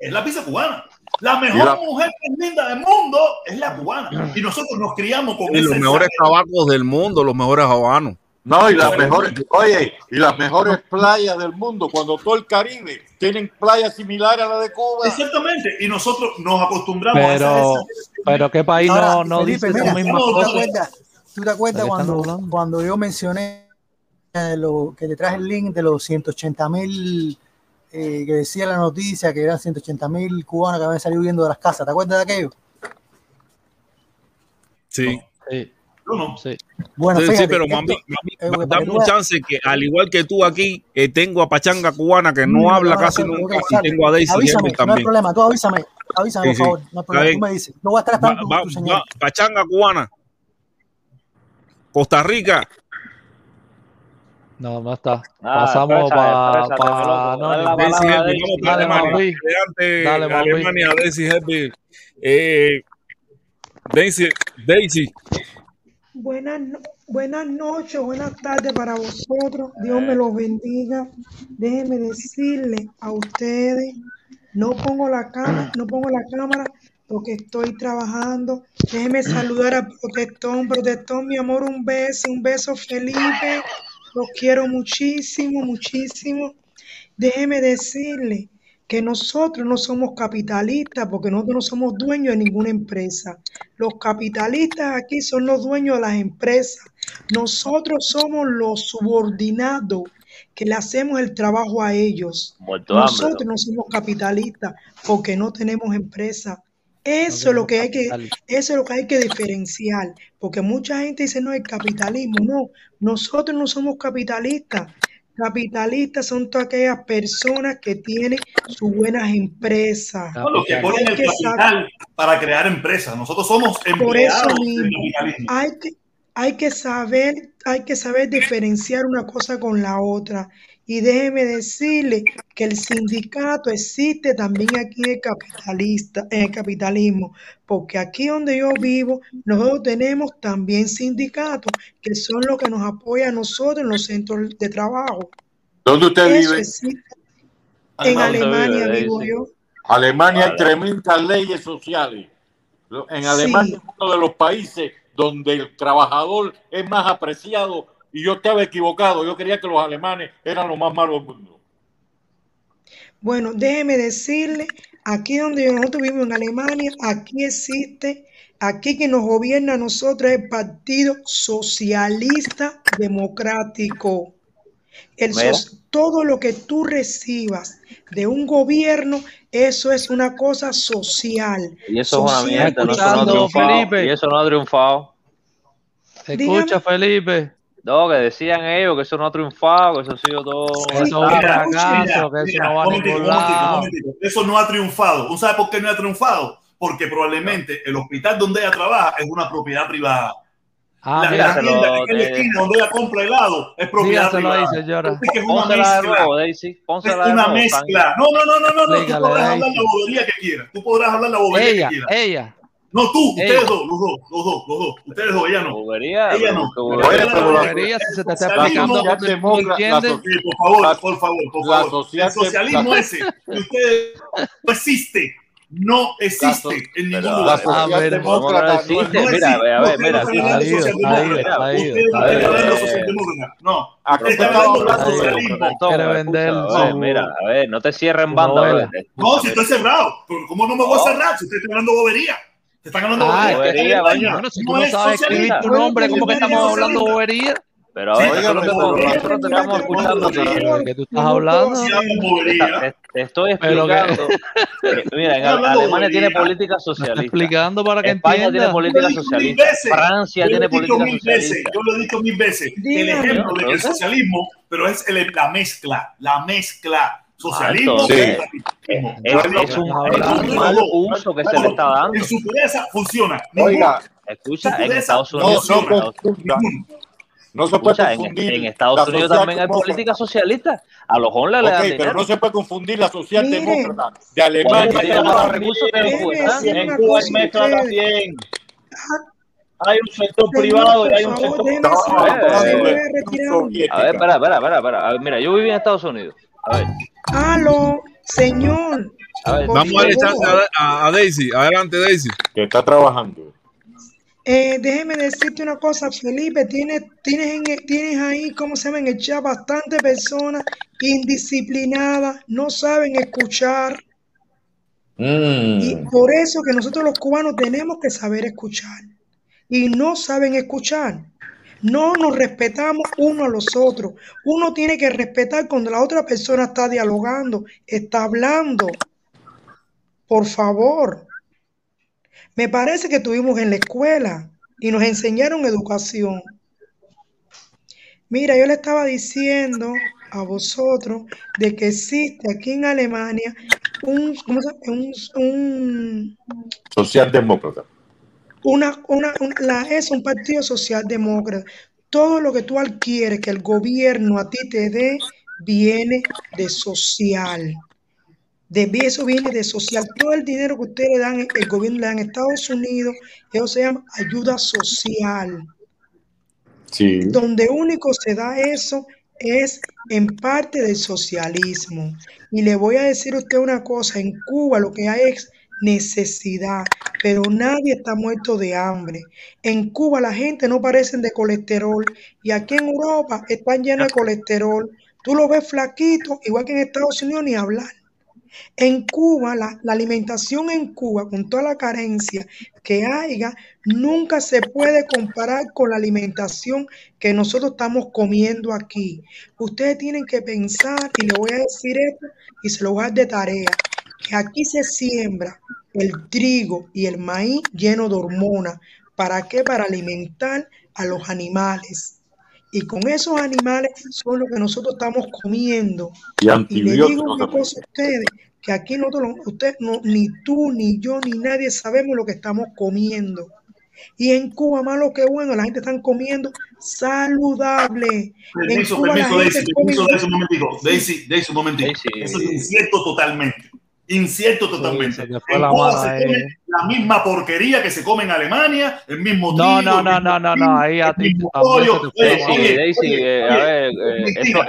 es la pizza cubana. La mejor la- mujer linda del mundo es la cubana. Y nosotros nos criamos con Y los mejores tabacos del mundo, los mejores habanos. No, y las mejores, oye, y las mejores playas del mundo, cuando todo el Caribe tienen playas similares a la de Cuba. Exactamente. Y nosotros nos acostumbramos a Pero, esa pero qué país Ahora, no, no Felipe, dice mira, esas mismas ¿tú te cosas. acuerdas, tú te acuerdas ¿De qué están cuando, cuando yo mencioné eh, lo, que te traje el link de los 180 mil eh, que decía la noticia que eran 180 mil cubanos que habían salido huyendo de las casas? ¿Te acuerdas de aquello? Sí. Sí. Yo no. Sí. Bueno, sí, pero mami, mami, eh, dame un chance que al igual que tú aquí, eh, tengo a Pachanga Cubana que no Mm, habla no, casi ok, nunca y tengo a Daisy Avísame, Herbert no hay también. problema, tú avísame, avísame Sí, por sí. favor, no hay problema, tú me dices, yo voy a estar Va- esperando tu, va- tu va- Pachanga Cubana. Costa Rica. No, no está. Ah, Pasamos para. Pa, la no, Dale, Alemania. Mauri. Adelante, Dale. Alemania, Daisy Herbert. Eh, Daisy, Daisy. Buenas, buenas noches, buenas tardes para vosotros. Dios me los bendiga. Déjenme decirle a ustedes, no pongo la cámara, no pongo la cámara porque estoy trabajando. Déjenme saludar a Protestón, Protestón, mi amor, un beso, un beso, Felipe. Los quiero muchísimo, muchísimo. Déjeme decirle que nosotros no somos capitalistas porque nosotros no somos dueños de ninguna empresa. Los capitalistas aquí son los dueños de las empresas. Nosotros somos los subordinados que le hacemos el trabajo a ellos. Muerto de hambre. Nosotros no somos capitalistas porque no tenemos empresa. Eso es lo que hay que, eso es lo que hay que diferenciar, porque mucha gente dice no el capitalismo, no, nosotros no somos capitalistas. Capitalistas son todas aquellas personas que tienen sus buenas empresas. Son los que ponen el que saber- capital para crear empresas. Nosotros somos por eso empleados mismo, capitalismo. hay que, hay que saber, hay que saber diferenciar una cosa con la otra. Y déjeme decirle que el sindicato existe también aquí en el capitalista, en el capitalismo, porque aquí donde yo vivo, nosotros tenemos también sindicatos que son los que nos apoyan a nosotros en los centros de trabajo. ¿Dónde usted Eso vive? existe. En ¿Dónde Alemania vive, vivo Daisy? yo. Alemania hay Vale. tremendas leyes sociales. En Sí. Alemania es uno de los países donde el trabajador es más apreciado y yo estaba equivocado. Yo creía que los alemanes eran los más malos del mundo. Bueno, déjeme decirle, aquí donde nosotros vivimos en Alemania, aquí existe, aquí que nos gobierna a nosotros es el Partido Socialista Democrático. El todo lo que tú recibas de un gobierno, eso es una cosa social. Y eso es una Social, mierda, no, eso no ha triunfado. Felipe? Y eso no ha triunfado. Escucha, Felipe. No, que decían ellos que eso no ha triunfado, que eso ha sido todo. Eso es Mira, que eso no va. Eso no ha triunfado. ¿Usted sabe por qué no ha triunfado? Porque probablemente el hospital donde ella trabaja es una propiedad privada. Ah, la, tienda que la eh, esquina donde ella compra helado es propiedad privada. señora. Así que es una de mezcla. nuevo, Daisy. Es de una nuevo, mezcla. No, no, no, no, no, no. Tú podrás hablar la bobería que quieras. Tú podrás hablar la bobería Ella, que quieras. ella. No, tú, Ella. ustedes dos, los dos, los dos, los dos. Ustedes dos, ella no. Bobería, Ella no. bobería. si se te está explicando no entiendes. Por favor, por favor, por la favor. el socialismo la- ese que ustedes no existe, no existe en ningún lugar. La socialdemócrata no existe. Mira, a ver, mira, no aquí- hablando de socialismo. Quiere vender Mira, a ver, no te cierren banda. No, si estoy cerrado. ¿Cómo no me voy a No. cerrar si ustedes están hablando bobería? Te están hablando Ah, bobería. Alemania. Bueno, si tú No no es sabes escribir tu nombre, ¿cómo que estamos es hablando bobería? Pero a Sí, ver, nosotros te, nosotros estamos escuchando. a ti. ¿De qué tú estás hablando? Te, estoy explicando. que, mira, Alemania tiene política socialista. explicando para que España tiene entienda. Política socialista. Francia tiene política socialista. Yo lo he dicho mil veces. El ejemplo de que el Entonces- socialismo, pero es la mezcla, la mezcla. Socialismo capitalismo. Es, Hablo- es un, un mal uso que se le está dando. En su pureza funciona. Oiga, Escucha, en Estados no, Unidos. no en Estados-. No se puede escucha, en, confundir. en Estados la Unidos también hay demócrata. política socialista. A los jóvenes le dan Ok, dinero. pero no se puede confundir la socialdemócrata de Alemania. los la- recursos decir En Cuba hay mezcla también. Hay un sector Señor, privado y hay un sector. déjeme No, decir a ver, eh, espera, espera, espera, mira, yo viví en Estados Unidos. A ver, Aló, Señor, A ver, por Vamos a darle chance a, Daisy. Adelante, Daisy. Que está trabajando. Eh, déjeme decirte una cosa, Felipe, tienes, tienes, en el- tienes ahí, ¿cómo se llama? En el chat bastantes personas indisciplinadas, no saben escuchar. Y Mm. por eso que nosotros los cubanos tenemos que saber escuchar. Y no saben escuchar. No nos respetamos uno a los otros. Uno tiene que respetar cuando la otra persona está dialogando, está hablando. Por favor. Me parece que estuvimos en la escuela y nos enseñaron educación. Mira, yo le estaba diciendo a vosotros de que existe aquí en Alemania un, un- Socialdemócrata. Una, una, una- la, es un partido socialdemócrata. Todo lo que tú adquieres que el gobierno a ti te dé viene de social. De eso viene de social. Todo el dinero que ustedes le dan, el gobierno le dan en Estados Unidos, eso se llama ayuda social. Sí. Donde único se da eso es en parte del socialismo. Y le voy a decir a usted una cosa, en Cuba lo que hay es necesidad, pero nadie está muerto de hambre. En Cuba la gente no parecen de colesterol y aquí en Europa están llenos de colesterol. Tú lo ves flaquito, igual que en Estados Unidos ni hablar. En Cuba, la, alimentación en Cuba, con toda la carencia que haya, nunca se puede comparar con la alimentación que nosotros estamos comiendo aquí. Ustedes tienen que pensar, y le voy a decir esto, y se lo voy a dar de tarea, que aquí se siembra el trigo y el maíz lleno de hormonas. ¿Para qué? Para alimentar a los animales. Y con esos animales son lo que nosotros estamos comiendo. Y Y le digo una cosa a ustedes, que aquí nosotros, usted, no, ni tú, ni yo, ni nadie sabemos lo que estamos comiendo. Y en Cuba, más lo que bueno, la gente está comiendo saludable. En Permiso, la permiso, gente Daisy, come... permiso, Daisy, un momentico. Daisy, Daisy, un momentico. Eso es incierto totalmente. Incierto totalmente. fue en la Cuba mala se come la misma porquería que se come en Alemania, el mismo No, trigo, no, no, no, no, pin, no, ahí a ti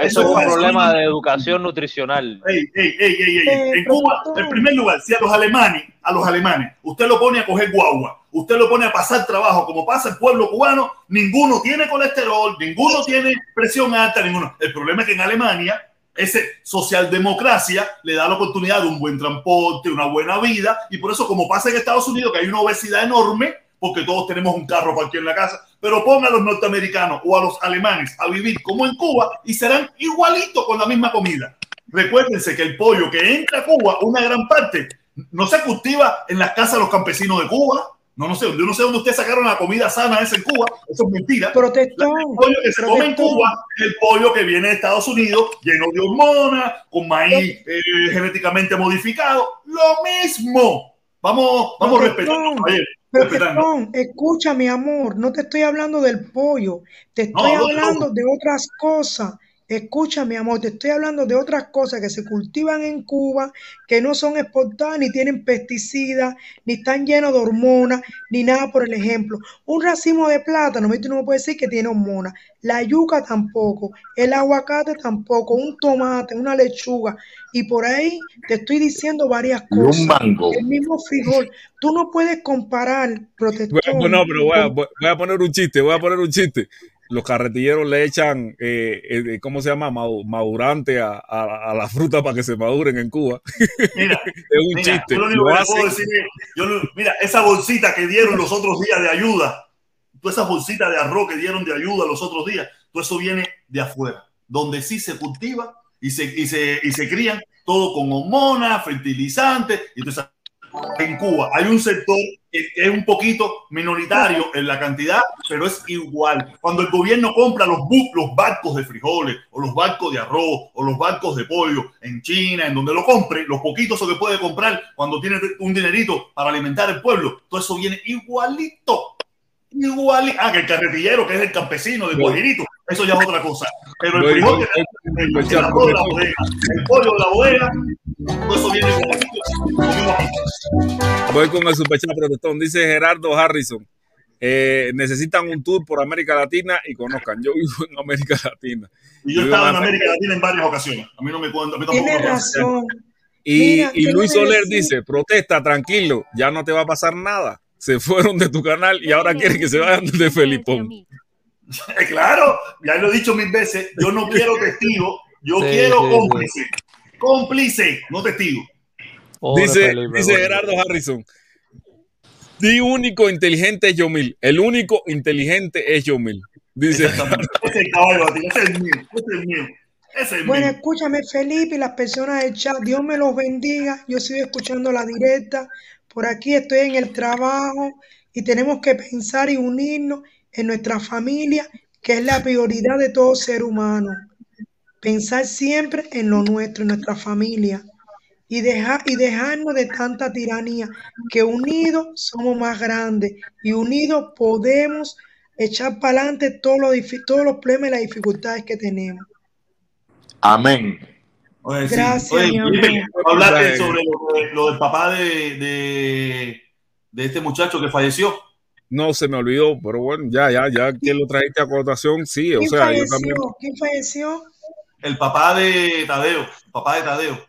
eso, es un problema de educación nutricional. Ey, ey, ey, ey, ey. En Cuba, en primer lugar, si a los alemanes, a los alemanes, usted lo pone a coger guagua, usted lo pone a pasar trabajo, como pasa el pueblo cubano, ninguno tiene colesterol, ninguno tiene presión alta, ninguno. El problema es que en Alemania, ese socialdemocracia le da la oportunidad de un buen transporte, una buena vida, y por eso, como pasa en Estados Unidos, que hay una obesidad enorme, porque todos tenemos un carro para aquí en la casa, pero ponga a los norteamericanos o a los alemanes a vivir como en Cuba y serán igualitos con la misma comida. Recuérdense que el pollo que entra a Cuba, una gran parte, no se cultiva en las casas de los campesinos de Cuba. No, no sé, yo no sé dónde ustedes sacaron la comida sana esa en Cuba. Eso es mentira. Protestón, El pollo que se come en. Cuba es el pollo que viene de Estados Unidos, lleno de hormonas, con maíz eh, genéticamente modificado. Lo mismo. Vamos, vamos respetando. Protestón, escucha, mi amor, no te estoy hablando del pollo, te estoy No, no, hablando no. de otras cosas. Escucha, mi amor, te estoy hablando de otras cosas que se cultivan en Cuba, que no son exportadas, ni tienen pesticidas, ni están llenos de hormonas, ni nada por el ejemplo. Un racimo de plátano, ¿viste? no me puede decir que tiene hormonas. La yuca tampoco, el aguacate tampoco, un tomate, una lechuga. Y por ahí te estoy diciendo varias Y un cosas. mango. El mismo frijol. Tú no puedes comparar, protestón. Bueno, no, pero voy a, voy a poner un chiste, voy a poner un chiste. Los carretilleros le echan, eh, eh, ¿cómo se llama? Madurante a, a- a la fruta para que se maduren en Cuba. Mira, es un Mira, chiste. yo lo único Lo que hacen- puedo decir es, yo mira, esa bolsita que dieron los otros días de ayuda, todas esas bolsitas de arroz que dieron de ayuda los otros días, todo eso viene de afuera, donde sí se cultiva y se, y se, y se crían todo con hormonas, fertilizantes, y toda esa- en Cuba hay un sector que es un poquito minoritario en la cantidad, pero es igual. Cuando el gobierno compra los, los barcos de frijoles, o los barcos de arroz, o los barcos de pollo en China, en donde lo compre, los poquitos que puede comprar cuando tiene un dinerito para alimentar el pueblo, todo eso viene igualito. Igual, ah, que el carretillero, que es el campesino del guajirito, eso ya es otra cosa. Pero el frijol, voy- el, el, voy- el arroz de la bodega, el pollo de la bodega, Voy con el superchat protestón. Dice Gerardo Harrison. eh, necesitan un tour por América Latina y conozcan. Yo vivo en América Latina. Y yo he estado en América Latina en varias ocasiones. A mí no me cuento. A mí tampoco Tienes me razón. Y, Mira, y Luis Soler dice, protesta, tranquilo, ya no te va a pasar nada. Se fueron de tu canal y ahora quieren que se vayan de Felipón. Claro, ya lo he dicho mil veces, yo no quiero testigo, yo Sí, quiero sí, sí. Cómplice. No testigo. Dice, dice Gerardo Harrison. Di único inteligente es Yomil. El único inteligente es Yomil. Dice. Ese es el caballo, Bati, ese es el mío, ese es el mío. Ese es el Bueno, mío. escúchame, Felipe, y las personas del chat. Dios me los bendiga. Yo sigo escuchando la directa. Por aquí estoy en el trabajo y tenemos que pensar y unirnos en nuestra familia, que es la prioridad de todo ser humano. Pensar siempre en lo nuestro, en nuestra familia. Y, dejar, y dejarnos de tanta tiranía, que unidos somos más grandes y unidos podemos echar para adelante todos los, todos los problemas y las dificultades que tenemos. Amén. Oye, sí. Gracias, Oye, mi amor. Felipe, hablaste sobre lo, de- lo del papá de, de, de este muchacho que falleció. No se me olvidó, pero bueno, ya, ya, ya que lo trajiste a cotación, sí, o ¿Quién sea, yo falleció? también. ¿Quién falleció? El papá de Tadeo, papá de Tadeo.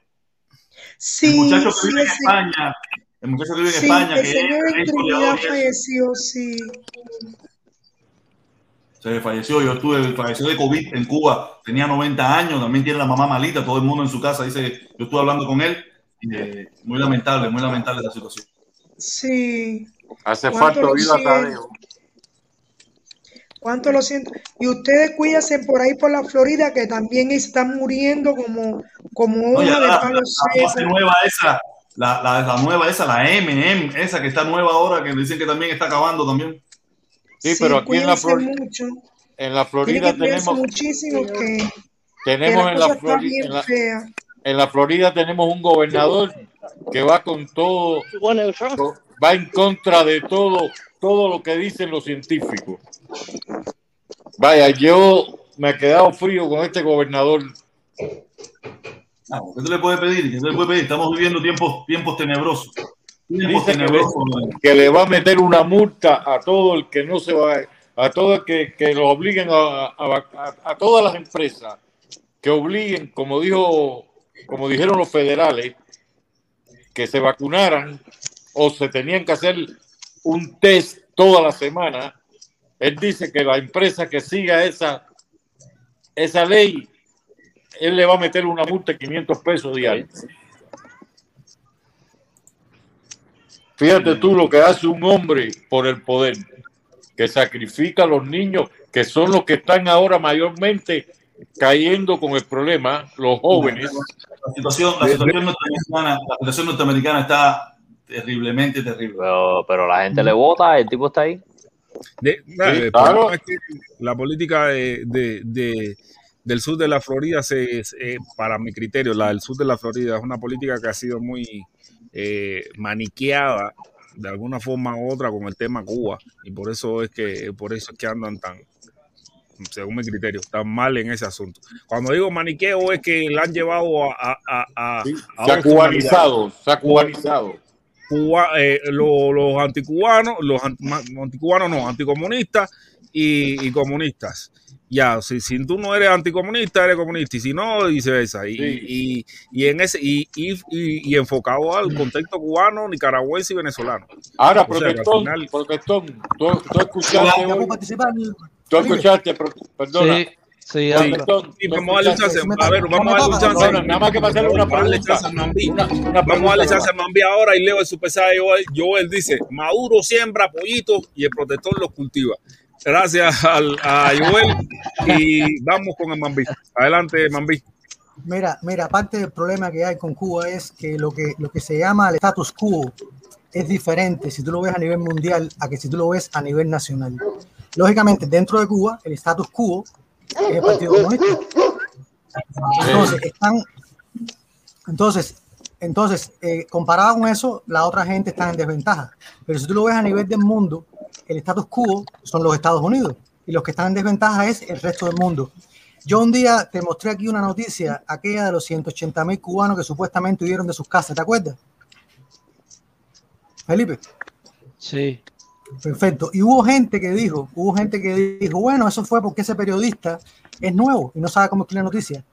Sí, el muchacho que sí, vive en España, el muchacho que vive en sí, España, el que señor es falleció, sí. Se falleció, yo estuve, falleció de COVID en Cuba, tenía 90 años, también tiene la mamá malita, todo el mundo en su casa dice, yo estuve hablando con él, y, eh, muy lamentable, muy lamentable la situación. Sí. Hace ¿Cuánto falta oír a? Tadeo. ¿Cuánto lo siento? Y ustedes cuídense por ahí por la Florida, que también están muriendo como, como Oye, hoja de la, palo la- nueva esa, la, la, la nueva esa, la MM, esa que está nueva ahora, que dicen que también está acabando también. Sí, pero aquí en la, cuídense Flor- mucho. en la Florida que tenemos, muchísimo que, que tenemos la en la Florida, en la, en la Florida tenemos un gobernador que va con todo, va en contra de todo, todo lo que dicen los científicos. Vaya, yo me he quedado frío con este gobernador. Ah, ¿Qué tú le puedes pedir? ¿Qué tú le puedes pedir? Estamos viviendo tiempos, tiempos tenebrosos. Tiempos Dice que le, tenebrosos. que le va a meter una multa a todo el que no se va, a todo el que, que lo obliguen a, a- a- a todas las empresas que obliguen, como dijo, como dijeron los federales, que se vacunaran o se tenían que hacer un test toda la semana. Él dice que la empresa que siga esa, esa ley, él le va a meter una multa de 500 pesos diarios. Fíjate tú lo que hace un hombre por el poder, que sacrifica a los niños, que son los que están ahora mayormente cayendo con el problema, los jóvenes. La situación, la situación norteamericana, la situación norteamericana está terriblemente terrible. Pero, pero la gente le vota, el tipo está ahí. De- nada, Sí, el claro. problema es que la política de, de- de- del sur de la Florida, se, para mi criterio, la del sur de la Florida es una política que ha sido muy eh, maniqueada de alguna forma u otra con el tema Cuba y por eso es que por eso es que andan tan según mi criterio, tan mal en ese asunto. Cuando digo maniqueo es que la han llevado a, a, a, a- a Se ha cubanizado, se ha cubanizado. Cuba- eh, lo- los anticubanos, los anticubanos no, anticomunistas y, y comunistas. Ya, si, si tú no eres anticomunista, eres comunista, y si no, viceversa. Y, y, y en ese, y, y, y- y enfocado al contexto cubano, nicaragüense y venezolano. Ahora, protestón, final- protestón, tú, tú escuchaste hoy, tú escuchaste, per- perdona. Sí, sí, Sí, vamos a darle chance. A ver, vamos a darle chance. Perdona, Nada más que para hacerle una Vamos a darle pregunta. chance a Mambí. Una- una Vamos a darle pregunta chance a Mambí ahora y leo el superstar Joel. Joel dice, Maduro siembra pollitos y el protector los cultiva. Gracias al, a Joel y vamos con el Mambí. Adelante, Mambí. Mira, mira, parte del problema que hay con Cuba es que lo que, lo que se llama el status quo es diferente si tú lo ves a nivel mundial a que si tú lo ves a nivel nacional. Lógicamente, dentro de Cuba, el status quo es el Partido Comunista. Entonces, están, entonces, entonces eh, comparado con eso, la otra gente está en desventaja. Pero si tú lo ves a nivel del mundo, el status quo son los Estados Unidos y los que están en desventaja es el resto del mundo. Yo un día te mostré aquí una noticia, aquella de los 180 mil cubanos que supuestamente huyeron de sus casas, ¿te acuerdas? Felipe. Sí. Perfecto. Y hubo gente que dijo, hubo gente que dijo, bueno, eso fue porque ese periodista es nuevo y no sabe cómo escribir la noticia.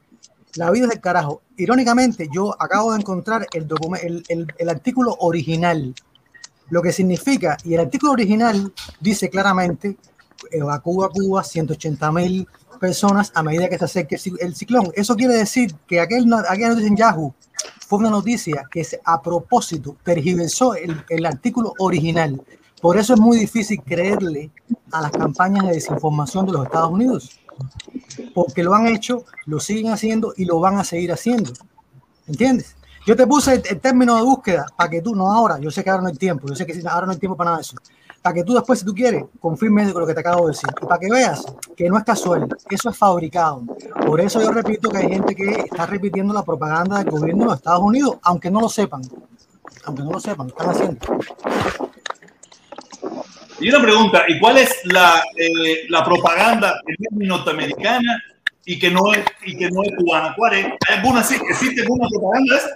La vida es del carajo. Irónicamente, yo acabo de encontrar el, el, el- artículo original, lo que significa, y el artículo original dice claramente, evacúa Cuba 180 mil personas a medida que se acerque el ci- el ciclón. Eso quiere decir que aquel, aquella noticia en Yahoo fue una noticia que a propósito tergiversó el artículo original. Por eso es muy difícil creerle a las campañas de desinformación de los Estados Unidos porque lo han hecho, lo siguen haciendo y lo van a seguir haciendo. ¿Entiendes? Yo te puse el, término de búsqueda para que tú, no ahora, yo sé que ahora no hay tiempo, yo sé que ahora no hay tiempo para nada de eso, para que tú después, si tú quieres, confirmes lo que te acabo de decir y para que veas que no es casual, eso es fabricado. Por eso yo repito que hay gente que está repitiendo la propaganda del gobierno de los Estados Unidos, aunque no lo sepan, aunque no lo sepan, lo están haciendo. Y una pregunta, ¿y cuál es la, eh, la propaganda que es norteamericana y que no es, y que no es cubana? ¿Cuál es? ¿Hay alguna sí? ¿Existe alguna propaganda esa?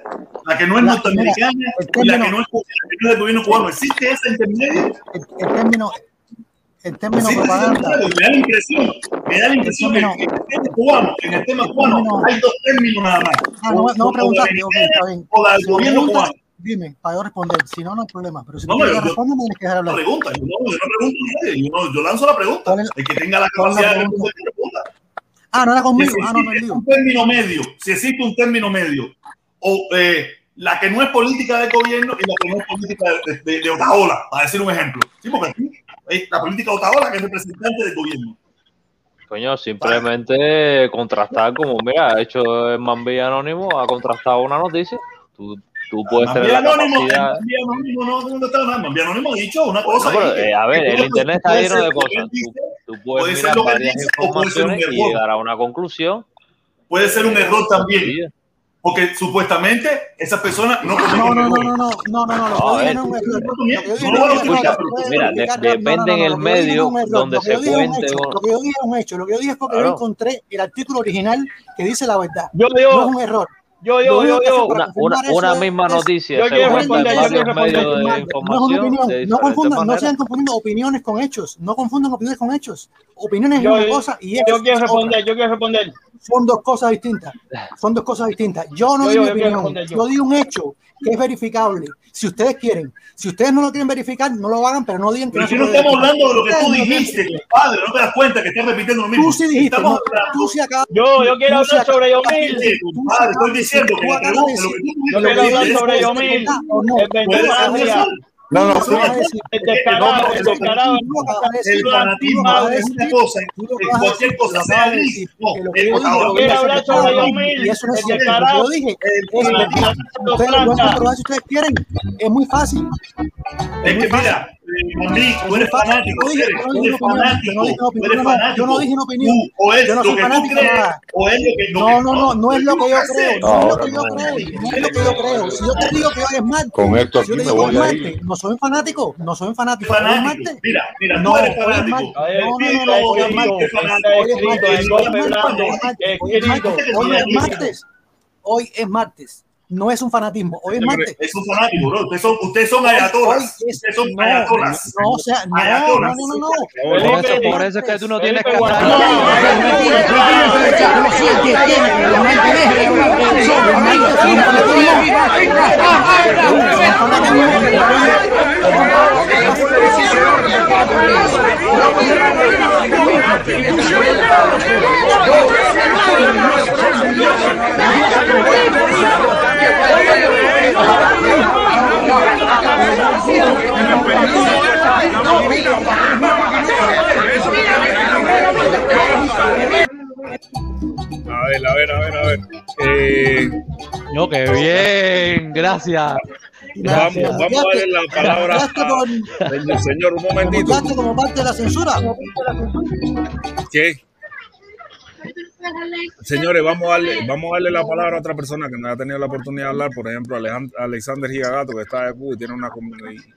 La que no es La- norteamericana mira, y la que no es, la que no es del gobierno cubano. ¿Existe esa intermedio? El, el término, el término esa propaganda. intermedio. Me da la impresión, me da la impresión que en el tema cubano, en el tema cubano, hay dos términos nada más. Ah, no, no preguntaste, está bien. o la del gobierno cubano. Dime, para yo responder. Si no, no hay problema. Pero si No, quieres yo- responder, me tienes que dejar hablar. pregunta, yo no, yo no pregunto a nadie, yo, no- yo lanzo la pregunta. El que tenga la ¿Cuál es la capacidad de responder, responda. Ah, no era Si conmigo. Ah, no, no existe un término medio, si existe un término medio, o eh, la que no es política de gobierno y la que no es política de, de, de Otaola, para decir un ejemplo. Sí, porque aquí es la política de Otaola que es representante del gobierno. Coño, simplemente contrastar como, mira, ha hecho el Mambí Anónimo, ha contrastado una noticia. Tú, tú puedes tener la Anónimo, capacidad. Anónimo no, no está nada. Mambí Anónimo ha dicho una No, cosa. pero, ahí que- eh, a ver, el internet está lleno de cosas. dice, Tú, tú puedes puede mirar varias dice o puede ser un informaciones y llegar a una conclusión. Puede ser un error también. Porque supuestamente esas personas no No, no, no, no, no, no, no, no, No, no es No, no no, es pero Mira, no, no, depende no, en no, el no es medio donde se es cuente. Lo que yo dije es un hecho. Lo que yo dije fue que yo encontré el artículo original que dice la verdad. Yo, No es un error. Yo, yo, yo, yo. Una, misma es- noticia Yo quiero responder, yo quiero responder. No es una información opinión. de No diferentes confundan, no sean confundiendo opiniones con hechos. No confundan opiniones con hechos. Opiniones es Yo, una cosa y hechos yo quiero otra. responder, yo quiero responder. Son dos cosas distintas. Son dos cosas distintas. Yo no Yo, di yo, mi opinión. yo. Yo di un hecho que es verificable. Si ustedes quieren, si ustedes no lo quieren verificar, no lo hagan, pero no digan que Pero no si no estamos verificar. hablando de lo que tú dijiste, compadre, no te das cuenta que estás repitiendo lo mismo. Tú sí dijiste, Estamos tú sí acabas. Yo, yo quiero hablar sobre Yomil. Sí, compadre, estoy diciendo tú acabas lo decir que tú Yo lo quiero que hablar sobre Yomil. no. No. El fanatismo es una decir. cosa, en cualquier cosa sea no, Quiero hablar sobre Yomil, y eso no es cierto. Yo dije Ustedes lo pueden planta. comprobar si ustedes quieren. Es muy fácil. Es que mira, tú muy eres fácil. fanático, Yo eres, no dije eres fanático, yo no una opinión. O es no lo soy que tú fanático de crees, nada. o es lo que lo No, no, no, no es lo que yo creo, no es lo que yo no. creo, no es lo que yo creo. Si yo te digo que hoy es martes, Con esto aquí me voy a ir. no soy un fanático, no soy un fanático. Mira, mira, No, eres fanático. hoy es martes. es es hoy es martes, No es un fanatismo, hoy es martes. Es un fanático, bro. Ustedes son, ustedes son ayatolas. es, Ustedes son no, ayatolas. no, o sea, no, no, no, no, no. Por eso, por eso es que tú no tienes que Felipe estar A ver, a ver, a ver, a ver. Eh, Yo, qué bien, gracias. vamos, Gracias. vamos a darle la palabra Gracias por- a- señor, un momentito. como parte de la censura. ¿Qué? Señores, vamos a, darle, vamos a darle la palabra a otra persona que no ha tenido la oportunidad de hablar, por ejemplo, Alejan- Alexander Gigagato, que está de Cuba y tiene una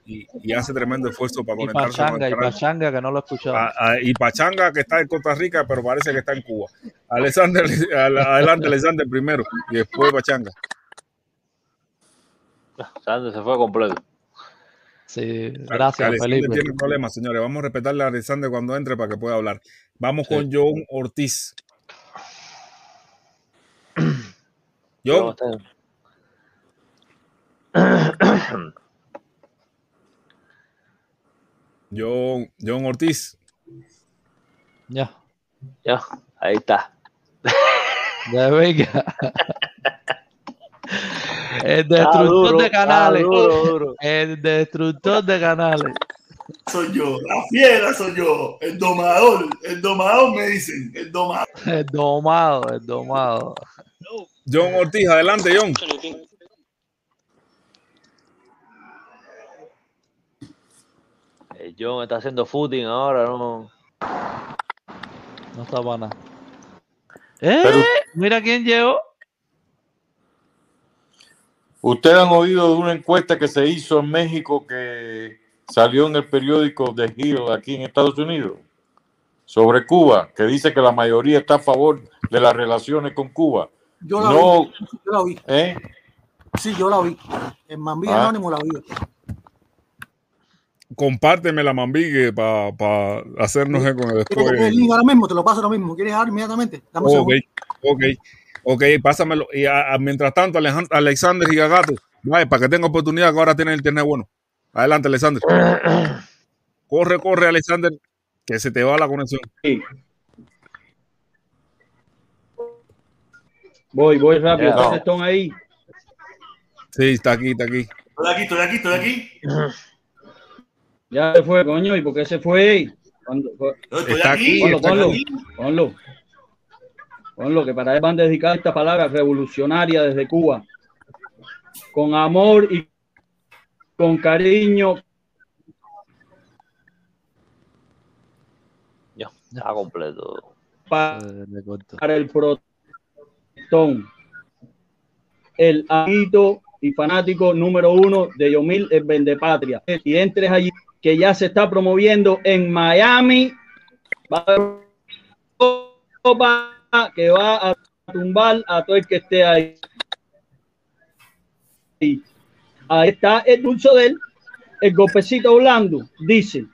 y, y- y hace tremendo esfuerzo para Y conectarse con Pachanga, el y. Pachanga, que no lo he escuchado. A- a- y Pachanga, que está en Costa Rica, pero parece que está en Cuba. Alexander, al- adelante, Alexander primero y después Pachanga. Sánchez se fue completo. Sí, gracias, Alexander Felipe. tiene problemas, señores. Vamos a respetarle a Alexander cuando entre para que pueda hablar. Vamos Sí. con John Ortiz. Yo. John, John Ortiz. Ya. Ya, ahí está. Ya venga. El destructor duro, de canales. duro, duro. El destructor de canales. Soy yo, la fiera soy yo, el domador, el domador me dicen, el domador. El domado, el domado. John Ortiz, adelante, John. El John está haciendo footing ahora, ¿no? No está para nada. ¡Eh! Pero- Mira quién llegó. Ustedes han oído de una encuesta que se hizo en México que salió en el periódico The Hill aquí en Estados Unidos sobre Cuba, que dice que la mayoría está a favor de las relaciones con Cuba. Yo la no, vi. Yo la vi. ¿eh? Sí, yo la vi. En Mambí Ah. Anónimo la vi. Compárteme la mambigue para hacernos eco ¿Quieres después. el link ahora mismo? Te lo paso ahora mismo. ¿Quieres ahora inmediatamente? Dame Ok, ok, ok, pásamelo. Y a- a- mientras tanto, Alejan- Alexander y Gagato, vaya, para que tenga oportunidad que ahora tiene el internet bueno. Adelante, Alexander. Corre, corre, Alexander, que se te va la conexión. Voy, voy rápido. ¿Está Stone ahí? Sí, está aquí, está aquí. Estoy aquí, estoy aquí, estoy aquí. Ya se fue, coño. ¿Y por qué se fue? Cuando- estoy Está aquí, Ponlo, está ponlo, aquí. ponlo. Ponlo, que para él van dedicadas estas palabras revolucionarias desde Cuba. Con amor y con cariño. Ya, está completo. para el protestón. El amiguito y fanático número uno de Yomil el Vendepatria. Y entres allí, que ya se está promoviendo en Miami. Va a que va a tumbar a todo el que esté ahí. Ahí está el dulce de él, el golpecito blando. Dice,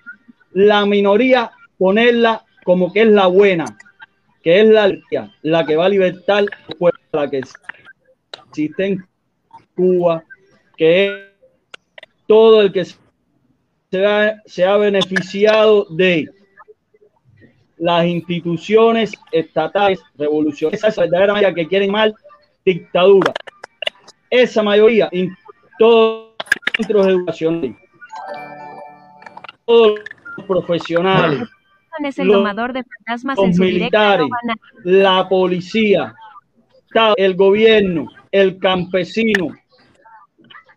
la minoría ponerla como que es la buena, que es la, la que va a libertar pueblo, la que existe en Cuba, que es todo el que se ha, se ha beneficiado de las instituciones estatales revolucionarias, esa verdadera mayoría que quieren mal dictadura. Esa mayoría, en todos los centros educacionales, todos los profesionales, es el Los- domador de fantasmas los en su militares, la policía, el gobierno, el campesino.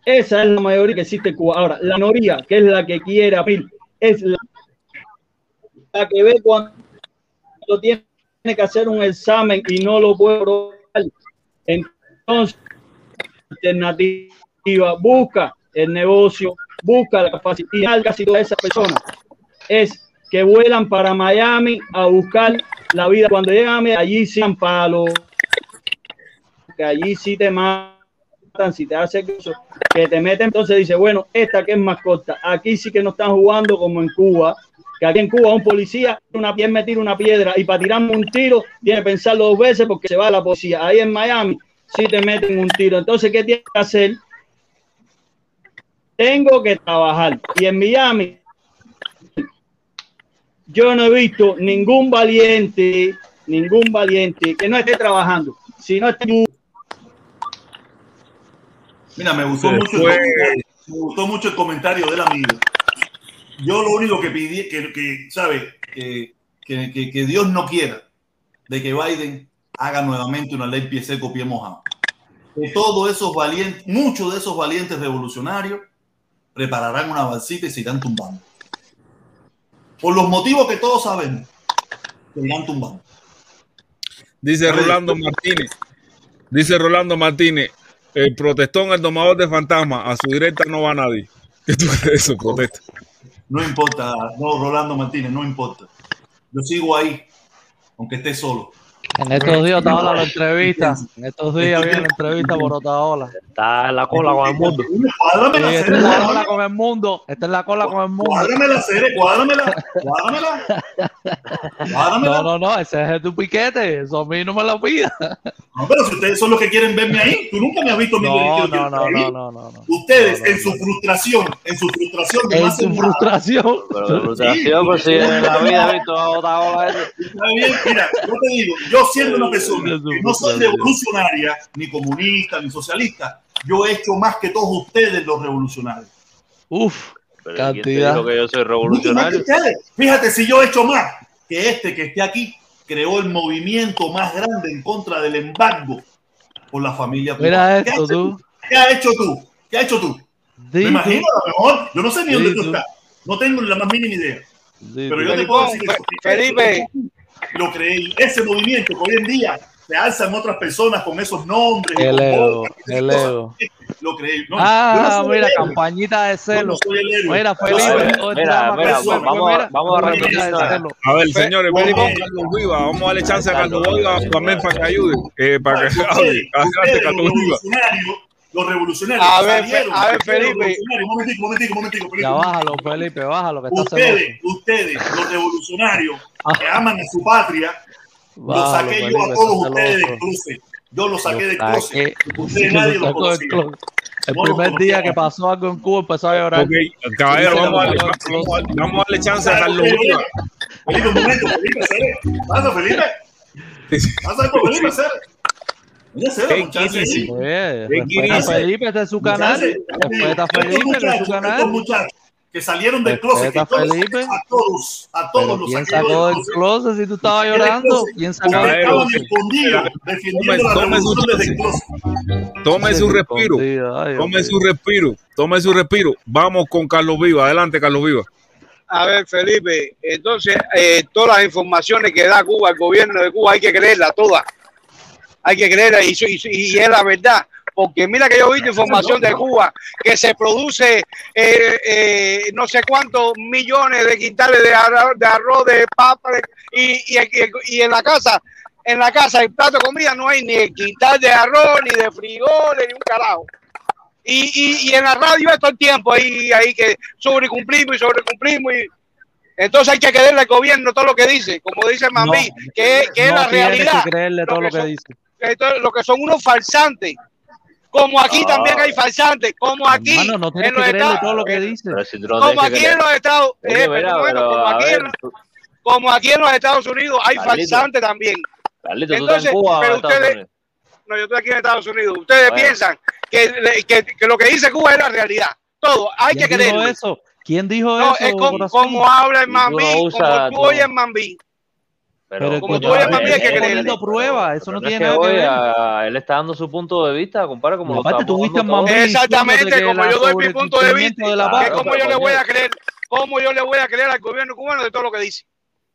Esa es la mayoría que existe en Cuba. Ahora, la minoría, que es la que quiere abrir, es la, la que ve cuando tiene que hacer un examen y no lo puede probar. Entonces, alternativa, busca el negocio, busca la capacidad. Casi todas esas personas es que vuelan para Miami a buscar la vida. Cuando llegan a allí sí palo, que allí sí te matan, si te hacen eso, que te meten. Entonces dice, bueno, esta que es más corta. Aquí sí que no están jugando como en Cuba, que aquí en Cuba un policía, una me tira una piedra y para tirarme un tiro tiene que pensarlo dos veces porque se va la policía. Ahí en Miami sí te meten un tiro. Entonces, ¿qué tienes que hacer? Tengo que trabajar. Y en Miami yo no he visto ningún valiente, ningún valiente que no esté trabajando, si no esté Mira, me gustó, mucho el, comentario, me gustó mucho el comentario del amigo. Yo lo único que pedí, que, que sabe, que, que, que- que Dios no quiera de que Biden haga nuevamente una ley pie seco, pie mojado. Que todos esos valientes, muchos de esos valientes revolucionarios prepararán una balsita y se irán tumbando. Por los motivos que todos sabemos, se irán tumbando. Dice Rolando Martínez. Dice Rolando Martínez. El protestón, el domador de fantasmas, a su directa no va nadie. ¿Qué tú crees de eso, protesta? No importa, no, Rolando Martínez, no importa. Yo sigo ahí, aunque esté solo. En estos días estaba la entrevista. En estos días viene la entrevista por Otaola. Está en la cola con el mundo. Cuádrame la Sí, cere, está en la cuádrame, cola con el mundo. Está en la cola con el mundo. cuádrame la cere, cuádramela, cuádramela. Cuádramela. No, no, no, ese es tu piquete. Eso a mí no me lo pidas. No, pero si ustedes son los que quieren verme ahí, tú nunca me has visto a mí No, no, no, no, no, no. Ustedes, en su frustración, en su frustración En nada, frustración. Pero frustración, pues si en la vida he visto a otra ola ese. Está bien, mira, yo te digo, yo siendo una persona que no soy revolucionaria, ni comunista, ni socialista, yo he hecho más que todos ustedes los revolucionarios. Uf, Pero ¿quién te cantidad. que yo soy revolucionario? Fíjate si yo he hecho más que este que esté aquí creó el movimiento más grande en contra del embargo por la familia Mira cubana. ¿Qué esto, has tú. hecho? ¿Qué has hecho tú? ¿Qué has hecho tú? Me tú. imagino, a lo mejor, yo no sé ni dónde tú tú. estás. No tengo ni la más mínima idea. Di Pero tú. yo te puedo decir eso. Felipe. Lo creí. Ese movimiento que hoy en día se alzan otras personas con esos nombres. El ego, el ego. Lo creí. No, Ah, mira, campañita de celo. no. Mira, Felipe, Mira, mira, vamos, a- vamos a repetir. A ver, señores, vamos con Carlos Viva. Vamos a darle chance a Carlos Viva también para que ayude. eh, para que hable. Adelante, los Carlos Viva. revolucionarios, los revolucionarios A ver, a ver, Felipe. revolucionarios, Un momentico, un momentico, un momentico, Felipe. Ya bájalo, Felipe, bájalo, que está Ustedes, ustedes, los revolucionarios que aman a su patria, los Bájalo, saqué yo a todos ustedes del closet. Yo los saqué del Lo. Ustedes Lo nadie del conocía. El No lo primer día que pasó algo en Cuba empezó a llorar. Ok, caballero, vamos a, darle, vamos, a- vamos a darle chance a Carlos Felipe, un momento, Felipe, Cere. Pasa, Felipe. Pasa con Felipe, Cere. Felipe, este es su canal. Respeta estos Felipe, que es su canal. Que salieron del closet, que todos- Felipe. a todos, a todos los ¿quién sacó del closet. si tú estabas llorando? ¿Quién sacó del closet? defendiendo la revolución desde el chance. closet. Tome su respiro. Tome su respiro. Tome su respiro. Vamos con Carlos Viva. Adelante, Carlos Viva. A ver, Felipe, entonces eh, todas las informaciones que da Cuba, el gobierno de Cuba, hay que creerlas todas. Hay que creerlas y, y, y es la verdad. Porque mira que yo he visto información de Cuba que se produce eh, eh, no sé cuántos millones de quintales de arroz, de, arroz, de papa, de- y, y, y en la casa, en la casa, el plato de comida no hay ni el quintal de arroz, ni de frijoles, ni un carajo. Y, y, y en la radio es todo el tiempo ahí, ahí que sobrecumplimos y sobrecumplimos. Y... Entonces hay que creerle al gobierno todo lo que dice, como dice Mambí, que, que es no la tienes realidad. que creerle todo lo que son, dice. lo que son unos falsantes. Como aquí Ah. también hay falsantes, como aquí Hermano, no tienes en los Estados todo lo que dice. Pero si tú no como aquí en los Estados eh, como aquí, en, tú- como aquí en los Estados Unidos hay Carlito. falsantes también. Carlito, tú estás Entonces, en Cuba o en pero ustedes, no, yo estoy aquí en Estados Unidos. Ustedes Bueno. piensan que, que, que lo que dice Cuba es la realidad. Todo, hay que ¿Quién dijo creerlo. eso? ¿Quién dijo No, eso, es como, habla el Mambí, como tú tú- oyes Mambí. Pero como coño, tú hay él que está poniendo pruebas, eso Pero no no es tiene que nada que ver. a- él está dando su punto de vista, compadre, como lo a Mambí todos. Exactamente, como yo doy mi punto de vista, de la que como yo pero le voy a creer, cómo yo le voy a creer al gobierno cubano de todo lo que dice.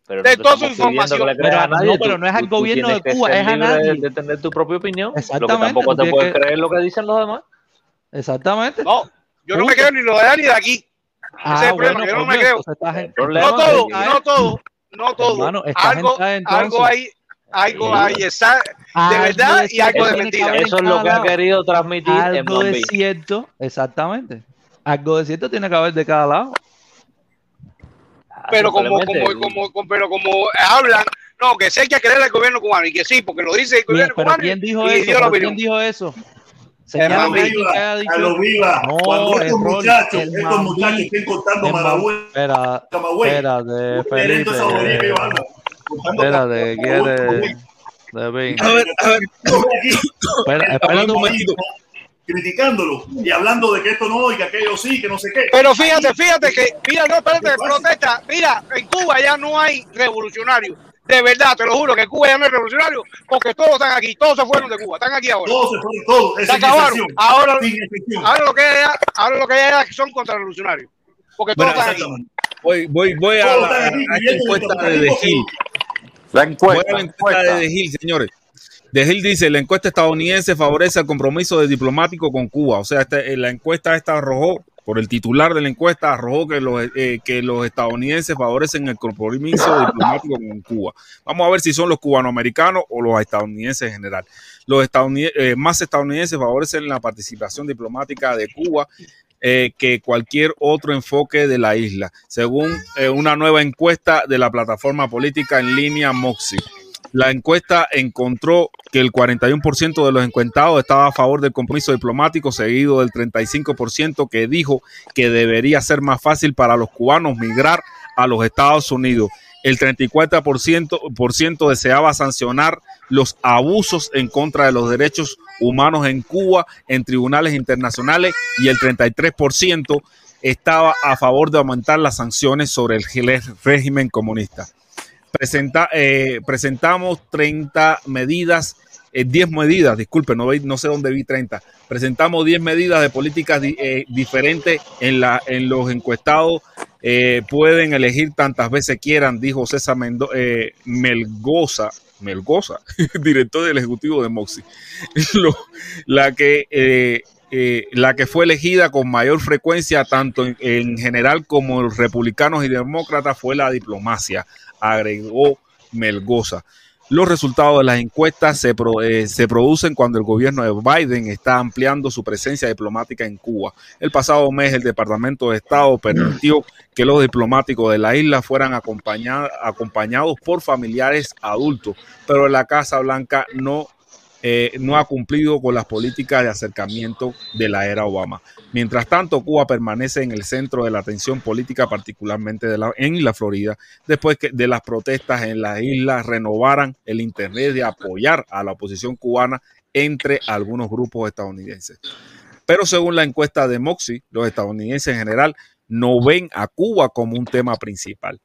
pero de no toda su información. a Pero nadie. no, tú- pero no es al tú- tú gobierno tienes de Cuba, es a libre de- nadie. de tener tu propia opinión. Lo que Exactamente, tampoco tú te puedes que- creer lo que dicen los demás. Exactamente. No, yo no me creo ni lo de allá ni de aquí. Ah, Ese es el problema, bueno, yo no me creo. No es todo, no todo, no todo. Hermano, Algo, en- entonces. algo hay, algo hay esa- de Algo verdad de y algo de mentira. en Eso es lo que ha querido transmitir en Algo de Mambí. cierto, exactamente. Algo de cierto tiene que haber de cada lado. Pero como, como, como, como- pero como hablan, no, que hay que creer al gobierno cubano y que sí, porque lo dice el Bien, gobierno pero cubano ¿quién dijo y eso? dio la ¿Pero opinión. ¿Quién dijo eso? A Señálame lo a alguien viva, dicho a lo viva. No, Cuando estos error, muchachos, estos muchachos estén contando Maragüey, Espera, Camagüey, espérate, Espérate, quiere. A ver, a ver. Espera, espérate un mismo, criticándolo y hablando de que esto no y que aquello sí, que no sé qué. Pero fíjate, fíjate que, mira, no, espérate, protesta. Mira, en Cuba ya no hay revolucionarios. De verdad, te lo juro que Cuba ya no hay revolucionarios porque todos están aquí, todos se fueron de Cuba, están aquí ahora. Todos se fueron, todos, Se acabaron. Ahora, lo que hay ahora lo que hay allá son contrarrevolucionarios. Porque todos Bueno, están aquí. Voy, voy, voy a, la, a esta encuesta de De país. Gil. La Voy a encuesta. la encuesta de De Gil, señores. De Gil dice, la encuesta estadounidense favorece el compromiso de diplomático con Cuba. O sea, este- la encuesta esta arrojó por el titular de la encuesta, arrojó que los, eh, que los estadounidenses favorecen el compromiso diplomático con Cuba. Vamos a ver si son los cubanoamericanos o los estadounidenses en general. Los eh, más estadounidenses favorecen la participación diplomática de Cuba eh, que cualquier otro enfoque de la isla, según eh, una nueva encuesta de la plataforma política en línea Moxie. La encuesta encontró que el 41% de los encuestados estaba a favor del compromiso diplomático, seguido del 35% que dijo que debería ser más fácil para los cubanos migrar a los Estados Unidos. El 34% por ciento deseaba sancionar los abusos en contra de los derechos humanos en Cuba en tribunales internacionales y el 33% estaba a favor de aumentar las sanciones sobre el régimen comunista. Presenta, eh, presentamos 30 medidas, eh, 10 medidas, disculpe, no, no, sé dónde vi 30. Presentamos 10 medidas de políticas eh, diferentes en, la, en los encuestados. Eh, pueden elegir tantas veces quieran, dijo César Mendo Melgoza, Melgoza, director del Ejecutivo de Moxie, la que la que fue elegida con mayor frecuencia, tanto en, en, general como los republicanos y demócratas, fue la diplomacia, agregó Melgoza. Los resultados de las encuestas se, eh, se, producen cuando el gobierno de Biden está ampliando su presencia diplomática en Cuba. El pasado mes el Departamento de Estado permitió que los diplomáticos de la isla fueran acompañados por familiares adultos, pero la Casa Blanca no eh, no ha cumplido con las políticas de acercamiento de la era Obama. Mientras tanto, Cuba permanece en el centro de la atención política, particularmente en la Florida, después que de las protestas en la isla renovaran el interés de apoyar a la oposición cubana entre algunos grupos estadounidenses. Pero según la encuesta de Moxie, los estadounidenses en general no ven a Cuba como un tema principal.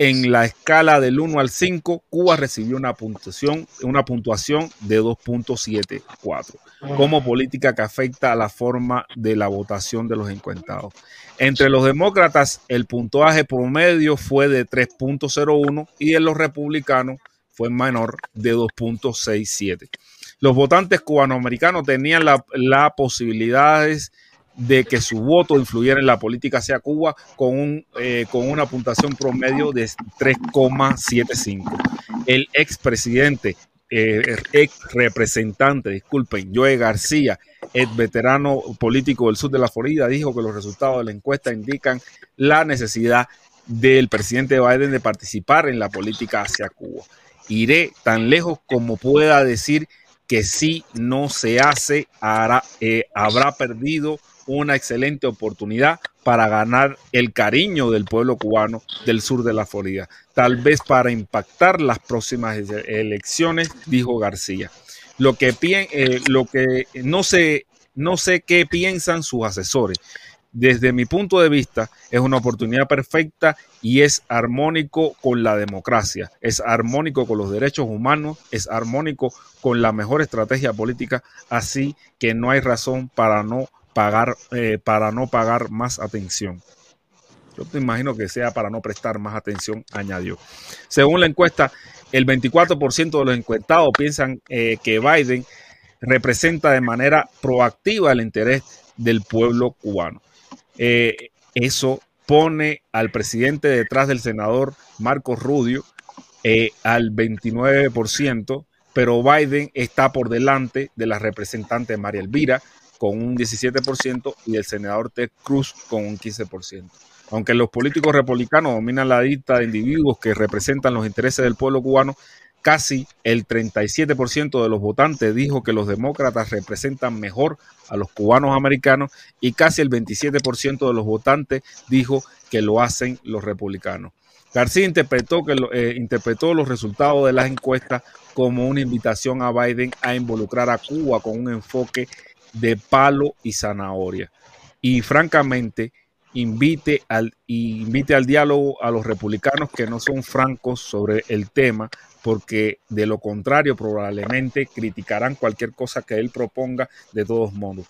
En la escala del 1 al 5, Cuba recibió una puntuación, una puntuación de 2.74 como política que afecta a la forma de la votación de los encuestados. Entre los demócratas, el puntuaje promedio fue de 3.01 y en los republicanos fue menor de 2.67. Los votantes cubanoamericanos tenían la, la posibilidades de que su voto influyera en la política hacia Cuba con, un, eh, con una puntuación promedio de 3,75. El expresidente, eh, ex representante, disculpen, Joe García, el veterano político del sur de la Florida, dijo que los resultados de la encuesta indican la necesidad del presidente Biden de participar en la política hacia Cuba. Iré tan lejos como pueda decir que si no se hace, eh, habrá perdido una excelente oportunidad para ganar el cariño del pueblo cubano del sur de la Florida, tal vez para impactar las próximas elecciones, dijo García. Lo que, eh, lo que no, sé, no sé qué piensan sus asesores. Desde mi punto de vista, es una oportunidad perfecta y es armónico con la democracia, es armónico con los derechos humanos, es armónico con la mejor estrategia política, así que no hay razón para no pagar, eh, para no pagar más atención. Yo te imagino que sea para no prestar más atención, añadió. Según la encuesta, el 24% de los encuestados piensan eh, que Biden representa de manera proactiva el interés del pueblo cubano. Eh, eso pone al presidente detrás del senador Marcos Rudio eh, al 29%, pero Biden está por delante de la representante María Elvira, con un 17% y el senador Ted Cruz con un 15%. Aunque los políticos republicanos dominan la lista de individuos que representan los intereses del pueblo cubano, casi el 37% de los votantes dijo que los demócratas representan mejor a los cubanos americanos y casi el 27% de los votantes dijo que lo hacen los republicanos. García interpretó, que eh, interpretó los resultados de las encuestas como una invitación a Biden a involucrar a Cuba con un enfoque de palo y zanahoria. Y francamente, invite al, invite al diálogo a los republicanos que no son francos sobre el tema, porque de lo contrario probablemente criticarán cualquier cosa que él proponga de todos modos.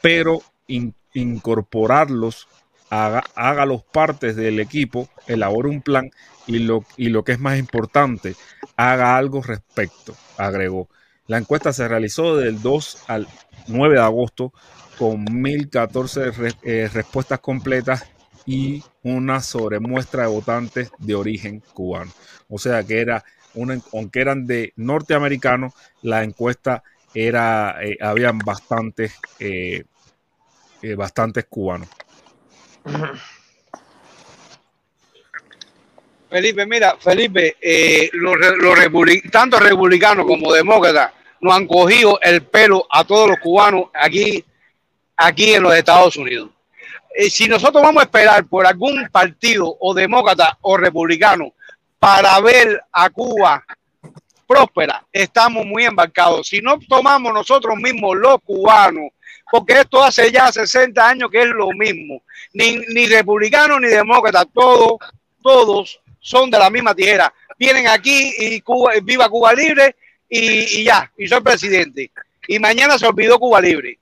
Pero in, incorporarlos, haga, hágalos partes del equipo, elabore un plan y lo, y lo que es más importante, haga algo respecto, agregó. La encuesta se realizó del 2 al 9 de agosto con 1014 re- eh, respuestas completas y una sobremuestra de votantes de origen cubano. O sea que era una, aunque eran de norteamericanos, la encuesta era, eh, habían bastantes, eh, bastantes cubanos. Felipe, mira, Felipe, tanto republicanos como demócratas nos han cogido el pelo a todos los cubanos aquí, aquí en los Estados Unidos. Eh, si nosotros vamos a esperar por algún partido o demócrata o republicano para ver a Cuba próspera, estamos muy embarcados. Si no tomamos nosotros mismos los cubanos, porque esto hace ya 60 años que es lo mismo, ni, ni republicanos ni demócratas, todos, todos son de la misma tijera. Vienen aquí y Cuba, viva Cuba libre y, y ya, y soy presidente. Y mañana se olvidó Cuba libre.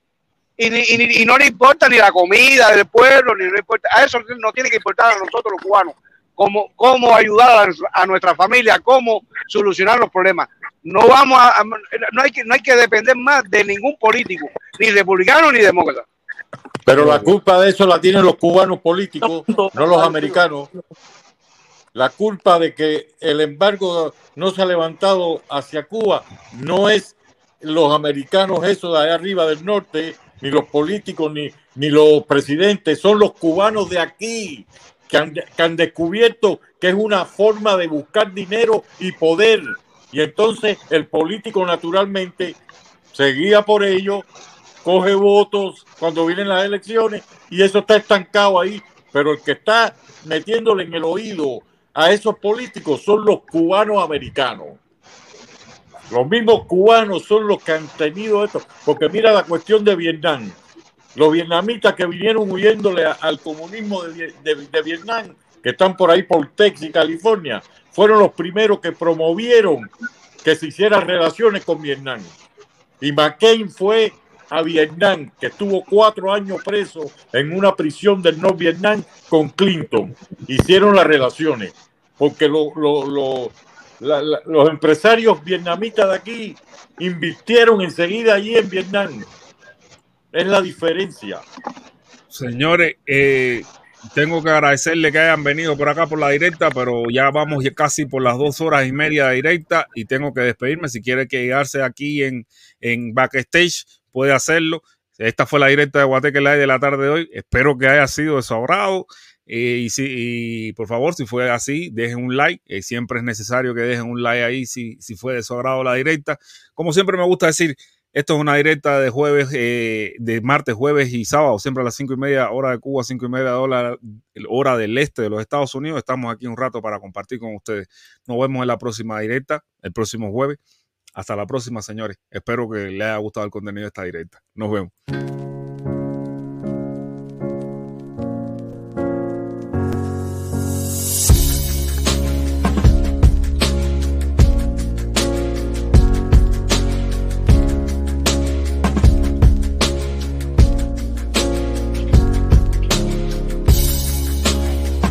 Y, ni- y y no le importa ni la comida del pueblo, ni le importa, a eso no tiene que importar a nosotros los cubanos, cómo, cómo ayudar a, a nuestra familia, cómo solucionar los problemas. No vamos a, a- no hay que no hay que depender más de ningún político, ni republicano ni demócrata. Pero la culpa de eso la tienen los cubanos políticos, no los americanos. La culpa de que el embargo no se ha levantado hacia Cuba no es los americanos, eso de allá arriba del norte, ni los políticos, ni, ni los presidentes, son los cubanos de aquí que han, que han descubierto que es una forma de buscar dinero y poder. Y entonces el político naturalmente se guía por ello, coge votos cuando vienen las elecciones y eso está estancado ahí. Pero el que está metiéndole en el oído a esos políticos son los cubanos americanos. Los mismos cubanos son los que han tenido esto. Porque mira la cuestión de Vietnam. Los vietnamitas que vinieron huyéndole al comunismo de, de- de Vietnam, que están por ahí por Texas y California, fueron los primeros que promovieron que se hicieran relaciones con Vietnam. Y McCain fue a Vietnam, que estuvo cuatro años preso en una prisión del North Vietnam con Clinton. Hicieron las relaciones, porque lo- lo- lo- los empresarios vietnamitas de aquí invirtieron enseguida allí en Vietnam. Es la diferencia. Señores, eh, tengo que agradecerle que hayan venido por acá por la directa, pero ya vamos casi por las dos horas y media de directa y tengo que despedirme. Si quiere quedarse aquí en, en backstage, puede hacerlo. Esta fue la directa de Guateque Live de la tarde de hoy. Espero que haya sido de su. Eh, y, si, por favor, si fue así, dejen un like. Eh, siempre es necesario que dejen un like ahí si, si fue de su agrado la directa. Como siempre me gusta decir, esto es una directa de jueves, eh, de martes, jueves y sábado, siempre a las cinco y media, hora de Cuba, cinco y media, hora, hora del este de los Estados Unidos. Estamos aquí un rato para compartir con ustedes. Nos vemos en la próxima directa, el próximo jueves. Hasta la próxima, señores. Espero que les haya gustado el contenido de esta directa. Nos vemos.